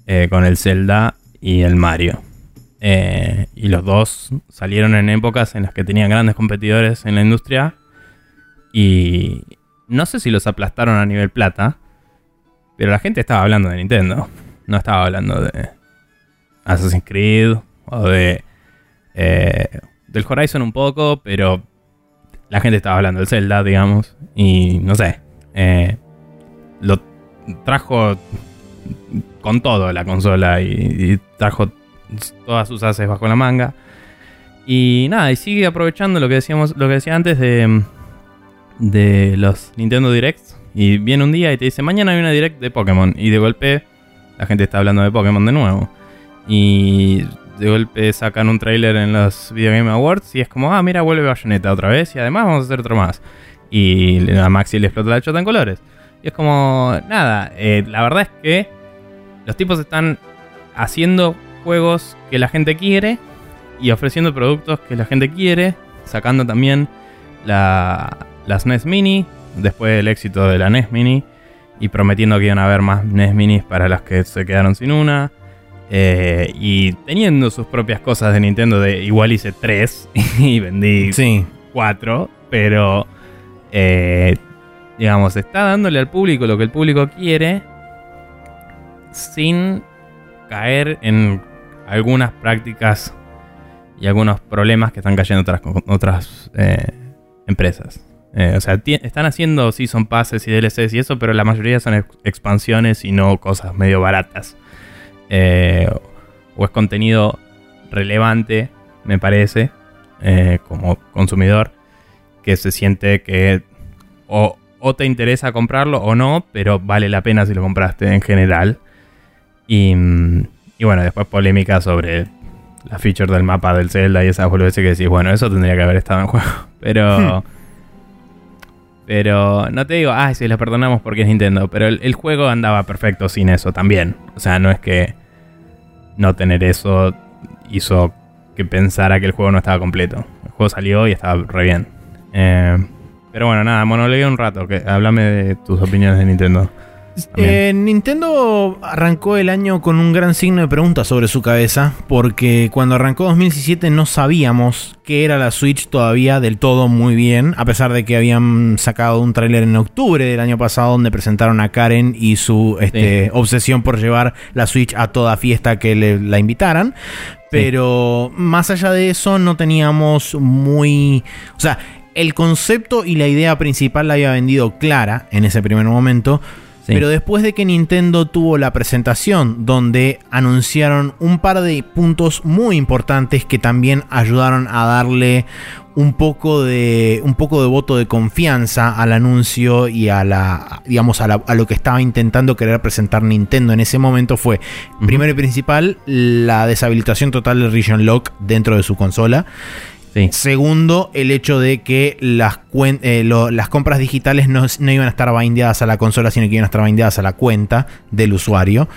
eh, con el Zelda y el Mario. Eh, y los dos salieron en épocas en las que tenían grandes competidores en la industria. Y no sé si los aplastaron a nivel plata, pero la gente estaba hablando de Nintendo. No estaba hablando de Assassin's Creed o de eh, del Horizon un poco, pero la gente estaba hablando del Zelda, digamos. Y no sé. eh, lo trajo con todo la consola y, y trajo todas sus haces bajo la manga. Y nada, y sigue aprovechando lo que decíamos, lo que decía antes de, de los Nintendo Directs. Y viene un día y te dice, mañana hay una Direct de Pokémon. Y de golpe la gente está hablando de Pokémon de nuevo. Y de golpe sacan un tráiler en los Video Game Awards y es como, ah, mira, vuelve Bayonetta otra vez y además vamos a hacer otro más. Y a Maxi le explota la chota en colores. Y es como, nada, eh, la verdad es que los tipos están haciendo juegos que la gente quiere y ofreciendo productos que la gente quiere, sacando también la, la SNES Mini, después del éxito de la NES Mini, y prometiendo que iban a haber más NES Minis para las que se quedaron sin una. Eh, y teniendo sus propias cosas de Nintendo, de igual hice 3 y vendí Sí. 4, pero eh, digamos, está dándole al público lo que el público quiere sin caer en algunas prácticas y algunos problemas que están cayendo otras, otras eh, empresas. Eh, o sea, están haciendo Season Passes y DLCs y eso, pero la mayoría son ex- expansiones y no cosas medio baratas. Eh, o es contenido relevante, me parece, eh, como consumidor, que se siente que o, te interesa comprarlo o no, pero vale la pena si lo compraste en general. Y, mm, y bueno, después polémica sobre la feature del mapa del Zelda y esas boludeces que decís, bueno, eso tendría que haber estado en juego. Pero Pero no te digo, ah, sí, lo perdonamos porque es Nintendo. Pero el, juego andaba perfecto sin eso también. O sea, no es que no tener eso hizo que pensara que el juego no estaba completo. El juego salió y estaba re bien. Eh, pero bueno, nada, monologué un rato. Que, háblame de tus opiniones de Nintendo. Eh, Nintendo arrancó el año con un gran signo de pregunta sobre su cabeza, porque cuando arrancó 2017 no sabíamos que era la Switch todavía del todo muy bien, a pesar de que habían sacado un tráiler en octubre del año pasado donde presentaron a Karen y su este, obsesión por llevar la Switch a toda fiesta que le, la invitaran. Pero más allá de eso no teníamos muy... O sea, el concepto y la idea principal la había vendido clara en ese primer momento pero después de que Nintendo tuvo la presentación donde anunciaron un par de puntos muy importantes que también ayudaron a darle un poco de un poco de voto de confianza al anuncio y a la digamos a, lo que estaba intentando querer presentar Nintendo en ese momento fue primero y principal la deshabilitación total del Region Lock dentro de su consola Segundo, el hecho de que las, eh, las compras digitales no, iban a estar bindeadas a la consola, sino que iban a estar bindeadas a la cuenta del usuario.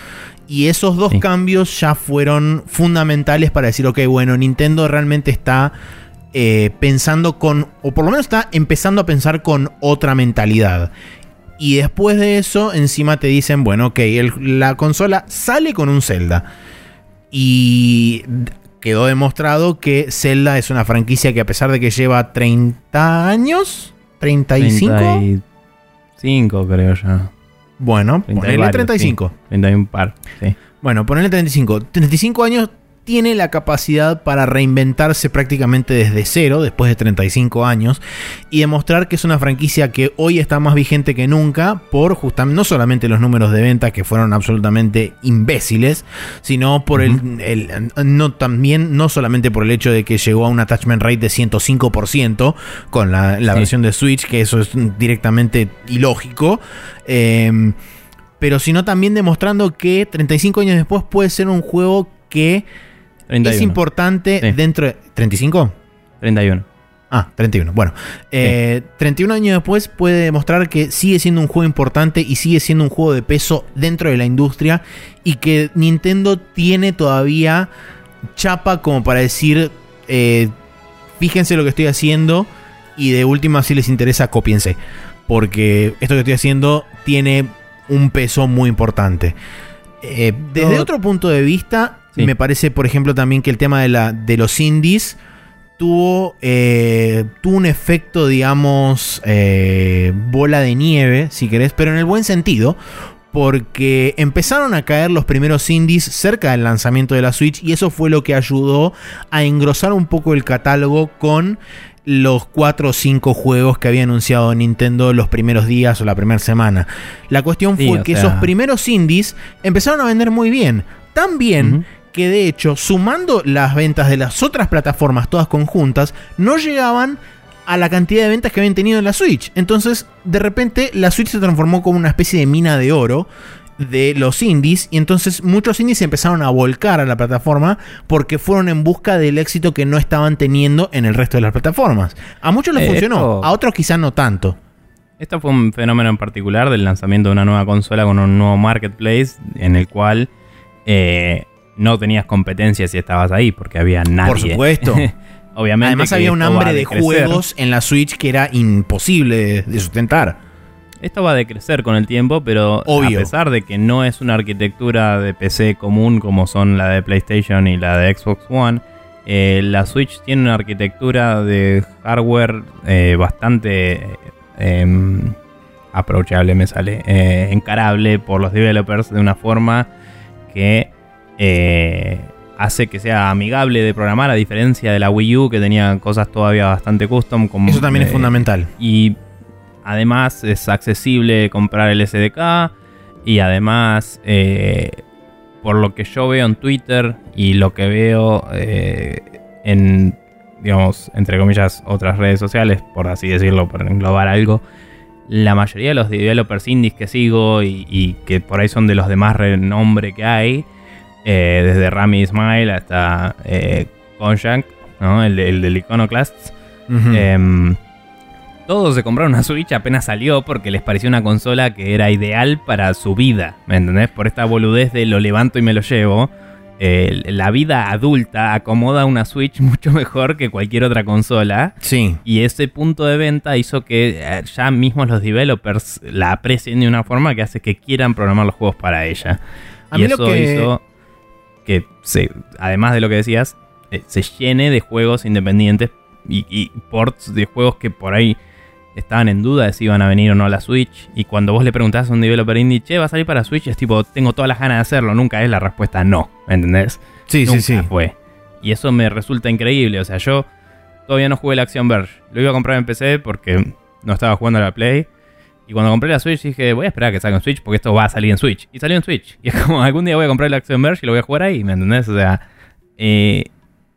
Y esos dos cambios ya fueron fundamentales para decir, ok, bueno, Nintendo realmente está eh, pensando con, o por lo menos está empezando a pensar con otra mentalidad. Y después de eso, encima te dicen, bueno, ok, la consola sale con un Zelda. Y quedó demostrado que Zelda es una franquicia que a pesar de que lleva 30 años, 35... 35 creo ya. Bueno, ponele 35. 31 par, sí. Bueno, ponele 35. 35 años tiene la capacidad para reinventarse prácticamente desde cero, después de 35 años, y demostrar que es una franquicia que hoy está más vigente que nunca por justamente no solamente los números de ventas que fueron absolutamente imbéciles, sino por el, no también no solamente por el hecho de que llegó a un attachment rate de 105% con la, versión de Switch, que eso es directamente ilógico. Em, pero sino también demostrando que 35 años después puede ser un juego que es importante dentro de... ¿35? 31. Ah, 31. Bueno, 31 eh, años después puede demostrar que sigue siendo un juego importante y sigue siendo un juego de peso dentro de la industria y que Nintendo tiene todavía chapa como para decir, eh, fíjense lo que estoy haciendo y de última si les interesa, copiense. Porque esto que estoy haciendo tiene un peso muy importante. Eh, desde otro punto de vista, me parece, por ejemplo, también que el tema de, la, de los indies tuvo, eh, tuvo un efecto, digamos, eh, bola de nieve, si querés, pero en el buen sentido. Porque empezaron a caer los primeros indies cerca del lanzamiento de la Switch y eso fue lo que ayudó a engrosar un poco el catálogo con los 4 o 5 juegos que había anunciado Nintendo los primeros días o la primera semana. La cuestión fue que esos primeros indies empezaron a vender muy bien. Tan bien que de hecho, sumando las ventas de las otras plataformas todas conjuntas, no llegaban a la cantidad de ventas que habían tenido en la Switch. Entonces, de repente, la Switch se transformó como una especie de mina de oro de los indies y entonces muchos indies empezaron a volcar a la plataforma porque fueron en busca del éxito que no estaban teniendo en el resto de las plataformas. A muchos les eh, funcionó, a otros quizás no tanto. Esto fue un fenómeno en particular del lanzamiento de una nueva consola con un nuevo marketplace en el cual eh, no tenías competencia si estabas ahí, porque había nadie. Por supuesto. Obviamente. Además había un hambre de, juegos en la Switch que era imposible de sustentar. Esto va a decrecer con el tiempo, pero a pesar de que no es una arquitectura de PC común como son la de PlayStation y la de Xbox One, eh, la Switch tiene una arquitectura de hardware eh, bastante eh, approachable, me sale, eh, encarable por los developers de una forma que eh, hace que sea amigable de programar, a diferencia de la Wii U, que tenía cosas todavía bastante custom. Como, Eso también es fundamental. Y además es accesible comprar el SDK. Y además, eh, por lo que yo veo en Twitter y lo que veo eh, en, digamos, entre comillas, otras redes sociales, por así decirlo, por englobar algo, la mayoría de los developers indies que sigo y, y que por ahí son de los de más renombre que hay, eh, desde Rami Ismail hasta eh, ¿no? el, el del Iconoclasts. Em, todos se compraron una Switch apenas salió porque les pareció una consola que era ideal para su vida, ¿me entendés? Por esta boludez de lo levanto y me lo llevo. Eh, la vida adulta acomoda una Switch mucho mejor que cualquier otra consola. Sí. Y ese punto de venta hizo que eh, ya mismos los developers la aprecien de una forma que hace que quieran programar los juegos para ella. A y mí lo eso que- hizo que, se, además de lo que decías, eh, se llene de juegos independientes y, y ports de juegos que por ahí estaban en duda de si iban a venir o no a la Switch. Y cuando vos le preguntás a un developer indie, che, ¿va a salir para Switch? Es tipo, tengo todas las ganas de hacerlo. Nunca es la respuesta no, ¿me entendés? Sí, Nunca sí, sí. fue. Y eso me resulta increíble. O sea, yo todavía no jugué la Action Verge. Lo iba a comprar en PC porque no estaba jugando a la Play. Y cuando compré la Switch dije, voy a esperar a que salga en Switch porque esto va a salir en Switch. Y salió en Switch. Y es como, algún día voy a comprar la Action Verge y lo voy a jugar ahí, ¿me entendés? O sea, eh,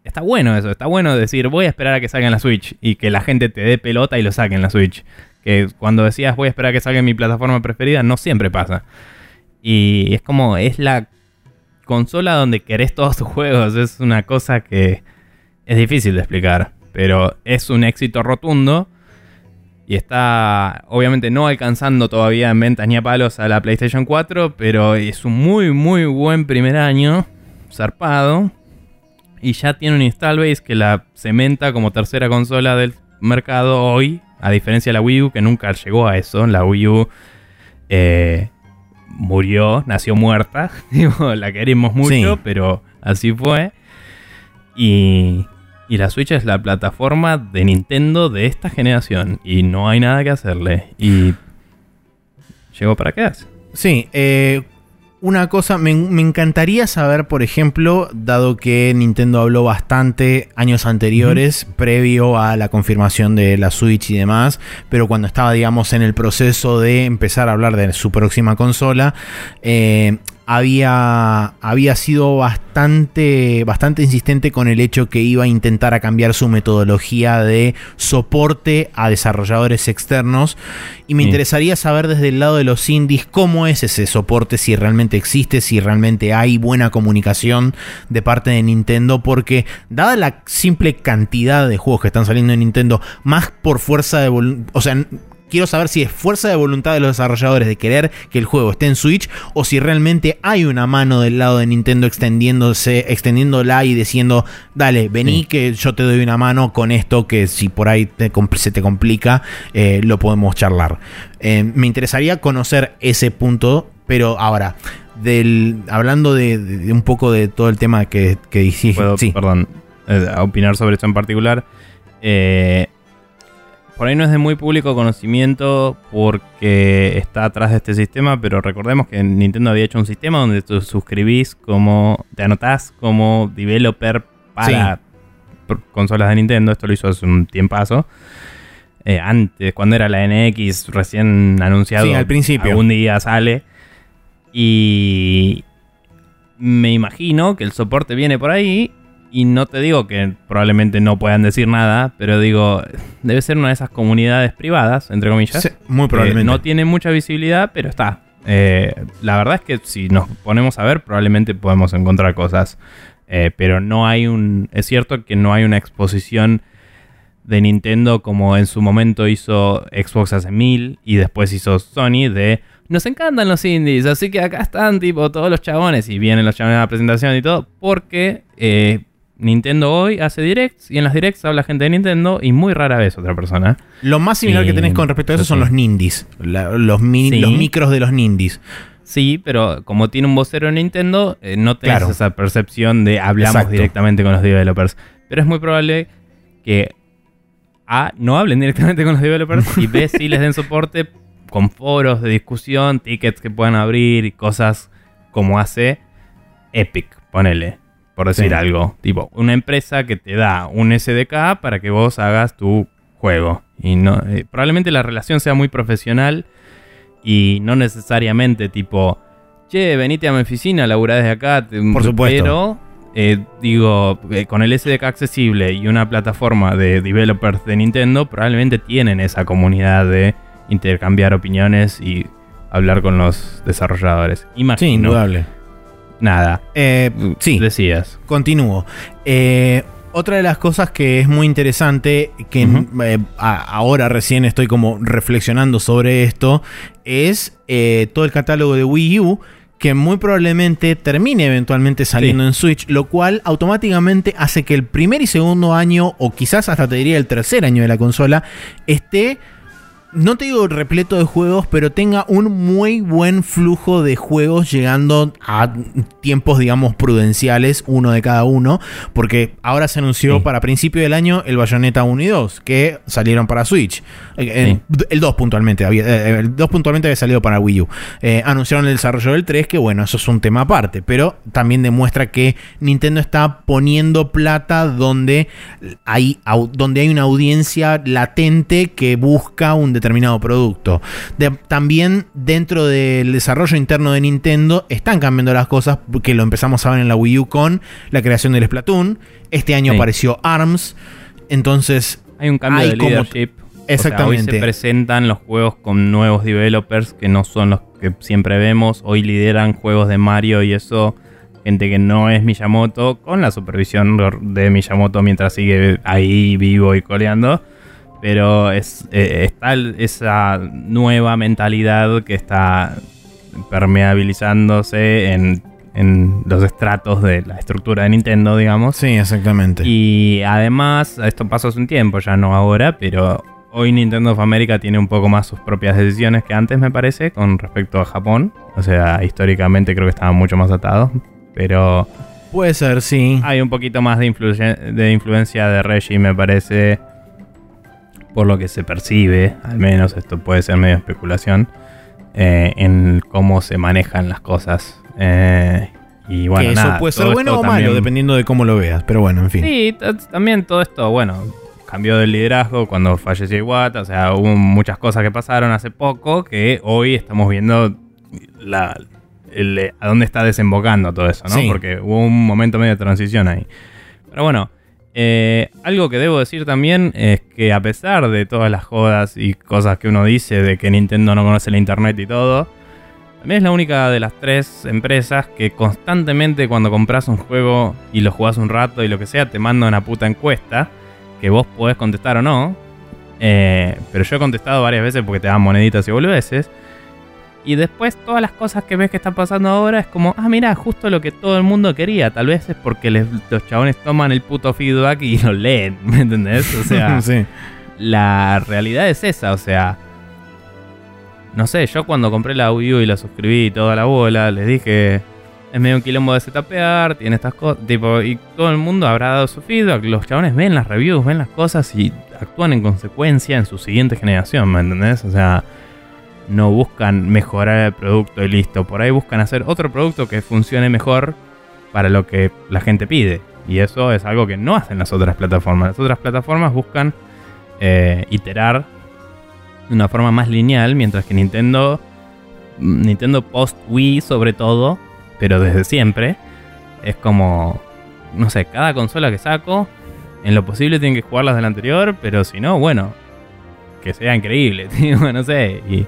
está bueno eso. Está bueno decir, voy a esperar a que salga en la Switch y que la gente te dé pelota y lo saque en la Switch. Que cuando decías, voy a esperar a que salga en mi plataforma preferida, no siempre pasa. Y es como, es la consola donde querés todos tus juegos. Es una cosa que es difícil de explicar. Pero es un éxito rotundo. Y está, obviamente, no alcanzando todavía en ventas ni a palos a la PlayStation 4. Pero es un muy, muy buen primer año. Zarpado. Y ya tiene un install base que la cementa como tercera consola del mercado hoy. A diferencia de la Wii U, que nunca llegó a eso. La Wii U eh, murió, nació muerta. La queremos mucho, Sí. pero así fue. Y, y la Switch es la plataforma de Nintendo de esta generación. Y no hay nada que hacerle. Y llegó para quedarse. Sí, eh, una cosa, me, me encantaría saber, por ejemplo, dado que Nintendo habló bastante años anteriores, previo a la confirmación de la Switch y demás, pero cuando estaba, digamos, en el proceso de empezar a hablar de su próxima consola, eh, había, había sido bastante, bastante insistente con el hecho que iba a intentar a cambiar su metodología de soporte a desarrolladores externos. Y me Sí. interesaría saber desde el lado de los indies cómo es ese soporte, si realmente existe, si realmente hay buena comunicación de parte de Nintendo, porque dada la simple cantidad de juegos que están saliendo en Nintendo, más por fuerza de voluntad, o sea, quiero saber si es fuerza de voluntad de los desarrolladores de querer que el juego esté en Switch o si realmente hay una mano del lado de Nintendo extendiéndose, extendiéndola y diciendo, dale, vení Sí. que yo te doy una mano con esto que si por ahí te se te complica, eh, lo podemos charlar. Eh, me interesaría conocer ese punto, pero ahora, del, hablando de, un poco de todo el tema que, que dijiste. sí. perdón, eh, a opinar sobre esto en particular. Eh, por ahí no es de muy público conocimiento porque está atrás de este sistema, pero recordemos que Nintendo había hecho un sistema donde tú suscribís como, te anotás como developer para consolas de Nintendo. Esto lo hizo hace un tiempazo. Eh, antes, cuando era la NX recién anunciado. Sí, al principio. Algún día sale. Y me imagino que el soporte viene por ahí. Y no te digo que probablemente no puedan decir nada, pero digo, debe ser una de esas comunidades privadas, entre comillas. Sí, muy probablemente. no tiene mucha visibilidad, pero está. Eh, la verdad es que si nos ponemos a ver, probablemente podemos encontrar cosas. Eh, pero no hay un. Es cierto que no hay una exposición de Nintendo como en su momento hizo Xbox hace mil y después hizo Sony de. Nos encantan los indies, así que acá están tipo todos los chabones y vienen los chabones a la presentación y todo, porque eh, Nintendo hoy hace directs y en las directs habla gente de Nintendo y muy rara vez otra persona. Lo más similar que tenés con respecto a eso sí, son los nindies. la- los, Sí. los micros de los nindies. Sí, pero como tiene un vocero en Nintendo, eh, no tenés Claro. esa percepción de hablamos Exacto. directamente con los developers. Pero es muy probable que A, no hablen directamente con los developers y B, sí les den soporte con foros de discusión, tickets que puedan abrir y cosas como hace Epic, ponele, por decir Sí. algo. Tipo, una empresa que te da un SDK para que vos hagas tu juego. Y no, eh, probablemente la relación sea muy profesional y no necesariamente tipo, che, venite a mi oficina, laburá desde acá. te- Por supuesto. Pero, eh, digo, eh, con el SDK accesible y una plataforma de developers de Nintendo, probablemente tienen esa comunidad de intercambiar opiniones y hablar con los desarrolladores. Sí, Imagino. indudable. Nada. Eh, sí, Decías. continúo. Eh, Otra de las cosas que es muy interesante, que eh, a- ahora recién estoy como reflexionando sobre esto, es eh, todo el catálogo de Wii U que muy probablemente termine eventualmente saliendo Sí. en Switch, lo cual automáticamente hace que el primer y segundo año, o quizás hasta te diría el tercer año de la consola, esté no te digo repleto de juegos, pero tenga un muy buen flujo de juegos llegando a tiempos, digamos, prudenciales, uno de cada uno, porque ahora se anunció Sí. para principio del año el Bayonetta 1 y 2, que salieron para Switch. Eh, El 2 puntualmente, había, eh, el 2 puntualmente había salido para Wii U. Eh, anunciaron el desarrollo del 3, que bueno, eso es un tema aparte, pero también demuestra que Nintendo está poniendo plata donde hay, donde hay una audiencia latente que busca un determinado producto. De- también dentro del desarrollo interno de Nintendo están cambiando las cosas, que lo empezamos a ver en la Wii U con la creación del Splatoon. Este año Sí. apareció ARMS. Entonces, Hay un cambio Hay de como- leadership. Exactamente. O sea, hoy se presentan los juegos con nuevos developers que no son los que siempre vemos. Hoy lideran juegos de Mario y eso, gente que no es Miyamoto, con la supervisión de Miyamoto mientras sigue ahí vivo y coleando. Pero es, eh, está esa nueva mentalidad que está permeabilizándose en, en los estratos de la estructura de Nintendo, digamos. sí, exactamente. Y además, esto pasó hace un tiempo, ya no ahora, pero hoy Nintendo of America tiene un poco más sus propias decisiones que antes, me parece, con respecto a Japón. O sea, históricamente creo que estaban mucho más atados. Pero Puede ser, sí. hay un poquito más de, influyen- de influencia de Reggie, me parece. Por lo que se percibe, al menos esto puede ser medio especulación, eh, en cómo se manejan las cosas. Eh, y bueno, que eso nada, puede ser bueno o malo, también- dependiendo de cómo lo veas. Pero bueno, en fin. Sí, también todo esto, bueno, cambió de liderazgo cuando falleció Iwata, o sea, hubo muchas cosas que pasaron hace poco que hoy estamos viendo la, el- a dónde está desembocando todo eso, ¿no? Sí. Porque hubo un momento medio de transición ahí. Pero bueno, eh, algo que debo decir también es que a pesar de todas las jodas y cosas que uno dice de que Nintendo no conoce la internet y todo, también es la única de las tres empresas que constantemente cuando compras un juego y lo jugás un rato y lo que sea, te manda una puta encuesta que vos podés contestar o no. Eh, pero yo he contestado varias veces porque te dan moneditas y boludeces. Y después todas las cosas que ves que están pasando ahora es como, ah, mira, justo lo que todo el mundo quería. Tal vez es porque les- los chabones toman el puto feedback y lo leen, ¿me entendés? O sea, sí. la realidad es esa, o sea. No sé, yo cuando compré la Wii U y la suscribí y toda la bola, les dije. Es medio un quilombo de setupear, tiene estas cosas. Tipo, y todo el mundo habrá dado su feedback. Los chabones ven las reviews, ven las cosas y actúan en consecuencia en su siguiente generación, ¿me entendés? O sea, no buscan mejorar el producto y listo. Por ahí buscan hacer otro producto que funcione mejor para lo que la gente pide. Y eso es algo que no hacen las otras plataformas. Las otras plataformas buscan eh, iterar de una forma más lineal, mientras que Nintendo, Nintendo post Wii sobre todo, pero desde siempre, es como, no sé, cada consola que saco, en lo posible tienen que jugar las de la anterior, pero si no, bueno, que sea increíble, tío, no sé, y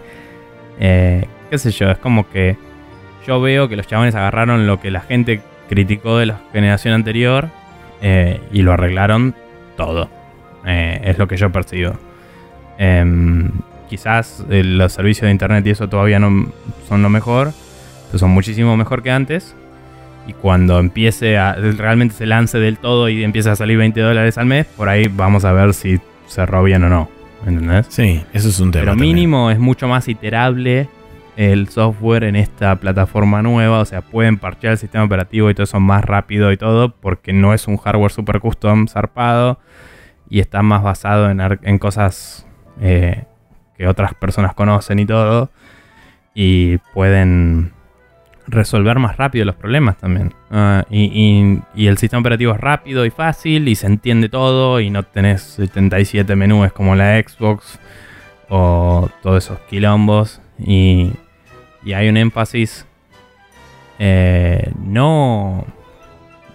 eh, qué sé yo, es como que yo veo que los chabones agarraron lo que la gente criticó de la generación anterior eh, y lo arreglaron todo. Eh, es lo que yo percibo. Em, quizás eh, los servicios de internet y eso todavía no son lo mejor, pero son muchísimo mejor que antes. Y cuando empiece a realmente se lance del todo y empiece a salir 20 dólares al mes, por ahí vamos a ver si cerró bien o no. ¿Entendés? Sí, eso es un tema. Pero también. mínimo es mucho más iterable el software en esta plataforma nueva. O sea, pueden parchear el sistema operativo y todo eso más rápido y todo, porque no es un hardware super custom zarpado y está más basado en, en cosas eh, que otras personas conocen y todo. Y pueden resolver más rápido los problemas también. Ah, y, y- el sistema operativo es rápido y fácil y se entiende todo y no tenés 77 menús como la Xbox o todos esos quilombos. Y, y hay un énfasis eh, no,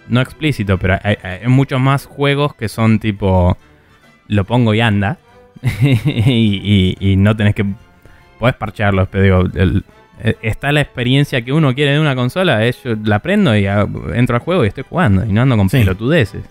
no explícito, pero hay, muchos más juegos que son tipo lo pongo y anda. y, y- no tenés que. Podés parchearlos, pero digo, está la experiencia que uno quiere de una consola. es yo la prendo y entro al juego y estoy jugando. Y no ando con Sí. pelotudeces.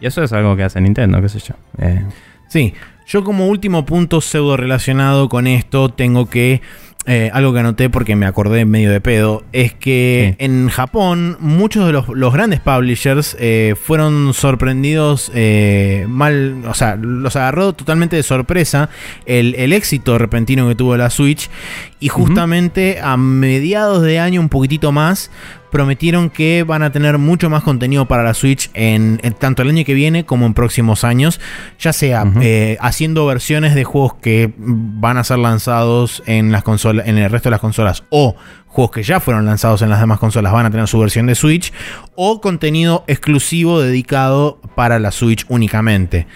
Y eso es algo que hace Nintendo, qué sé yo. Eh, Sí, yo como último punto pseudo relacionado con esto tengo que... eh, algo que anoté porque me acordé medio de pedo, es que Sí. en Japón muchos de los, los grandes publishers eh, fueron sorprendidos eh, mal, o sea, los agarró totalmente de sorpresa el, el éxito repentino que tuvo la Switch y justamente a mediados de año un poquitito más prometieron que van a tener mucho más contenido para la Switch en, en tanto el año que viene como en próximos años, ya sea eh, haciendo versiones de juegos que van a ser lanzados en las consolas, en el resto de las consolas, o juegos que ya fueron lanzados en las demás consolas van a tener su versión de Switch, o contenido exclusivo dedicado para la Switch únicamente.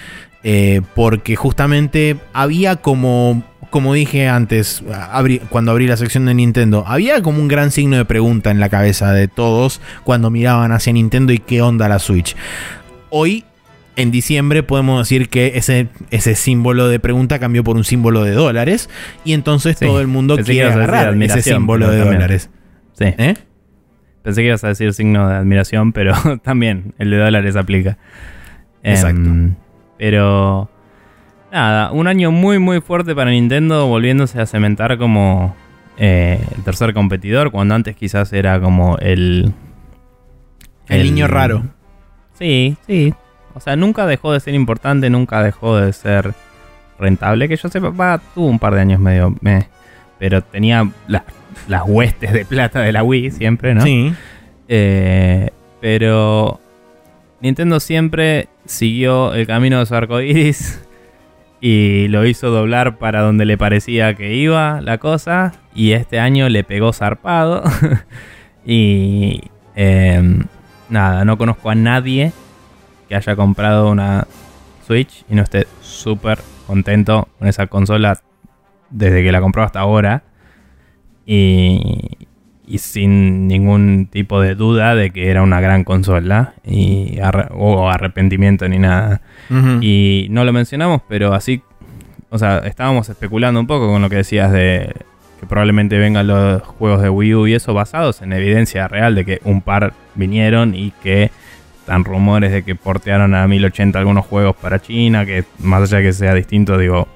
Eh, porque justamente había como, como dije antes, abrí- cuando abrí la sección de Nintendo, había como un gran signo de pregunta en la cabeza de todos cuando miraban hacia Nintendo y qué onda la Switch. Hoy, en diciembre, podemos decir que ese, ese símbolo de pregunta cambió por un símbolo de dólares y entonces Sí, todo el mundo quiere agarrar ese símbolo de también. dólares. sí. ¿Eh? Pensé que ibas a decir signo de admiración, pero también el de dólares aplica. Exacto. Em, pero nada, un año muy muy fuerte para Nintendo, volviéndose a cementar como eh, el tercer competidor, cuando antes quizás era como el... El niño raro. Sí, sí. O sea, nunca dejó de ser importante, nunca dejó de ser rentable. Que yo sepa, va, tuvo un par de años medio... meh, pero tenía la- las huestes de plata de la Wii siempre, ¿no? Sí. Eh, pero Nintendo siempre siguió el camino de su arco iris y lo hizo doblar para donde le parecía que iba la cosa. Y este año le pegó zarpado. y eh, nada, no conozco a nadie que haya comprado una Switch y no esté súper contento con esa consola desde que la compró hasta ahora. Y, y sin ningún tipo de duda de que era una gran consola y arre- o arrepentimiento ni nada. Y no lo mencionamos, pero así, o sea, estábamos especulando un poco con lo que decías de que probablemente vengan los juegos de Wii U y eso basados en evidencia real de que un par vinieron y que están rumores de que portearon a 1080 algunos juegos para China, que más allá de que sea distinto, digo,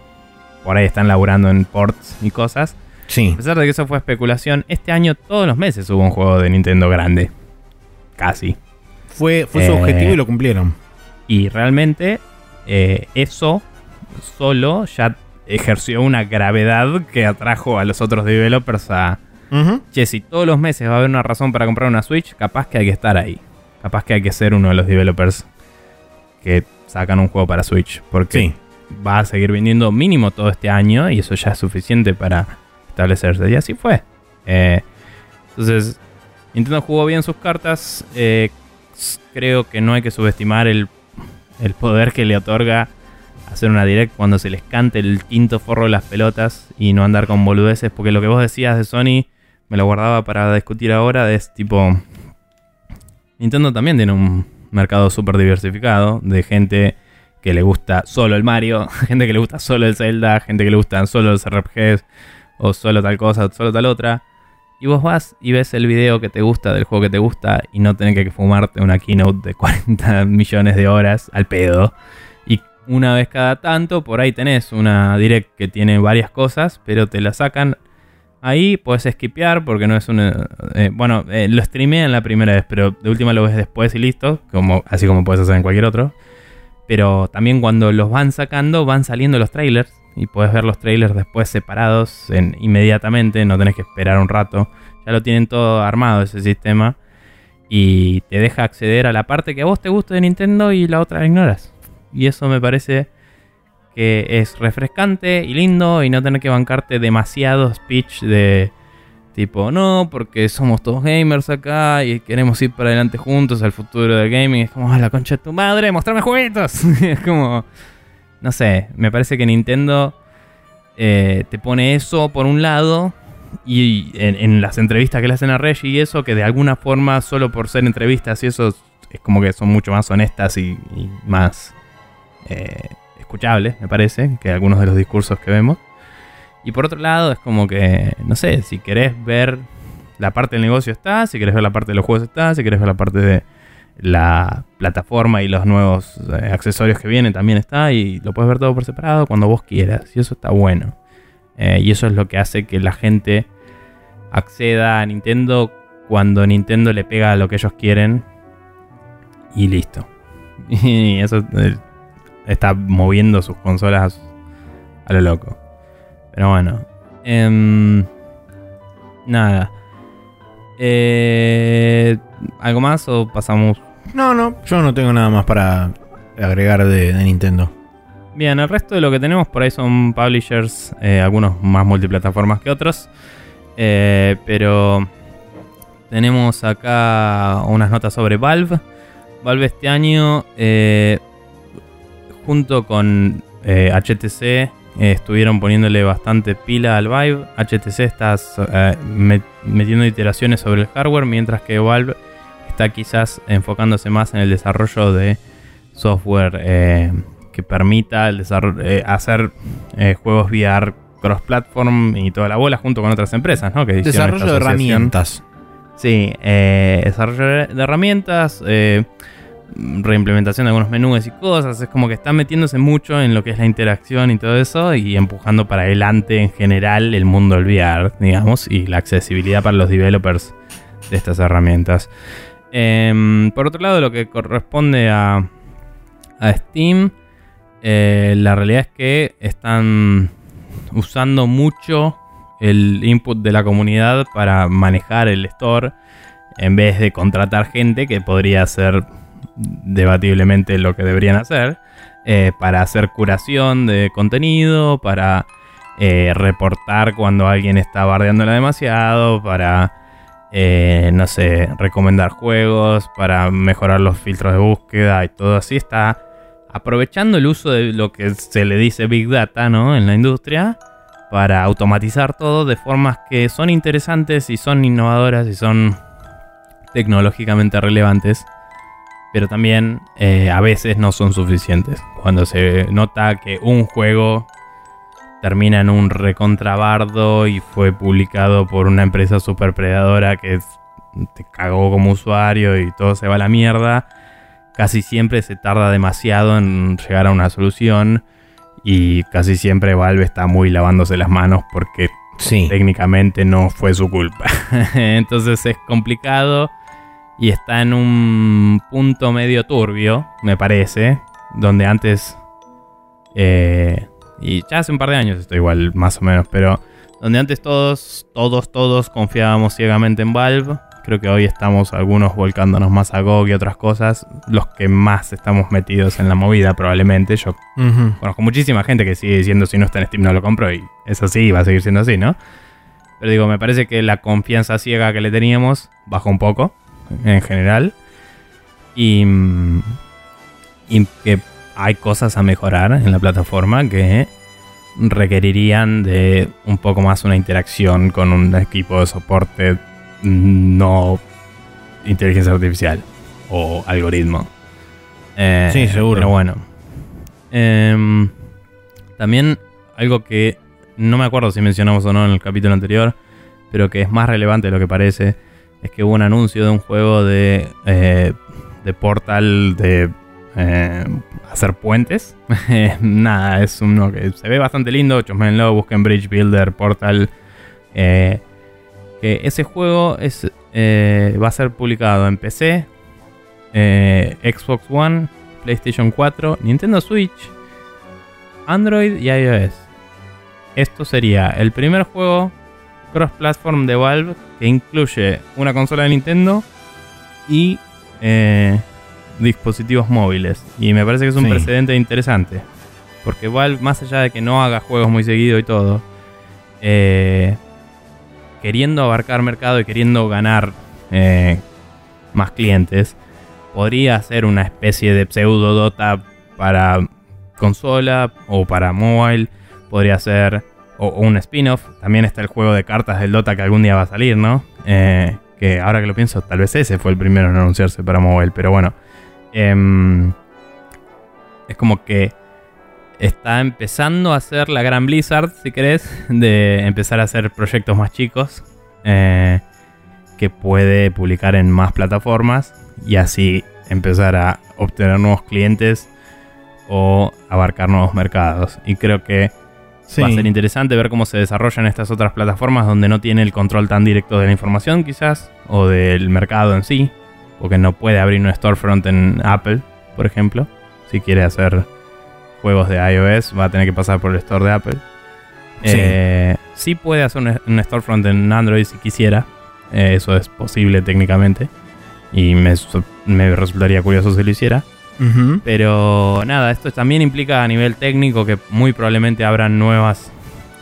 por ahí están laburando en ports y cosas. Sí. A pesar de que eso fue especulación, este año todos los meses hubo un juego de Nintendo grande. Casi. Fue, fue su Eh, objetivo y lo cumplieron. Y realmente eh, eso solo ya ejerció una gravedad que atrajo a los otros developers a... Che, si todos los meses va a haber una razón para comprar una Switch, capaz que hay que estar ahí. Capaz que hay que ser uno de los developers que sacan un juego para Switch. Porque Sí. va a seguir vendiendo mínimo todo este año y eso ya es suficiente para establecerse. Y así fue. Eh, entonces, Nintendo jugó bien sus cartas. Eh, creo que no hay que subestimar el, el poder que le otorga hacer una direct cuando se les cante el quinto forro de las pelotas y no andar con boludeces. Porque lo que vos decías de Sony me lo guardaba para discutir ahora. Es tipo. Nintendo también tiene un mercado súper diversificado de gente que le gusta solo el Mario, gente que le gusta solo el Zelda, gente que le gustan solo los RPGs o solo tal cosa, solo tal otra. Y vos vas y ves el video que te gusta del juego que te gusta y no tenés que fumarte una keynote de 40 millones de horas al pedo. Y una vez cada tanto, por ahí tenés una direct que tiene varias cosas, pero te la sacan ahí, puedes skipear porque no es una... eh, bueno, eh, lo streamean la primera vez, pero de última lo ves después y listo, como, así como puedes hacer en cualquier otro. Pero también cuando los van sacando, van saliendo los trailers. Y puedes ver los trailers después separados en, inmediatamente. No tenés que esperar un rato. Ya lo tienen todo armado ese sistema. Y te deja acceder a la parte que a vos te gusta de Nintendo y la otra la ignoras. Y eso me parece que es refrescante y lindo. Y no tener que bancarte demasiado speech de tipo, no, porque somos todos gamers acá y queremos ir para adelante juntos al futuro del gaming. Es como, a la concha de tu madre, mostrame jueguitos. es como, no sé, me parece que Nintendo eh, te pone eso por un lado y en, las entrevistas que le hacen a Reggie y eso, que de alguna forma, solo por ser entrevistas y eso, es como que son mucho más honestas y, y más eh, escuchables, me parece, que algunos de los discursos que vemos. Y por otro lado, es como que, no sé, si querés ver la parte del negocio está, si querés ver la parte de los juegos está, si querés ver la parte de la plataforma y los nuevos eh, accesorios que vienen también está y lo puedes ver todo por separado cuando vos quieras y eso está bueno. Eh, y eso es lo que hace que la gente acceda a Nintendo cuando Nintendo le pega lo que ellos quieren y listo. Y eso eh, está moviendo sus consolas a lo loco. Pero bueno. em, nada. Eh, ¿Algo más o pasamos? No, no, yo no tengo nada más para agregar de, Nintendo. Bien, el resto de lo que tenemos por ahí son publishers, eh, algunos más multiplataformas que otros. Eh, pero tenemos acá unas notas sobre Valve. Valve este año, eh, junto con HTC, estuvieron poniéndole bastante pila al Vive. HTC está met- metiendo iteraciones sobre el hardware, mientras que Valve está quizás enfocándose más en el desarrollo de software eh, que permita el desarrollo, eh, hacer eh, juegos VR cross-platform y toda la bola junto con otras empresas, ¿no? Que Desarrollo de herramientas. Sí, eh, desarrollo de herramientas, reimplementación de algunos menús y cosas. Es como que están metiéndose mucho en lo que es la interacción y todo eso y empujando para adelante en general el mundo del VR, digamos, y la accesibilidad para los developers de estas herramientas. Em, por otro lado, lo que corresponde a, Steam, eh, la realidad es que están usando mucho el input de la comunidad para manejar el store en vez de contratar gente que podría hacer debatiblemente lo que deberían hacer eh, para hacer curación de contenido, para eh, reportar cuando alguien está bardeándola demasiado, para eh, no sé, recomendar juegos, para mejorar los filtros de búsqueda y todo así está aprovechando el uso de lo que se le dice Big Data, ¿no? En la industria para automatizar todo de formas que son interesantes y son innovadoras y son tecnológicamente relevantes, pero también eh, a veces no son suficientes. Cuando se nota que un juego termina en un recontrabardo y fue publicado por una empresa super predadora que te cagó como usuario y todo se va a la mierda, casi siempre se tarda demasiado en llegar a una solución y casi siempre Valve está muy lavándose las manos porque Sí. técnicamente no fue su culpa. Entonces es complicado y está en un punto medio turbio, me parece, donde antes, eh, y ya hace un par de años esto igual, más o menos, pero donde antes todos, todos, todos confiábamos ciegamente en Valve. Creo que hoy estamos algunos volcándonos más a GOG y otras cosas, los que más estamos metidos en la movida probablemente. Yo. Conozco muchísima gente que sigue diciendo si no está en Steam no lo compro y eso sí, va a seguir siendo así, ¿no? Pero digo, me parece que la confianza ciega que le teníamos bajó un poco, en general. Y, mm, y que hay cosas a mejorar en la plataforma que requerirían de un poco más una interacción con un equipo de soporte no inteligencia artificial o algoritmo. Eh, Sí, seguro. Pero bueno. Em, también algo que no me acuerdo si mencionamos o no en el capítulo anterior, pero que es más relevante de lo que parece, es que hubo un anuncio de un juego de, eh, de Portal de eh, hacer puentes. Nada, es uno que se ve bastante lindo. Chusmenlo, busquen Bridge Builder, Portal. eh, que ese juego es, eh, va a ser publicado en PC, eh, Xbox One, PlayStation 4, Nintendo Switch, Android y iOS. Esto sería el primer juego cross-platform de Valve que incluye una consola de Nintendo y dispositivos móviles. Y me parece que es un Sí. precedente interesante. Porque Valve, más allá de que no haga juegos muy seguido y todo, eh, queriendo abarcar mercado y queriendo ganar eh, más clientes, podría hacer una especie de pseudo Dota para consola o para mobile. Podría ser o, o un spin-off. También está el juego de cartas del Dota que algún día va a salir, ¿no? Eh, que ahora que lo pienso, tal vez ese fue el primero en anunciarse para mobile. Pero bueno. Em, es como que está empezando a hacer la gran Blizzard, si querés, de empezar a hacer proyectos más chicos. eh, que puede publicar en más plataformas y así empezar a obtener nuevos clientes o abarcar nuevos mercados. Y creo que va a ser interesante ver cómo se desarrollan estas otras plataformas donde no tiene el control tan directo de la información quizás, o del mercado en sí, porque no puede abrir un storefront en Apple, por ejemplo. Si quiere hacer juegos de iOS, va a tener que pasar por el store de Apple. Sí, eh, sí puede hacer un, storefront en Android si quisiera. Eh, eso es posible técnicamente. Y me, me resultaría curioso si lo hiciera. Pero nada, esto también implica a nivel técnico que muy probablemente abran nuevas,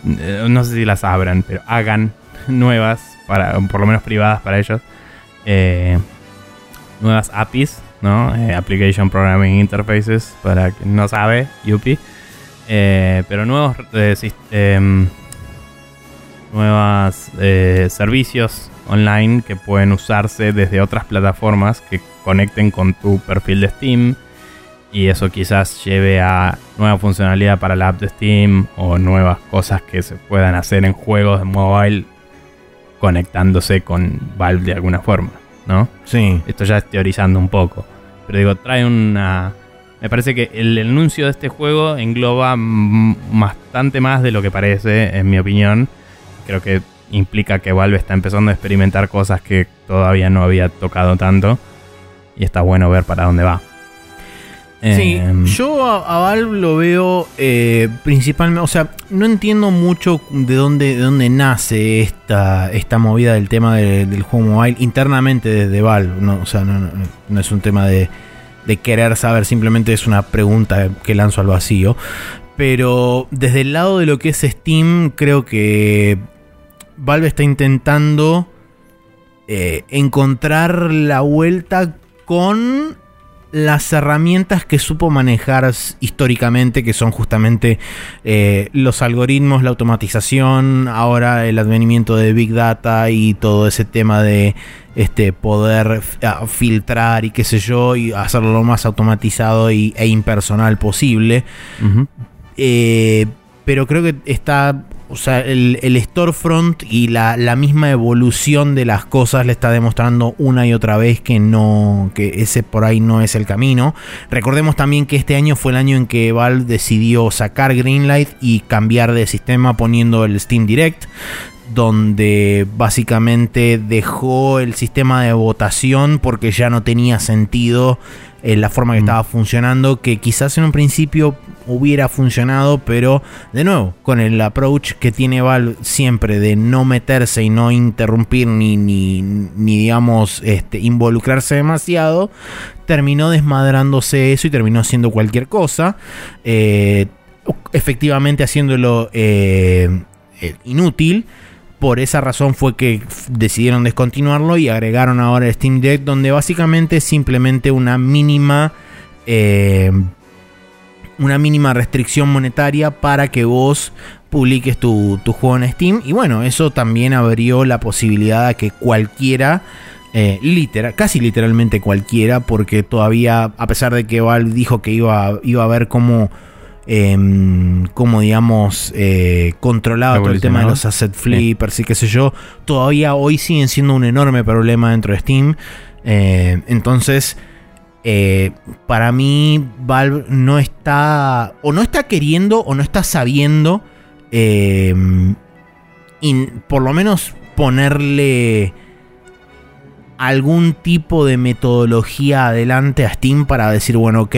eh, no sé si las abran, pero hagan nuevas, para, por lo menos privadas para ellos, eh, nuevas APIs, ¿no? Eh, Application Programming Interfaces, para quien no sabe, UPI. pero nuevos em, nuevos servicios online que pueden usarse desde otras plataformas que conecten con tu perfil de Steam y eso quizás lleve a nueva funcionalidad para la app de Steam o nuevas cosas que se puedan hacer en juegos de mobile conectándose con Valve de alguna forma, ¿no? Sí. Esto ya es teorizando un poco. Pero digo, trae una... Me parece que el anuncio de este juego engloba bastante más de lo que parece, en mi opinión. Creo que implica que Valve está empezando a experimentar cosas que todavía no había tocado tanto. Y está bueno ver para dónde va. Sí, em, yo a, Valve lo veo eh, principalmente, o sea, no entiendo mucho de dónde, de dónde nace esta, esta movida del tema del juego mobile internamente desde Valve, no, o sea, no, es un tema de, de, querer saber, simplemente es una pregunta que lanzo al vacío. Pero desde el lado de lo que es Steam, creo que Valve está intentando eh, encontrar la vuelta con las herramientas que supo manejar históricamente, que son justamente eh, los algoritmos, la automatización, ahora el advenimiento de Big Data y todo ese tema de este, poder filtrar y qué sé yo, y hacerlo lo más automatizado y, e impersonal posible. Eh, pero creo que está o sea, el, storefront y la, misma evolución de las cosas le está demostrando una y otra vez que no, que ese por ahí no es el camino. Recordemos también que este año fue el año en que Valve decidió sacar Greenlight y cambiar de sistema poniendo el Steam Direct donde básicamente dejó el sistema de votación porque ya no tenía sentido en la forma que mm. estaba funcionando, que quizás en un principio hubiera funcionado, pero de nuevo, con el approach que tiene Valve siempre de no meterse y no interrumpir ni, ni, digamos, este, involucrarse demasiado, terminó desmadrándose eso y terminó haciendo cualquier cosa. Eh, efectivamente haciéndolo eh, eh, inútil. Por esa razón fue que decidieron descontinuarlo y agregaron ahora Steam Deck, donde básicamente es simplemente una mínima. Eh, una mínima restricción monetaria para que vos publiques tu, juego en Steam. Y bueno, eso también abrió la posibilidad de que cualquiera, eh, literal, casi literalmente cualquiera, porque todavía, a pesar de que Valve dijo que iba, iba a ver cómo Em, como digamos eh, controlado todo el tema de los asset flippers y qué sé yo, todavía hoy siguen siendo un enorme problema dentro de Steam. Eh, entonces, eh, para mí, Valve no está, o no está queriendo, o no está sabiendo, em, por lo menos ponerle algún tipo de metodología adelante a Steam para decir, bueno, ok,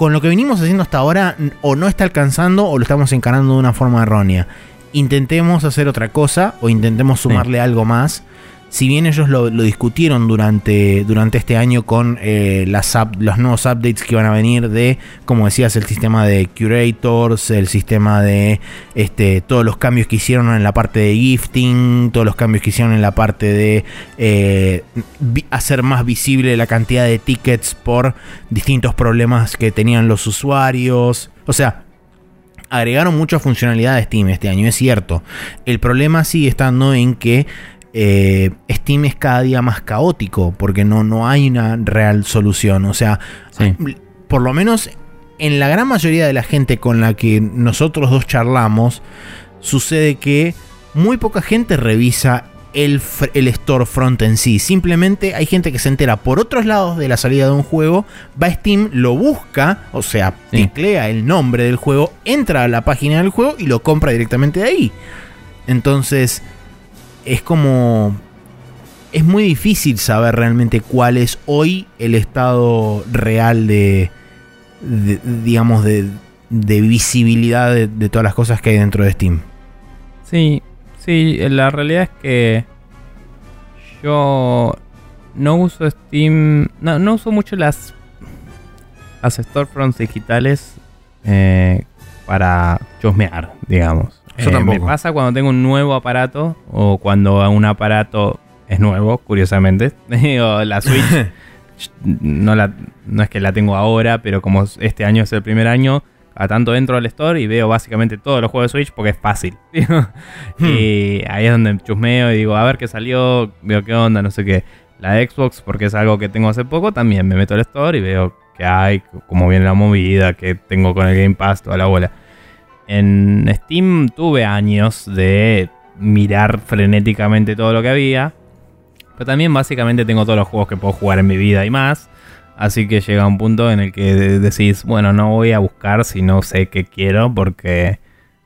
con lo que venimos haciendo hasta ahora o no está alcanzando o lo estamos encarando de una forma errónea. Intentemos hacer otra cosa o intentemos sumarle algo más si bien ellos lo, discutieron durante, durante este año con eh, las los nuevos updates que iban a venir de, como decías, el sistema de curators, el sistema de este, todos los cambios que hicieron en la parte de gifting, todos los cambios que hicieron en la parte de eh, hacer más visible la cantidad de tickets por distintos problemas que tenían los usuarios. O sea, agregaron mucha funcionalidad de Steam este año, es cierto. El problema sigue estando en que eh, Steam es cada día más caótico porque no, no hay una real solución. O sea, por lo menos en la gran mayoría de la gente con la que nosotros dos charlamos, sucede que muy poca gente revisa el, el storefront en sí. Simplemente hay gente que se entera por otros lados de la salida de un juego, va a Steam, lo busca, o sea, teclea el nombre del juego, entra a la página del juego y lo compra directamente de ahí. Entonces, es como... Es muy difícil saber realmente cuál es hoy el estado real de, digamos, de, visibilidad de, todas las cosas que hay dentro de Steam. Sí, Sí, la realidad es que yo no uso Steam, no, no uso mucho las, las storefronts digitales eh, para chusmear, digamos. Yo tampoco. Me pasa cuando tengo un nuevo aparato o cuando un aparato es nuevo, curiosamente. o la Switch, no, la, no es que la tengo ahora, pero como este año es el primer año, a tanto dentro del store y veo básicamente todos los juegos de Switch porque es fácil. Hmm. Y ahí es donde chusmeo y digo, a ver qué salió, veo qué onda, no sé qué. La Xbox, porque es algo que tengo hace poco, también me meto al store y veo qué hay, cómo viene la movida, qué tengo con el Game Pass, toda la bola. En Steam tuve años de mirar frenéticamente todo lo que había. Pero también básicamente tengo todos los juegos que puedo jugar en mi vida y más. Así que llega un punto en el que decís, bueno, no voy a buscar si no sé qué quiero porque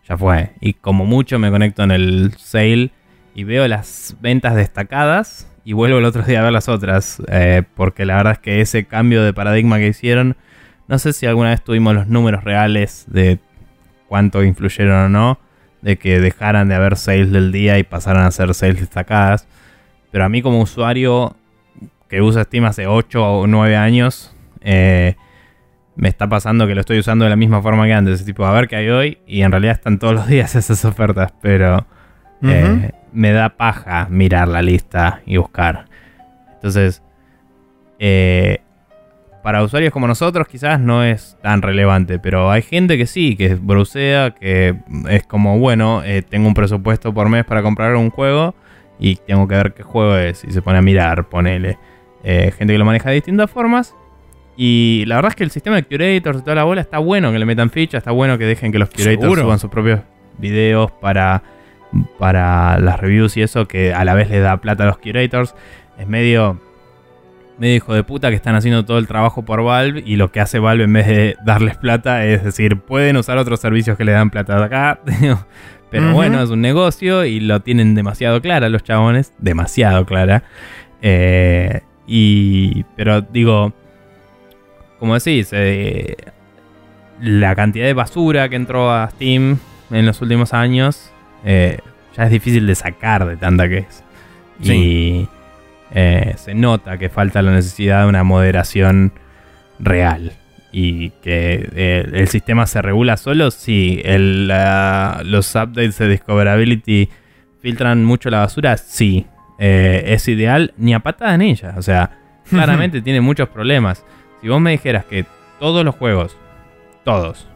ya fue. Y como mucho me conecto en el sale y veo las ventas destacadas y vuelvo el otro día a ver las otras. Eh, porque la verdad es que ese cambio de paradigma que hicieron, no sé si alguna vez tuvimos los números reales de cuánto influyeron o no, de que dejaran de haber sales del día y pasaran a ser sales destacadas. Pero a mí como usuario que usa Steam hace 8 o 9 años, eh, me está pasando que lo estoy usando de la misma forma que antes. Tipo, a ver qué hay hoy. Y en realidad están todos los días esas ofertas. Pero eh, me da paja mirar la lista y buscar. Entonces, eh, para usuarios como nosotros quizás no es tan relevante. Pero hay gente que sí, que browsea, que es como, bueno, tengo un presupuesto por mes para comprar un juego. Y tengo que ver qué juego es. Y se pone a mirar, ponele. Eh, gente que lo maneja de distintas formas. Y la verdad es que el sistema de curators y toda la bola está bueno que le metan ficha, está bueno que dejen que los curators suban sus propios videos para, para las reviews y eso, que a la vez le da plata a los curators. Es medio, medio hijo de puta que están haciendo todo el trabajo por Valve y lo que hace Valve en vez de darles plata es decir, pueden usar otros servicios que le dan plata de acá. Pero bueno, es un negocio y lo tienen demasiado clara los chabones, demasiado clara. Eh, y, pero digo, como decís, eh, la cantidad de basura que entró a Steam en los últimos años eh, ya es difícil de sacar de tanta que es. Y eh, se nota que falta la necesidad de una moderación real. Y que el sistema se regula solo si el, los updates de Discoverability filtran mucho la basura, sí. Eh, es ideal ni a patada en ella. O sea, claramente tiene muchos problemas. Si vos me dijeras que todos los juegos, todos,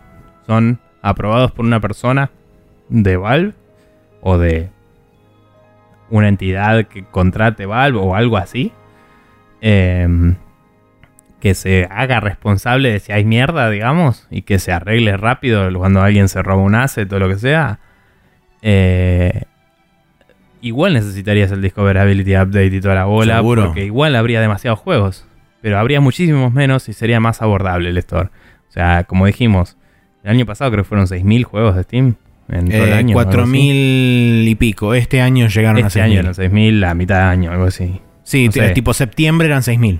son aprobados por una persona de Valve o de una entidad que contrate Valve o algo así, em, que se haga responsable de si hay mierda, digamos, y que se arregle rápido cuando alguien se roba un asset o lo que sea, eh, igual necesitarías el Discoverability Update y toda la bola. Porque igual habría demasiados juegos. Pero habría muchísimos menos y sería más abordable el store. O sea, como dijimos, el año pasado creo que fueron 6.000 juegos de Steam. En todo el eh, año. 4.000 y pico. Este año llegaron este a 6.000. Este año eran 6.000 a mitad de año, algo así. Sí, tipo septiembre eran 6.000.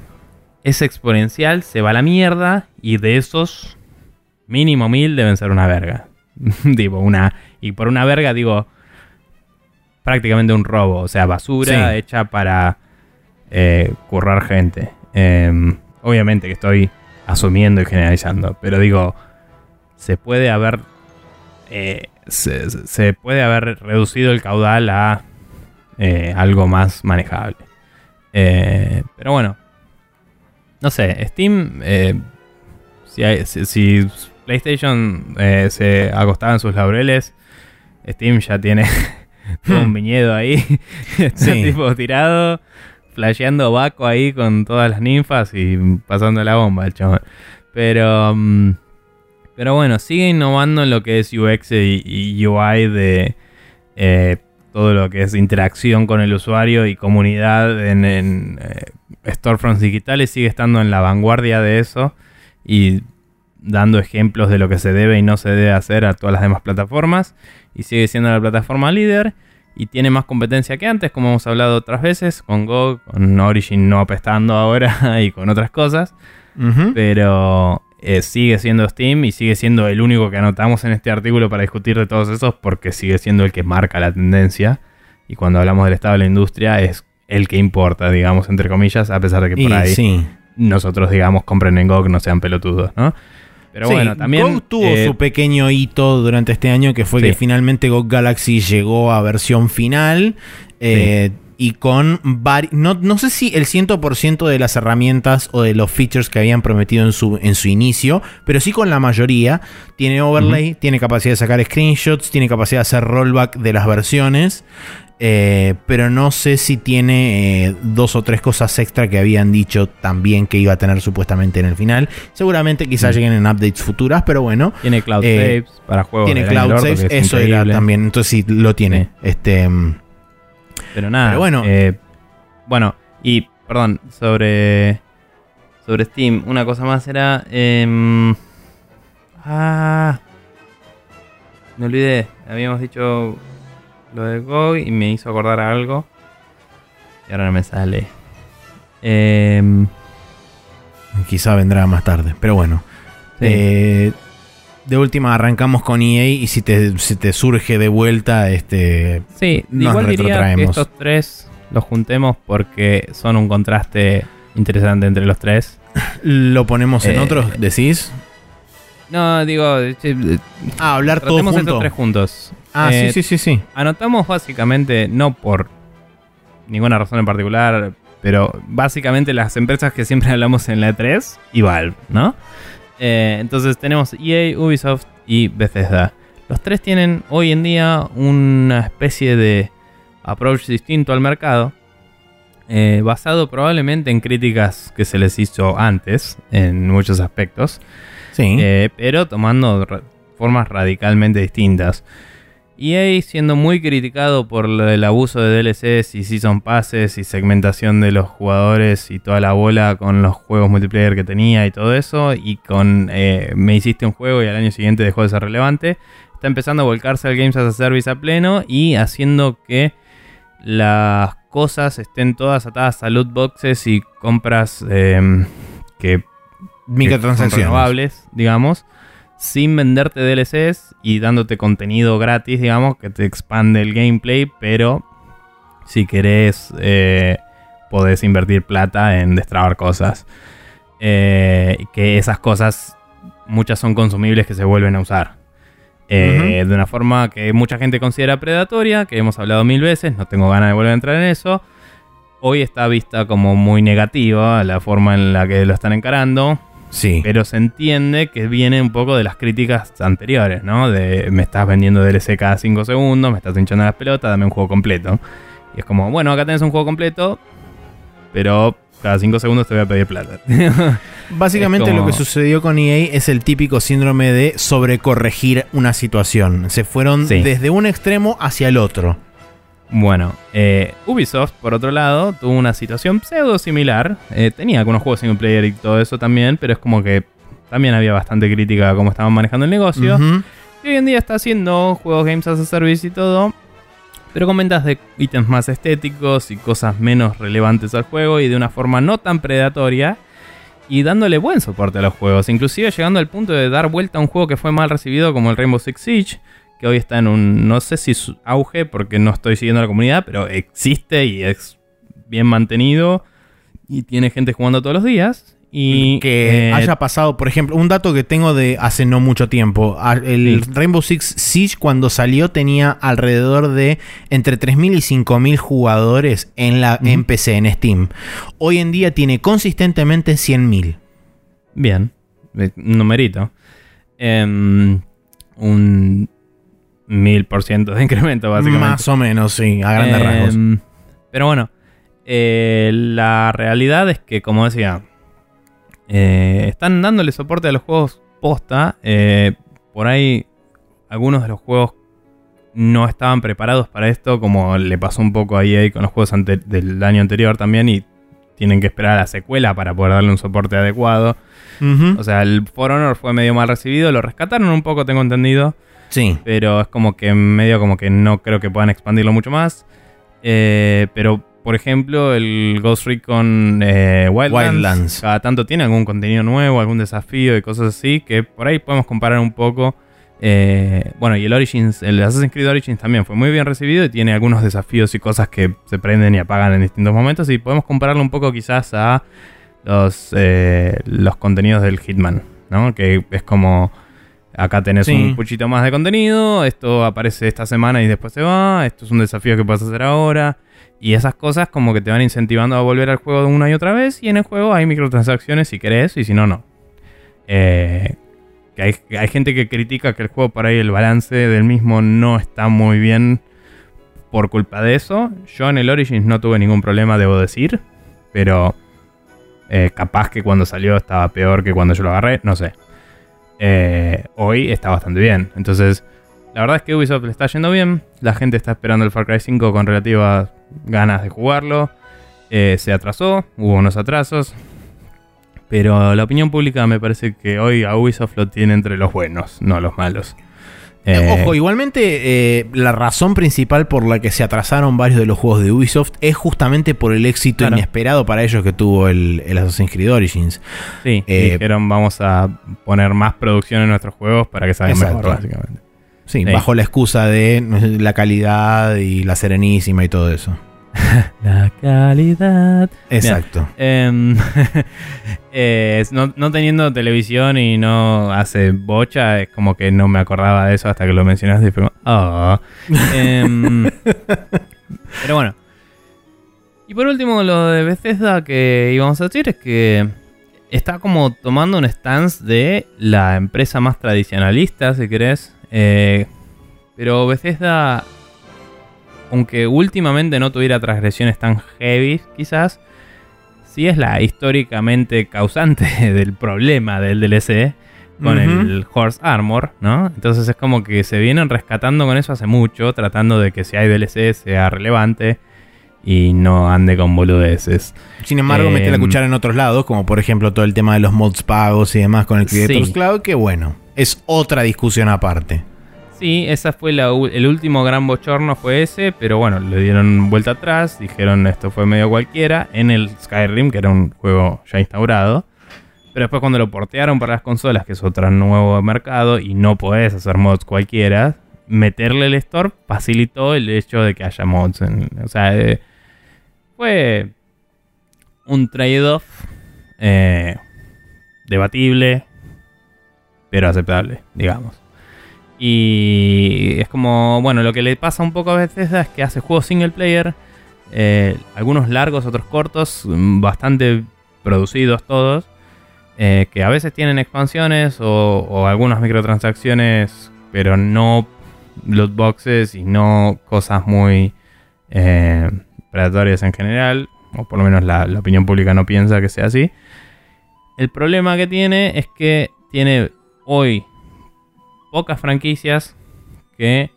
Es exponencial, se va a la mierda y de esos mínimo 1.000 deben ser una verga. digo, una... Y por una verga digo prácticamente un robo, o sea, basura hecha para eh, currar gente. Em, obviamente que estoy asumiendo y generalizando, pero digo, se puede haber eh, se, puede haber reducido el caudal a eh, algo más manejable. pero bueno, no sé, Steam, si, si, PlayStation se acostaba en sus laureles, Steam ya tiene un viñedo ahí, está tipo tirado, flasheando Baco ahí con todas las ninfas y pasando la bomba el chabón. Pero, mm, pero bueno, sigue innovando en lo que es UX y, UI de eh, todo lo que es interacción con el usuario y comunidad en, en, eh, storefronts digitales, sigue estando en la vanguardia de eso y dando ejemplos de lo que se debe y no se debe hacer a todas las demás plataformas. Y sigue siendo la plataforma líder y tiene más competencia que antes, como hemos hablado otras veces, con Go, con Origin no apestando ahora y con otras cosas, pero eh, sigue siendo Steam y sigue siendo el único que anotamos en este artículo para discutir de todos esos porque sigue siendo el que marca la tendencia y cuando hablamos del estado de la industria es el que importa, digamos, entre comillas, a pesar de que por ahí sí. nosotros, digamos, compren en Go que no sean pelotudos, ¿no? Pero Sí, bueno, también... Go tuvo eh, su pequeño hito durante este año que fue Sí. que finalmente Go Galaxy llegó a versión final eh, y con no, no sé si el 100% de las herramientas o de los features que habían prometido en su, en su inicio, pero sí con la mayoría. Tiene overlay, tiene capacidad de sacar screenshots, tiene capacidad de hacer rollback de las versiones. eh, pero no sé si tiene eh, dos o tres cosas extra que habían dicho también que iba a tener supuestamente en el final. Seguramente quizás Mm. lleguen en updates futuras, pero bueno. Tiene cloud Eh, saves para juegos Tiene cloud saves, es eso era también. Entonces sí, lo tiene. Sí. Este, mm, Pero nada. Pero bueno. eh, bueno, y perdón, sobre. Sobre Steam, una cosa más era. em, ah. Me olvidé. Habíamos dicho lo de Go y me hizo acordar a algo. Y ahora no me sale. Em, quizá vendrá más tarde. Pero bueno. sí. Eh, de última arrancamos con EA y si te, si te surge de vuelta, este. Sí, Nos igual diría que estos tres los juntemos porque son un contraste interesante entre los tres. Lo ponemos en Eh, otros, decís. No, digo, eh, Ah, hablar todo tratemos estos tres juntos. Ah, Eh, sí, sí, sí, sí. Anotamos básicamente, no por ninguna razón en particular, pero básicamente las empresas que siempre hablamos en la E3 y Valve, ¿no? Eh, entonces tenemos EA, Ubisoft y Bethesda. Los tres tienen hoy en día una especie de approach distinto al mercado, eh, basado probablemente en críticas que se les hizo antes, en muchos aspectos. Sí. Eh, pero tomando ra- formas radicalmente distintas. EA siendo muy criticado por el abuso de DLCs y Season Passes y segmentación de los jugadores y toda la bola con los juegos multiplayer que tenía y todo eso. Y con eh, me hiciste un juego y al año siguiente dejó de ser relevante. Está empezando a volcarse al Games as a Service a pleno y haciendo que las cosas estén todas atadas a loot boxes y compras em, que que son Microtransacciones. renovables, digamos, sin venderte DLCs y dándote contenido gratis, digamos, que te expande el gameplay, pero si querés, eh, podés invertir plata en destrabar cosas. Eh, que esas cosas, muchas son consumibles que se vuelven a usar. Eh, De una forma que mucha gente considera predatoria, que hemos hablado mil veces, no tengo ganas de volver a entrar en eso. Hoy está vista como muy negativa la forma en la que lo están encarando. Sí. Pero se entiende que viene un poco de las críticas anteriores, ¿no? De me estás vendiendo DLC cada 5 segundos, me estás hinchando las pelotas, dame un juego completo. Y es como, bueno, acá tenés un juego completo, pero cada 5 segundos te voy a pedir plata. Básicamente como- lo que sucedió con EA es el típico síndrome de sobrecorregir una situación. Se fueron Sí. desde un extremo hacia el otro. Bueno, eh, Ubisoft, por otro lado, tuvo una situación pseudo similar. Eh, tenía algunos juegos single player y todo eso también, pero es como que también había bastante crítica a cómo estaban manejando el negocio. Y hoy en día está haciendo juegos Games as a Service y todo. Pero con ventas de ítems más estéticos y cosas menos relevantes al juego y de una forma no tan predatoria. Y dándole buen soporte a los juegos. Inclusive llegando al punto de dar vuelta a un juego que fue mal recibido como el Rainbow Six Siege. Que hoy está en un, no sé si su auge porque no estoy siguiendo la comunidad, pero existe y es bien mantenido. Y tiene gente jugando todos los días. Y que eh, haya pasado, por ejemplo, un dato que tengo de hace no mucho tiempo. A- El Sí. Rainbow Six Siege cuando salió tenía alrededor de entre 3.000 y 5.000 jugadores en, la, en. PC, en Steam. Hoy en día tiene consistentemente 100.000. Bien, eh, un numerito. Em, un mil por ciento de incremento, básicamente. Más o menos, sí, a grandes Em, rasgos. Pero bueno, eh, la realidad es que, como decía, eh, están dándole soporte a los juegos posta. eh, por ahí, algunos de los juegos no estaban preparados para esto, como le pasó un poco a EA con los juegos del año anterior también, y tienen que esperar a la secuela para poder darle un soporte adecuado. O sea, el For Honor fue medio mal recibido, lo rescataron un poco, tengo entendido. Sí. Pero es como que medio como que no creo que puedan expandirlo mucho más. Eh, pero, por ejemplo, el Ghost Recon eh, Wildlands, cada tanto tiene algún contenido nuevo, algún desafío y cosas así, que por ahí podemos comparar un poco. Eh, bueno, y el Origins, el Assassin's Creed Origins también fue muy bien recibido y tiene algunos desafíos y cosas que se prenden y apagan en distintos momentos. Y podemos compararlo un poco quizás a los, eh, los contenidos del Hitman, ¿no? Que es como. Acá tenés un puchito más de contenido, esto aparece esta semana y después se va, esto es un desafío que puedes hacer ahora. Y esas cosas como que te van incentivando a volver al juego una y otra vez. Y en el juego hay microtransacciones si querés y si no, no. Eh, hay, gente que critica que el juego por ahí el balance del mismo no está muy bien por culpa de eso. Yo en el Origins no tuve ningún problema, debo decir. Pero eh, capaz que cuando salió estaba peor que cuando yo lo agarré, no sé. Eh, hoy está bastante bien. Entonces, la verdad es que Ubisoft le está yendo bien. La gente está esperando el Far Cry 5 con relativas ganas de jugarlo. Eh, se atrasó, hubo unos atrasos. Pero la opinión pública me parece que hoy a Ubisoft lo tiene entre los buenos, no los malos. Eh, Ojo, igualmente eh, la razón principal por la que se atrasaron varios de los juegos de Ubisoft es justamente por el éxito inesperado para ellos que tuvo el, Assassin's Creed Origins. Sí, eh, dijeron vamos a poner más producción en nuestros juegos para que salgan mejor, básicamente. sí, bajo la excusa de la calidad y la serenísima y todo eso. la calidad. Exacto. Em, eh, no, teniendo televisión y no hace bocha, es como que no me acordaba de eso hasta que lo mencionaste y fue ah". em, pero bueno. Y por último, lo de Bethesda que íbamos a decir es que está como tomando un stance de la empresa más tradicionalista, si querés. Eh, pero Bethesda aunque últimamente no tuviera transgresiones tan heavy, quizás, sí es la históricamente causante del problema del DLC con el Horse Armor, ¿no? Entonces es como que se vienen rescatando con eso hace mucho, tratando de que si hay DLC sea relevante y no ande con boludeces. Sin embargo, mete la em, cuchara en otros lados, como por ejemplo todo el tema de los mods pagos y demás con el Creators Cloud, que bueno, es otra discusión aparte. Sí, esa fue el último gran bochorno fue ese, pero bueno, le dieron vuelta atrás, dijeron esto fue medio cualquiera en el Skyrim, que era un juego ya instaurado. Pero después cuando lo portearon para las consolas, que es otro nuevo mercado y no podés hacer mods cualquiera, meterle el store facilitó el hecho de que haya mods. o sea, eh, fue un trade-off eh, debatible, pero aceptable, digamos. Y es como, bueno, lo que le pasa un poco a veces es que hace juegos single player, eh, algunos largos, otros cortos, bastante producidos todos, eh, que a veces tienen expansiones o, algunas microtransacciones, pero no loot boxes y no cosas muy eh, predatorias en general, o por lo menos la opinión pública no piensa que sea así. El problema que tiene es que tiene hoy pocas franquicias que.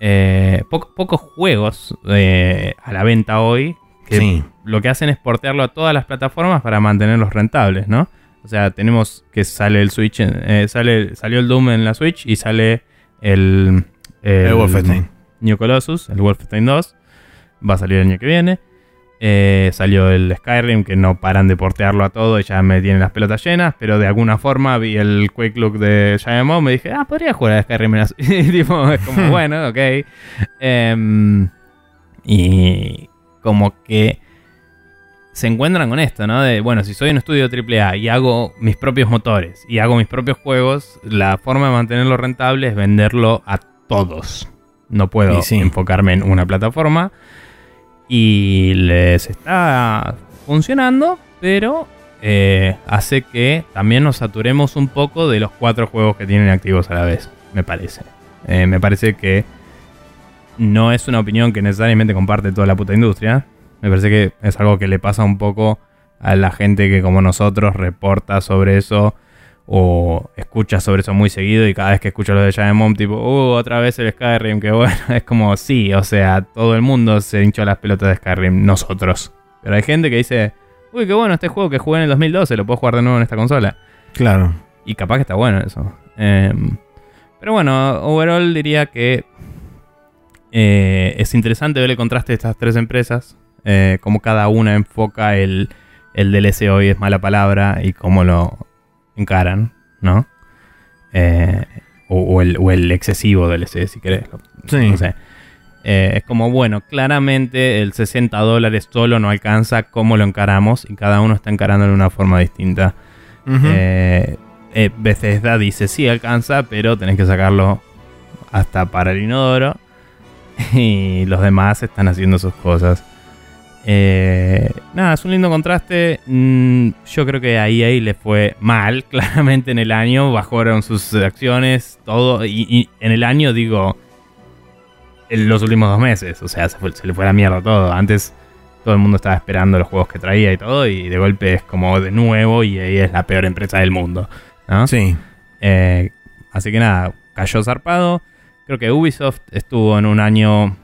Eh, pocos juegos eh, a la venta hoy que lo que hacen es portearlo a todas las plataformas para mantenerlos rentables, ¿no? O sea, tenemos que sale el Switch, eh, sale, salió el Doom en la Switch y sale el, el, el Wolfenstein. New Colossus, el Wolfenstein 2. Va a salir el año que viene. Eh, salió el Skyrim, que no paran de portearlo a todo y ya me tienen las pelotas llenas, pero de alguna forma vi el Quick Look de Giant me dije, ah, podría jugar a Skyrim. Y tipo, es como, bueno, ok. Em, y como que se encuentran con esto, ¿no? De, bueno, si soy un estudio AAA y hago mis propios motores y hago mis propios juegos, la forma de mantenerlo rentable es venderlo a todos. No puedo enfocarme en una plataforma y les está funcionando, pero eh, hace que también nos saturemos un poco de los cuatro juegos que tienen activos a la vez, me parece. Eh, me parece que no es una opinión que necesariamente comparte toda la puta industria. Me parece que es algo que le pasa un poco a la gente que como nosotros reporta sobre eso o escuchas sobre eso muy seguido y cada vez que escucho lo de Bomb, tipo, uh, otra vez el Skyrim, que bueno, es como, sí, o sea, todo el mundo se hinchó las pelotas de Skyrim, nosotros. Pero hay gente que dice, uy, qué bueno este juego que jugué en el 2012, lo puedo jugar de nuevo en esta consola. Claro. Y capaz que está bueno eso. Em, pero bueno, overall diría que eh, es interesante ver el contraste de estas tres empresas, eh, cómo cada una enfoca el, el DLC hoy es mala palabra y cómo lo encaran, ¿no? Eh, o, o el, o el excesivo DLC, si querés. Sí. No sé. Eh, es como, bueno, claramente el 60 dólares solo no alcanza cómo lo encaramos y cada uno está encarando de una forma distinta. Eh, eh, Bethesda dice sí alcanza, pero tenés que sacarlo hasta para el inodoro. Y los demás están haciendo sus cosas. Eh, nada, es un lindo contraste. Mm, yo creo que a EA le fue mal, claramente en el año. Bajaron sus acciones, todo. Y, y en el año digo, en los últimos dos meses. O sea, se, fue- se le fue la mierda todo. Antes todo el mundo estaba esperando los juegos que traía y todo. Y de golpe es como de nuevo y EA es la peor empresa del mundo. ¿no? Sí. Eh, así que nada, cayó zarpado. Creo que Ubisoft estuvo en un año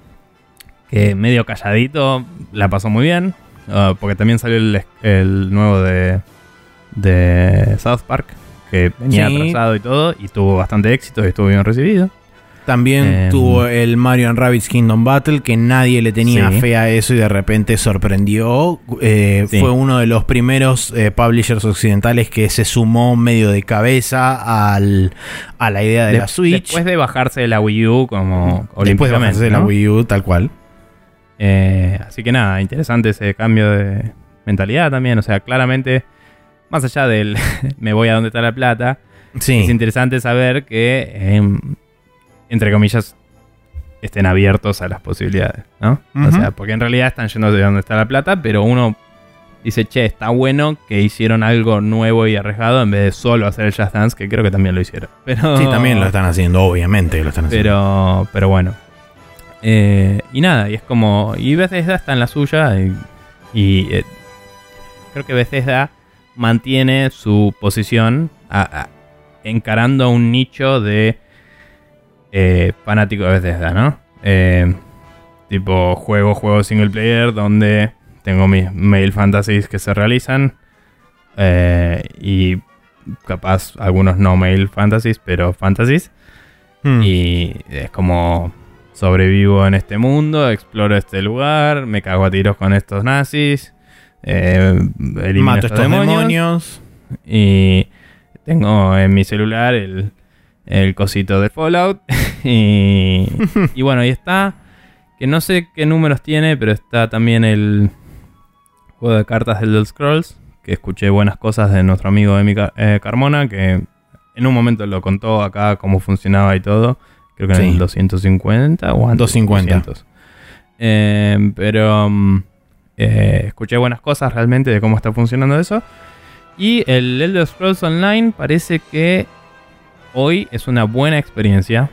que medio calladito, la pasó muy bien. uh, porque también salió el, el nuevo de, de South Park, que venía Sí. atrasado y todo, y tuvo bastante éxito y estuvo bien recibido. También Em. tuvo el Mario and Rabbids Kingdom Battle, que nadie le tenía Sí. fe a eso y de repente sorprendió. Eh, Sí. Fue uno de los primeros eh, publishers occidentales que se sumó medio de cabeza al, a la idea de De- la Switch. Después de bajarse de la Wii U como Después de bajarse de la. Wii U, tal cual. Eh, así que nada, interesante ese cambio de mentalidad también. O sea, claramente, más allá del me voy a donde está la plata, Sí. es interesante saber que, em, entre comillas, estén abiertos a las posibilidades, ¿no? O sea, porque en realidad están yendo de donde está la plata, pero uno dice, che, está bueno que hicieron algo nuevo y arriesgado en vez de solo hacer el Just Dance, que creo que también lo hicieron. Pero, Sí, también lo están haciendo, obviamente que lo están haciendo. pero, pero bueno. Eh, y nada, y es como. Y Bethesda está en la suya. Y, y, eh, creo que Bethesda mantiene su posición a- a- encarando un nicho de eh, fanático de Bethesda, ¿no? Eh, tipo, juego, juego single player donde tengo mis mail fantasies que se realizan. y capaz algunos no mail fantasies, pero fantasies. Hmm. Y es como sobrevivo en este mundo, exploro este lugar, me cago a tiros con estos nazis, eh, elimino Mato estos estos demonios. demonios, y tengo en mi celular el, el cosito de Fallout. y, y bueno, ahí está. Que no sé qué números tiene, pero está también el juego de cartas del Elder Scrolls. Que escuché buenas cosas de nuestro amigo Emi Car- eh, Carmona. Que en un momento lo contó acá cómo funcionaba y todo. Creo que en Sí. el 250 o antes. 250. 200. Eh, pero eh, escuché buenas cosas realmente de cómo está funcionando eso. Y el Elder Scrolls Online parece que hoy es una buena experiencia.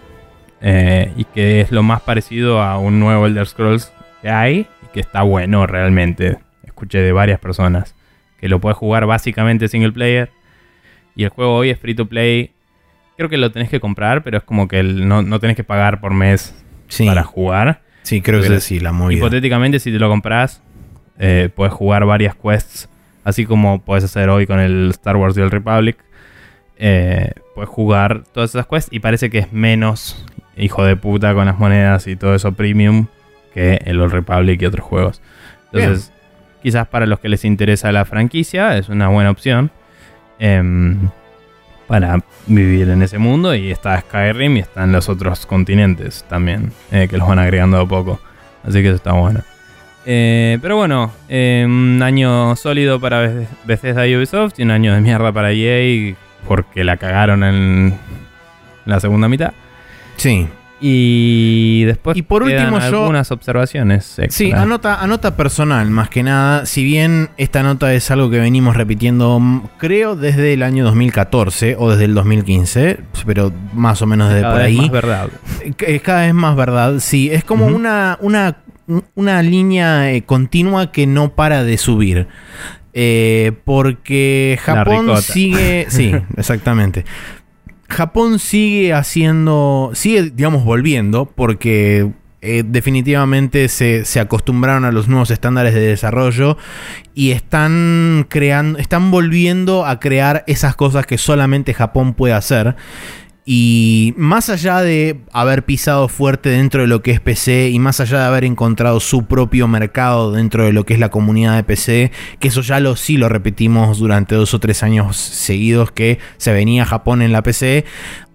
eh, y que es lo más parecido a un nuevo Elder Scrolls que hay. Y que está bueno realmente. Escuché de varias personas. Que lo puedes jugar básicamente single player. Y el juego hoy es free to play. Creo que lo tenés que comprar, pero es como que el- no, no tenés que pagar por mes sí. para jugar. sí, creo que sí, la movida. Hipotéticamente, si te lo compras, eh, puedes jugar varias quests, así como puedes hacer hoy con el Star Wars The Old Republic. Eh, puedes jugar todas esas quests y parece que es menos hijo de puta con las monedas y todo eso premium que el Old Republic y otros juegos. Entonces, quizás para los que les interesa la franquicia es una buena opción em, para vivir en ese mundo. Y está Skyrim y están los otros continentes también, eh, que los van agregando a poco. Así que eso está bueno. Eh, pero bueno, eh, un año sólido para Beth- Bethesda y Ubisoft y un año de mierda para EA porque la cagaron en la segunda mitad. Sí. Y después Y por último, yo- algunas observaciones. extra. Sí, anota, anota personal, más que nada. Si bien esta nota es algo que venimos repitiendo, creo, desde el año 2014 o desde el 2015, pero más o menos desde Cada por vez ahí. más verdad. Es cada vez más verdad. Sí, es como una, una, una línea eh, continua que no para de subir. Eh, porque Japón sigue. Sí, exactamente. Japón sigue haciendo. Sigue, digamos, volviendo. Porque. eh, definitivamente se, se acostumbraron a los nuevos estándares de desarrollo y están creando, están volviendo a crear esas cosas que solamente Japón puede hacer. Y más allá de haber pisado fuerte dentro de lo que es PC y más allá de haber encontrado su propio mercado dentro de lo que es la comunidad de PC, que eso ya lo sí lo repetimos durante dos o tres años seguidos que se venía Japón en la PC.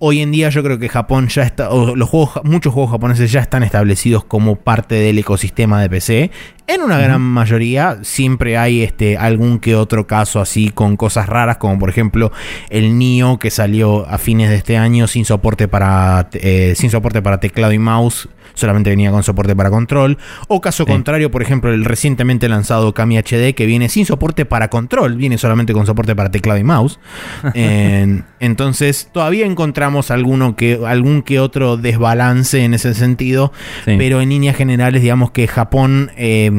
Hoy en día yo creo que Japón ya está, o los juegos, muchos juegos japoneses ya están establecidos como parte del ecosistema de PC. En una gran mayoría siempre hay este, algún que otro caso así con cosas raras, como por ejemplo el Nio que salió a fines de este año sin soporte para, eh, sin soporte para teclado y mouse, solamente venía con soporte para control. O caso Sí. contrario, por ejemplo, el recientemente lanzado Kami HD que viene sin soporte para control, viene solamente con soporte para teclado y mouse. En- entonces todavía encontramos alguno que, algún que otro desbalance en ese sentido. Sí. Pero en líneas generales, digamos que Japón, eh,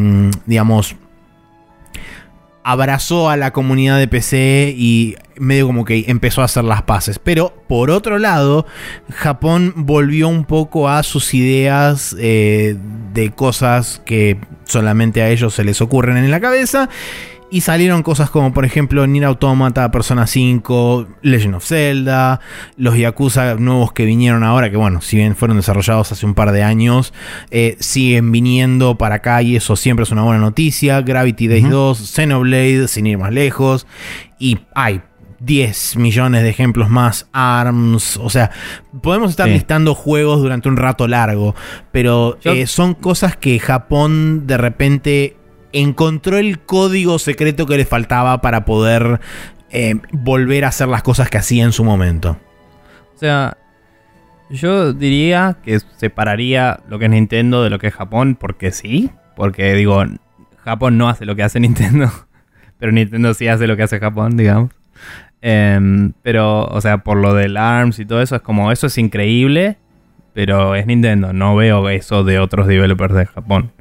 digamos, abrazó a la comunidad de PC y medio como que empezó a hacer las paces. Pero por otro lado, Japón volvió un poco a sus ideas eh, de cosas que solamente a ellos se les ocurren en la cabeza. Y salieron cosas como, por ejemplo, Nier Automata, Persona 5, Legend of Zelda, los Yakuza nuevos que vinieron ahora, que bueno, si bien fueron desarrollados hace un par de años, eh, siguen viniendo para acá y eso siempre es una buena noticia. Gravity Days 2, Xenoblade, sin ir más lejos. Y hay 10 millones de ejemplos más, ARMS, o sea, podemos estar Sí. listando juegos durante un rato largo, pero eh, son cosas que Japón de repente encontró el código secreto que le faltaba para poder eh, volver a hacer las cosas que hacía en su momento. O sea, yo diría que separaría lo que es Nintendo de lo que es Japón, porque sí. Porque digo, Japón no hace lo que hace Nintendo, pero Nintendo sí hace lo que hace Japón, digamos. Em, pero, o sea, por lo del ARMS y todo eso, es como, eso es increíble, pero es Nintendo. No veo eso de otros developers de Japón.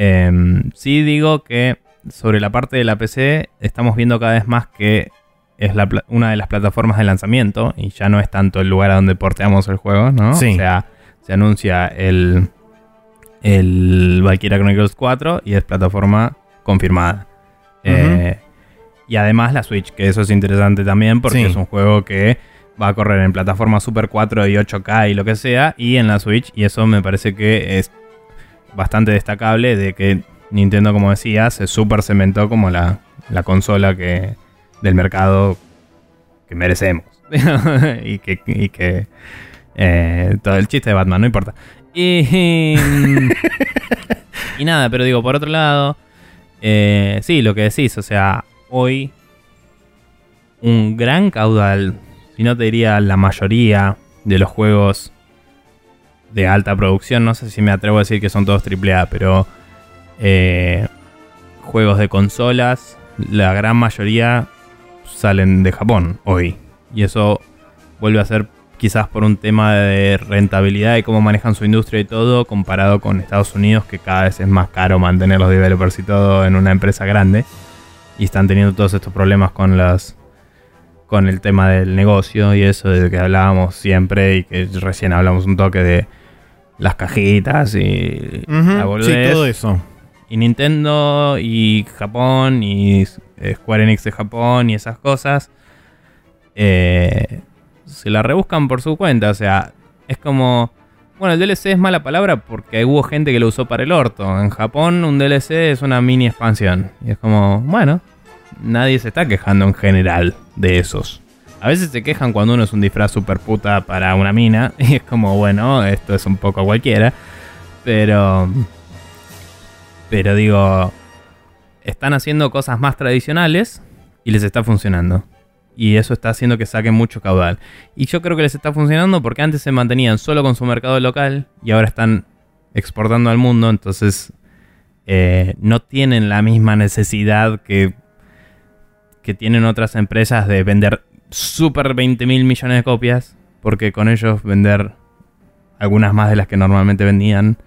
Em, sí digo que sobre la parte de la PC estamos viendo cada vez más que es la una de las plataformas de lanzamiento y ya no es tanto el lugar a donde porteamos el juego, ¿no? Sí. O sea, se anuncia el, el Valkyria Chronicles 4 y es plataforma confirmada. Eh, y además la Switch, que eso es interesante también porque Sí. es un juego que va a correr en plataforma Super 4 y 8K y lo que sea, y en la Switch, y eso me parece que es bastante destacable de que Nintendo, como decía, se super cementó como la, la consola que del mercado que merecemos. y que, y que eh, todo el chiste de Batman, no importa. Y, y nada, pero digo, por otro lado, eh, sí, lo que decís, o sea, hoy un gran caudal, si no te diría la mayoría de los juegos de alta producción, no sé si me atrevo a decir que son todos AAA, pero eh, juegos de consolas, la gran mayoría salen de Japón hoy. Y eso vuelve a ser quizás por un tema de rentabilidad y cómo manejan su industria y todo, comparado con Estados Unidos, que cada vez es más caro mantener los developers y todo en una empresa grande. Y están teniendo todos estos problemas con las con el tema del negocio y eso de que hablábamos siempre y que recién hablamos un toque de las cajitas y la sí, todo eso. Y Nintendo y Japón y Square Enix de Japón y esas cosas eh, se la rebuscan por su cuenta. O sea, es como... Bueno, el DLC es mala palabra porque hubo gente que lo usó para el orto. En Japón un DLC es una mini expansión. Y es como, bueno, nadie se está quejando en general de esos. A veces se quejan cuando uno es un disfraz super puta para una mina. Y es como, bueno, esto es un poco cualquiera. Pero... Pero digo, están haciendo cosas más tradicionales y les está funcionando. Y eso está haciendo que saquen mucho caudal. Y yo creo que les está funcionando porque antes se mantenían solo con su mercado local y ahora están exportando al mundo. Entonces eh, no tienen la misma necesidad que, que tienen otras empresas de vender super 20 mil millones de copias. Porque con ellos vender algunas más de las que normalmente vendían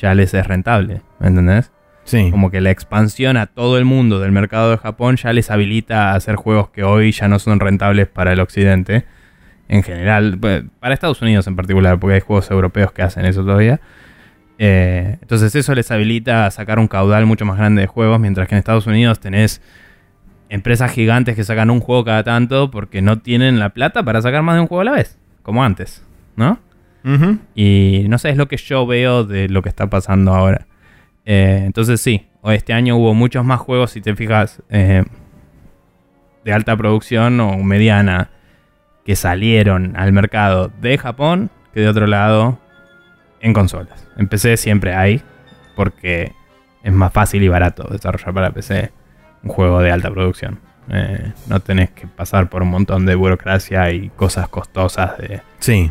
ya les es rentable. ¿Me entendés? Sí. Como que la expansión a todo el mundo del mercado de Japón ya les habilita a hacer juegos que hoy ya no son rentables para el occidente. En general, para Estados Unidos en particular, porque hay juegos europeos que hacen eso todavía. Eh, entonces eso les habilita a sacar un caudal mucho más grande de juegos, mientras que en Estados Unidos tenés empresas gigantes que sacan un juego cada tanto porque no tienen la plata para sacar más de un juego a la vez, como antes, ¿no? Y no sé, es lo que yo veo de lo que está pasando ahora. Eh, entonces sí, este año hubo muchos más juegos, si te fijas, eh, de alta producción o mediana que salieron al mercado de Japón que de otro lado en consolas. En PC siempre hay, porque es más fácil y barato desarrollar para PC un juego de alta producción. Eh, no tenés que pasar por un montón de burocracia y cosas costosas de, Sí.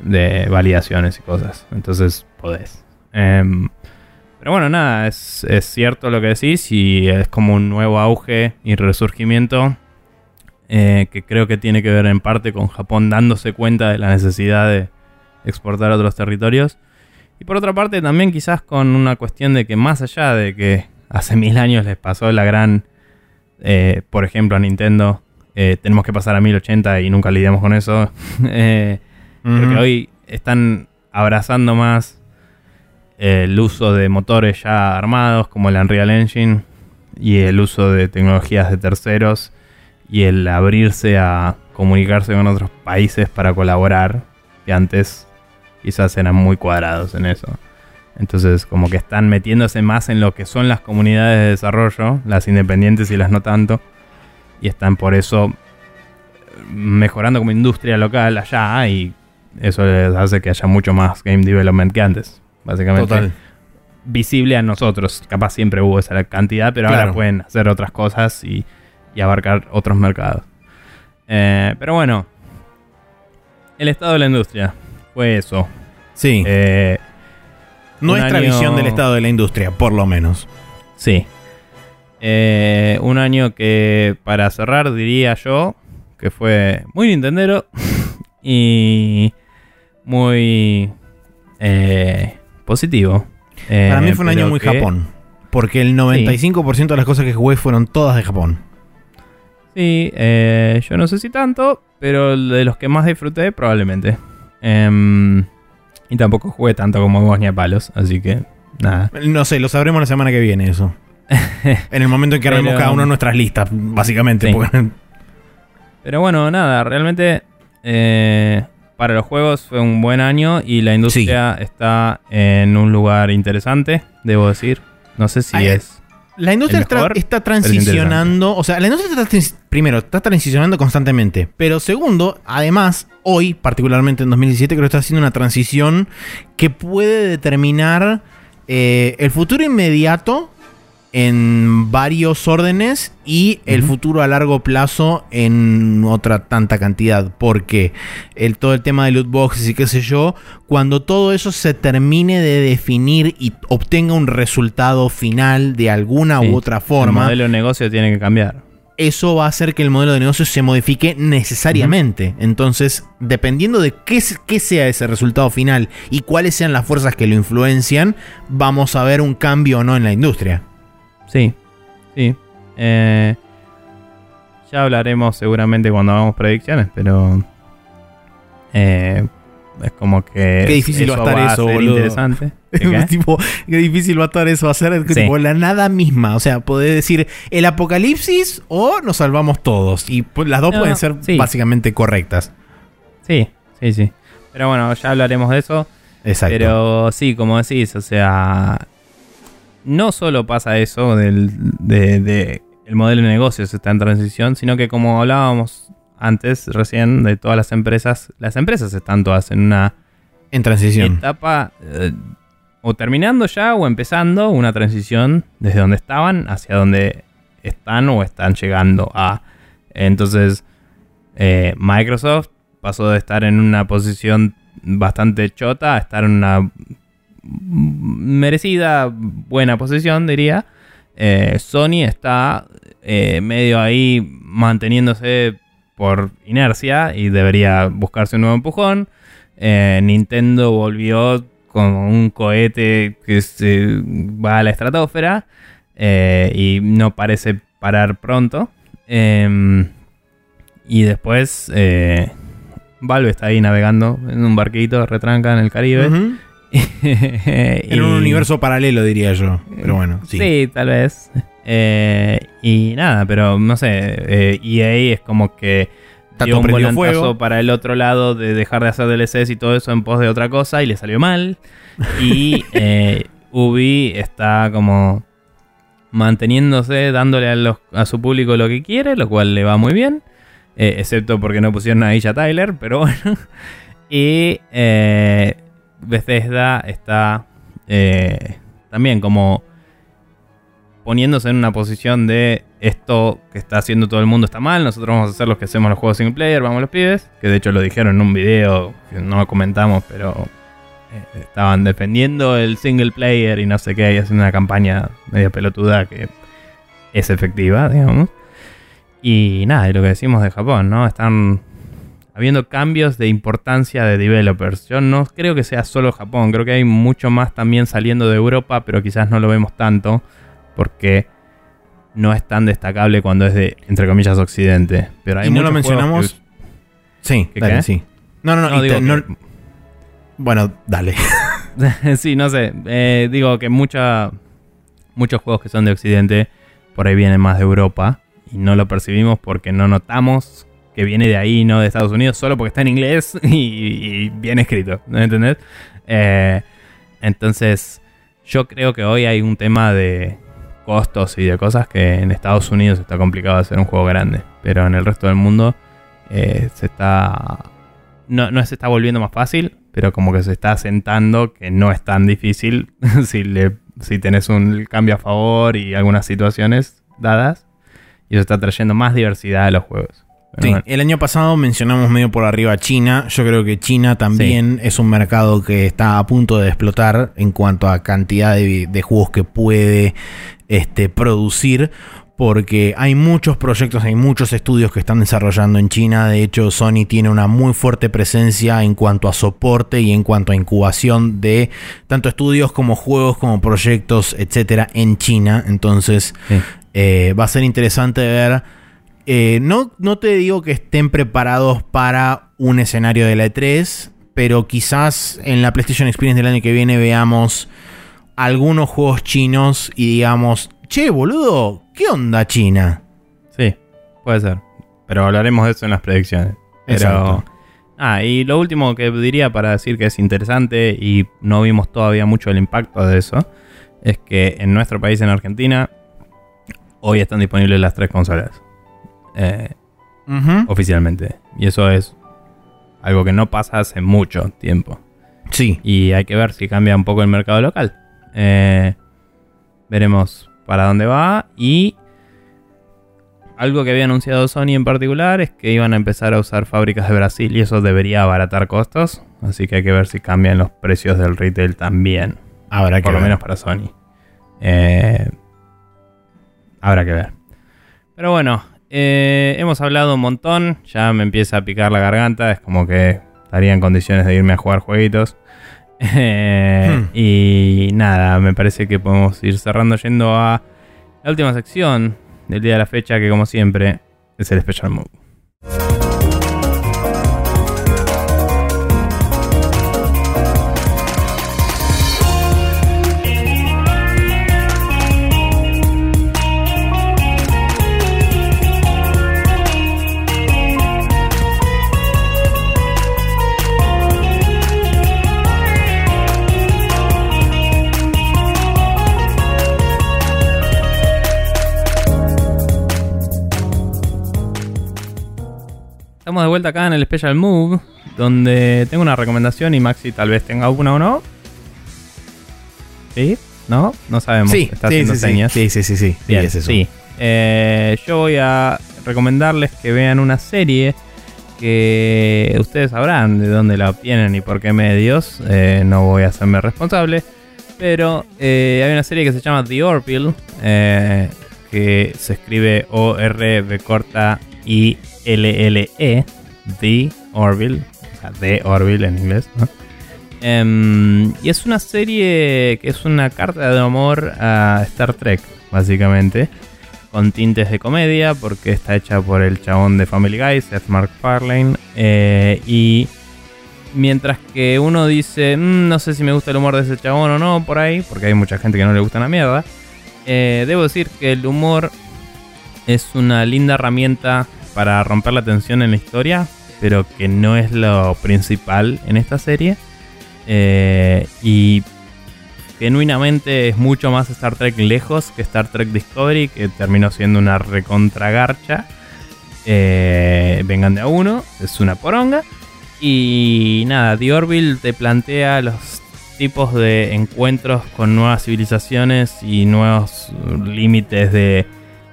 de validaciones y cosas. Entonces podés. Em, pero bueno, nada, es, es cierto lo que decís y es como un nuevo auge y resurgimiento eh, que creo que tiene que ver en parte con Japón dándose cuenta de la necesidad de exportar a otros territorios. Y por otra parte también quizás con una cuestión de que más allá de que hace mil años les pasó la gran, eh, por ejemplo a Nintendo, eh, tenemos que pasar a 1080 y nunca lidiamos con eso. eh, Creo que Ujú. hoy están abrazando más el uso de motores ya armados como el Unreal Engine y el uso de tecnologías de terceros y el abrirse a comunicarse con otros países para colaborar que antes quizás eran muy cuadrados en eso. Entonces como que están metiéndose más en lo que son las comunidades de desarrollo, las independientes y las no tanto, y están por eso mejorando como industria local allá y eso les hace que haya mucho más game development que antes. Básicamente Total. visible a nosotros. Capaz siempre hubo esa cantidad, pero ahora pueden hacer otras cosas y, y abarcar otros mercados. Eh, pero bueno, el estado de la industria fue eso. Sí. Eh, Nuestra año- visión del estado de la industria, por lo menos. Sí. Eh, un año que, para cerrar, diría yo, que fue muy Nintendero y muy eh, positivo. Eh, Para mí fue un año muy que- Japón. Porque el 95% de las cosas que jugué fueron todas de Japón. Sí, eh, yo no sé si tanto, pero de los que más disfruté, probablemente. Em, y tampoco jugué tanto como vos ni a palos, así que nada. No sé, lo sabremos la semana que viene eso. en el momento en que armemos cada uno de nuestras listas, básicamente. Sí. porque- Pero bueno, nada, realmente eh, para los juegos fue un buen año y la industria está en un lugar interesante, debo decir. No sé si Ay, es... La industria está, es transicionando. O sea, la industria está, trans- primero, está transicionando constantemente. Pero segundo, además, hoy, particularmente en 2017, creo que está haciendo una transición que puede determinar eh, el futuro inmediato en varios órdenes y el futuro a largo plazo en otra tanta cantidad. Porque el, todo el tema de loot boxes y qué sé yo, cuando todo eso se termine de definir y obtenga un resultado final de alguna Sí, u otra El forma, modelo de negocio tiene que cambiar. eso va a hacer que el modelo de negocio se modifique necesariamente. Entonces, dependiendo de qué, qué sea ese resultado final y cuáles sean las fuerzas que lo influencian, vamos a ver un cambio o no en la industria. Sí, sí. Eh, ya hablaremos seguramente cuando hagamos predicciones, pero... eh, es como que... Qué difícil va a estar eso, ser boludo. interesante. ¿Qué tipo, qué difícil va a estar eso hacer Sí. tipo, la nada misma. O sea, podés decir el apocalipsis o nos salvamos todos. Y las dos No, pueden ser sí. básicamente correctas. Sí, sí, sí. Pero bueno, ya hablaremos de eso. Exacto. Pero sí, como decís, o sea, no solo pasa eso del de, de- el modelo de negocios está en transición, sino que como hablábamos antes recién de todas las empresas, las empresas están todas en una en transición. etapa eh, o terminando ya o empezando una transición desde donde estaban hacia donde están o están llegando a. Entonces, eh, Microsoft pasó de estar en una posición bastante chota a estar en una merecida buena posición, diría. Eh, Sony está eh, medio ahí manteniéndose por inercia y debería buscarse un nuevo empujón. Eh, Nintendo volvió como un cohete que va a la estratosfera y no parece parar pronto. Em, y después Valve está ahí navegando en un barquito retranca en el Caribe. En un universo paralelo, diría yo. Pero bueno, sí. Sí, tal vez. Eh, y nada, pero no sé. eh, EA es como que dio un volantazo fuego. para el otro lado de dejar de hacer DLCs y todo eso en pos de otra cosa y le salió mal. Y eh, Ubi está como manteniéndose, dándole a, los- a su público lo que quiere, lo cual le va muy bien. eh, excepto porque no pusieron a Isha Tyler, pero bueno. Y eh, Bethesda está eh, también como poniéndose en una posición de esto que está haciendo todo el mundo está mal, nosotros vamos a hacer los que hacemos los juegos single player, vamos los pibes, que de hecho lo dijeron en un video que no lo comentamos, pero eh, estaban defendiendo el single player y no sé qué, y haciendo una campaña medio pelotuda que es efectiva, digamos. Y nada, y lo que decimos de Japón, ¿no? Están habiendo cambios de importancia de developers. Yo no creo que sea solo Japón, creo que hay mucho más también saliendo de Europa, pero quizás no lo vemos tanto porque no es tan destacable cuando es de, entre comillas, Occidente. Pero hay Y no lo mencionamos. Sí, ¿Qué dale, qué? sí. No, no, no. Que- no- Bueno, dale. sí, no sé. Eh, digo que mucha, muchos juegos que son de Occidente por ahí vienen más de Europa y no lo percibimos porque no notamos que viene de ahí, no de Estados Unidos, solo porque está en inglés y, bien escrito. ¿No entendés? Eh, entonces, yo creo que hoy hay un tema de costos y de cosas que en Estados Unidos está complicado hacer un juego grande, pero en el resto del mundo eh, se está no, no se está volviendo más fácil, pero como que se está asentando que no es tan difícil si, le, si tenés un cambio a favor y algunas situaciones dadas. Y eso está trayendo más diversidad a los juegos. Sí, bueno, el año pasado mencionamos medio por arriba China. Yo creo que China también es un mercado que está a punto de explotar en cuanto a cantidad de, de juegos que puede este, producir. Porque hay muchos proyectos, hay muchos estudios que están desarrollando en China. De hecho, Sony tiene una muy fuerte presencia en cuanto a soporte y en cuanto a incubación de tanto estudios como juegos, como proyectos, etcétera, en China. Entonces, sí. eh, va a ser interesante ver. Eh, no, no te digo que estén preparados para un escenario de la E3, pero quizás en la PlayStation Experience del año que viene veamos algunos juegos chinos y digamos, che, boludo, ¿qué onda China? Sí, puede ser. Pero hablaremos de eso en las predicciones. Pero, Exacto. Ah, y lo último que diría para decir que es interesante y no vimos todavía mucho el impacto de eso, es que en nuestro país, en Argentina, hoy están disponibles las tres consolas. Eh, oficialmente. Y eso es algo que no pasa hace mucho tiempo. Sí, Y hay que ver si cambia un poco el mercado local. Eh, veremos para dónde va. Y algo que había anunciado Sony en particular es que iban a empezar a usar fábricas de Brasil y eso debería abaratar costos. Así que hay que ver si cambian los precios del retail también. habrá que Por lo ver. menos para Sony. Eh, habrá que ver. Pero bueno, eh, hemos hablado un montón. Ya me empieza a picar la garganta. Es como que estaría en condiciones de irme a jugar jueguitos. Eh, Hmm. Y nada, me parece que podemos ir cerrando yendo a la última sección del día de la fecha, que como siempre es el Special Move. Estamos de vuelta acá en el Special Move, donde tengo una recomendación y Maxi tal vez tenga una o no. ¿Sí? ¿No? No sabemos. Sí, Está sí, haciendo sí, sí, señas. sí, sí, sí, sí, Bien, es eso. sí. Eh, yo voy a recomendarles que vean una serie que ustedes sabrán de dónde la obtienen y por qué medios. Eh, no voy a hacerme responsable. Pero eh, hay una serie que se llama The Orville, que se escribe O-R-B corta I-L-L-E, The Orville, o sea, The Orville en inglés, ¿no? Em, y es una serie que es una carta de amor a Star Trek, básicamente. Con tintes de comedia, porque está hecha por el chabón de Family Guy, Seth MacFarlane. Eh, y mientras que uno dice, "Mm, no sé si me gusta el humor de ese chabón o no, por ahí, porque hay mucha gente que no le gusta la mierda. eh, debo decir que el humor es una linda herramienta para romper la tensión en la historia, pero que no es lo principal en esta serie. Eh, y genuinamente es mucho más Star Trek lejos que Star Trek Discovery, que terminó siendo una recontragarcha. Eh, vengan de a uno, es una poronga. Y nada, The Orville te plantea los tipos de encuentros con nuevas civilizaciones y nuevos límites de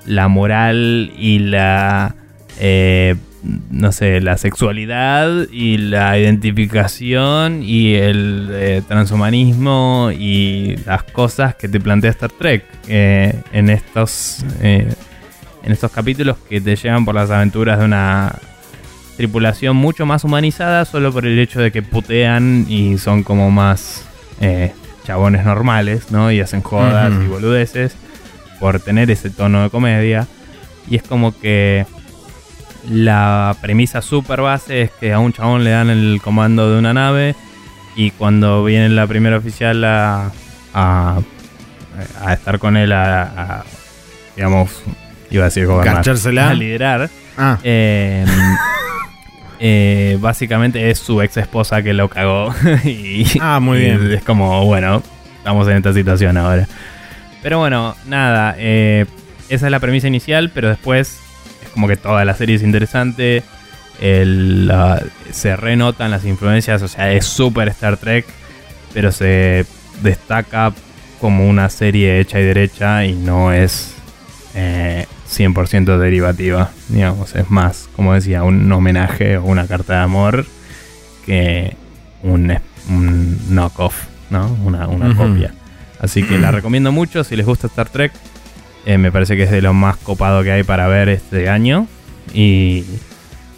la moral y la eh, no sé, la sexualidad y la identificación y el eh, transhumanismo y las cosas que te plantea Star Trek eh, en estos eh, en estos capítulos que te llevan por las aventuras de una tripulación mucho más humanizada solo por el hecho de que putean y son como más chabones normales, ¿no? Y hacen jodas y boludeces por tener ese tono de comedia. Y es como que la premisa super base es que a un chabón le dan el comando de una nave y cuando viene la primera oficial a, a, a estar con él a, a, digamos, iba a decir gobernar, a liderar, Ah, eh, eh, básicamente es su ex esposa que lo cagó. y, Ah, muy y bien. Es como, bueno, estamos en esta situación ahora. Pero bueno, nada, eh, esa es la premisa inicial, pero después es como que toda la serie es interesante. El, se renotan las influencias, o sea, es súper Star Trek, pero se destaca como una serie hecha y derecha y no es eh, 100% derivativa, digamos, es más, como decía, un homenaje o una carta de amor que un, un knockoff, ¿no? Una, copia. Así que la recomiendo mucho si les gusta Star Trek. Eh, me parece que es de lo más copado que hay para ver este año. Y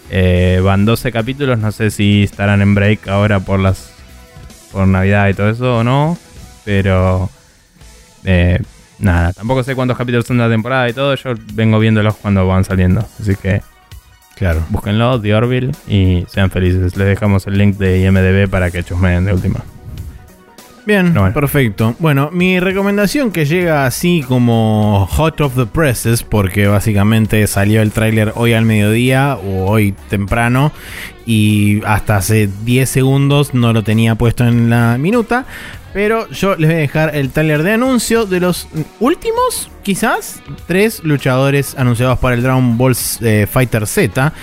eh, van 12 capítulos, no sé si estarán en break ahora por las por Navidad y todo eso o no, pero eh, nada, tampoco sé cuántos capítulos son de la temporada y todo, yo vengo viéndolos cuando van saliendo, así que claro. búsquenlo, The Orville, y sean felices. Les dejamos el link de IMDB para que chusmeen de última. Bien, bueno. perfecto. Bueno, mi recomendación que llega así como hot of the presses, porque básicamente salió el tráiler hoy al mediodía o hoy temprano y hasta hace 10 segundos no lo tenía puesto en la minuta. Pero yo les voy a dejar el tráiler de anuncio de los últimos, quizás, tres luchadores anunciados para el Dragon Ball eh, Fighter Z.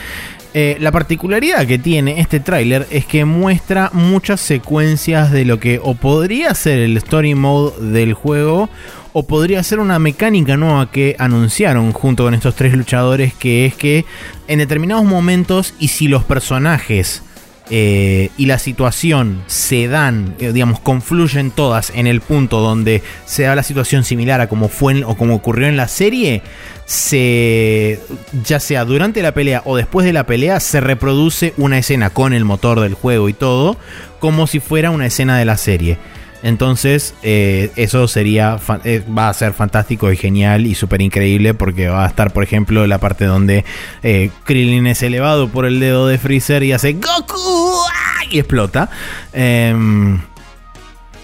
Eh, la particularidad que tiene este tráiler es que muestra muchas secuencias de lo que o podría ser el story mode del juego o podría ser una mecánica nueva que anunciaron junto con estos tres luchadores que es que en determinados momentos y si los personajes eh, y la situación se dan, eh, digamos, confluyen todas en el punto donde se da la situación similar a como fue en- o como ocurrió en la serie, se ya sea durante la pelea o después de la pelea se reproduce una escena con el motor del juego y todo como si fuera una escena de la serie. Entonces, eh, eso sería eh, va a ser fantástico y genial y súper increíble porque va a estar, por ejemplo, la parte donde eh, Krillin es elevado por el dedo de Freezer y hace Goku ¡ah! y explota. Em,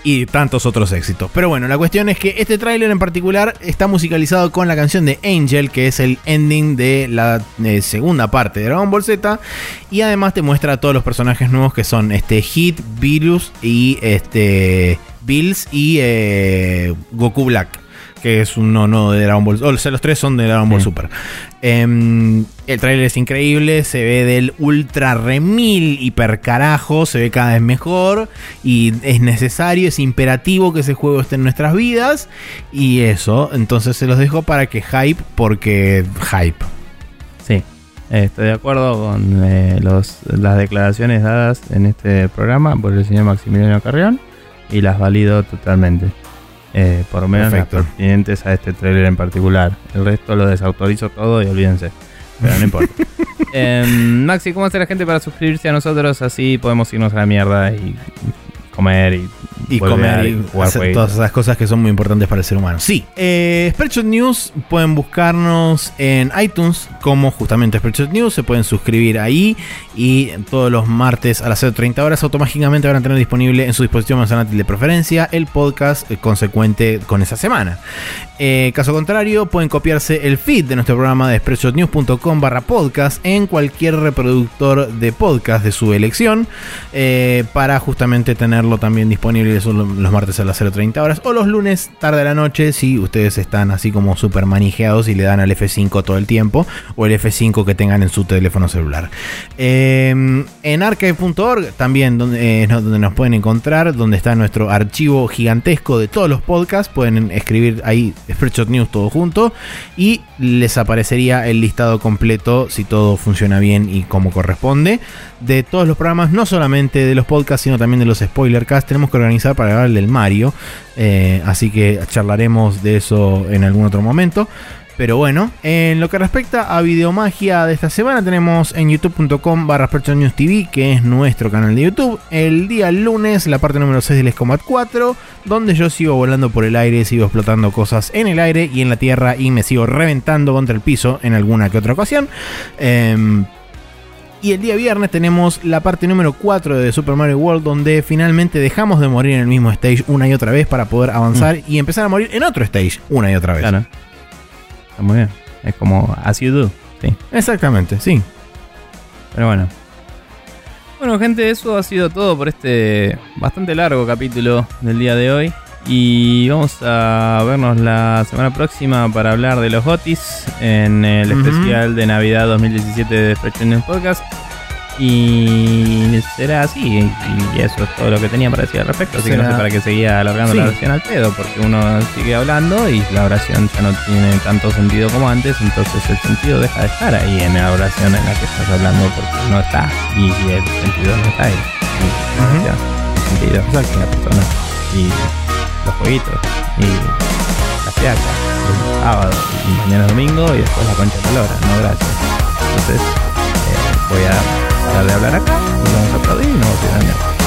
y tantos otros éxitos. Pero bueno, la cuestión es que este tráiler en particular está musicalizado con la canción de Angel, que es el ending de la segunda parte de Dragon Ball Z. Y además te muestra a todos los personajes nuevos que son este Hit, Virus y este Bills y eh, Goku Black. Que es un no de Dragon Ball. O sea, los tres son de Dragon Ball. Super. Em, el tráiler es increíble, se ve del ultra remil hiper carajo, se ve cada vez mejor y es necesario, es imperativo que ese juego esté en nuestras vidas y eso, entonces se los dejo para que hype porque hype. Sí, estoy de acuerdo con eh, los, las declaraciones dadas en este programa por el señor Maximiliano Carrión y las valido totalmente. Eh, por lo menos Perfecto. las pertinentes a este trailer en particular. El resto lo desautorizo todo y olvídense. Pero no importa. Em, Maxi, ¿cómo hace la gente para suscribirse a nosotros? Así podemos irnos a la mierda y comer y, comer y jugar hacer todas esas cosas que son muy importantes para el ser humano. Sí, eh, Spreadshot News pueden buscarnos en iTunes como justamente Spreadshot News, se pueden suscribir ahí y todos los martes a las 0.30 horas automáticamente van a tener disponible en su disposición más de preferencia el podcast eh, consecuente con esa semana. Eh, caso contrario, pueden copiarse el feed de nuestro programa de spreadshotnews.com barra podcast en cualquier reproductor de podcast de su elección eh, para justamente tenerlo también disponible los martes a las 0.30 horas o los lunes tarde a la noche si ustedes están así como súper manijeados y le dan al F5 todo el tiempo o el F5 que tengan en su teléfono celular. Eh, en archive.org también donde, eh, es donde nos pueden encontrar, donde está nuestro archivo gigantesco de todos los podcasts, pueden escribir ahí Spreadshot News todo junto y les aparecería el listado completo si todo funciona bien y como corresponde de todos los programas, no solamente de los podcasts, sino también de los spoilercasts. Tenemos que organizar para grabar el del Mario, eh, así que charlaremos de eso en algún otro momento. Pero bueno, en lo que respecta a Videomagia de esta semana, tenemos en youtube.com barra News TV, que es nuestro canal de YouTube. El día lunes, la parte número 6 del Combat 4, donde yo sigo volando por el aire, sigo explotando cosas en el aire y en la tierra y me sigo reventando contra el piso en alguna que otra ocasión. Em, y el día viernes tenemos la parte número 4 de Super Mario World, donde finalmente dejamos de morir en el mismo stage una y otra vez para poder avanzar y empezar a morir en otro stage una y otra vez. Claro. Está muy bien. Es como As You Do. Sí. Exactamente, sí. Pero bueno. Bueno, gente, eso ha sido todo por este bastante largo capítulo del día de hoy. Y vamos a vernos la semana próxima para hablar de los Gotis en el especial de Navidad 2017 de Fresh Podcast. Y será así. Y eso es todo lo que tenía para decir al respecto. Así que no sé para qué seguía alargando la oración al pedo, porque uno sigue hablando y la oración ya no tiene tanto sentido como antes. Entonces el sentido deja de estar ahí en la oración en la que estás hablando porque no está. Y el sentido no está ahí. El sentido, Exacto. la persona. Y los jueguitos. Y la fiaca. El sábado. Y mañana es domingo. Y después la concha de la hora. No, gracias. Entonces eh, voy a de hablar acá. Y vamos a aplaudir y nos vamos a ir a la mierda.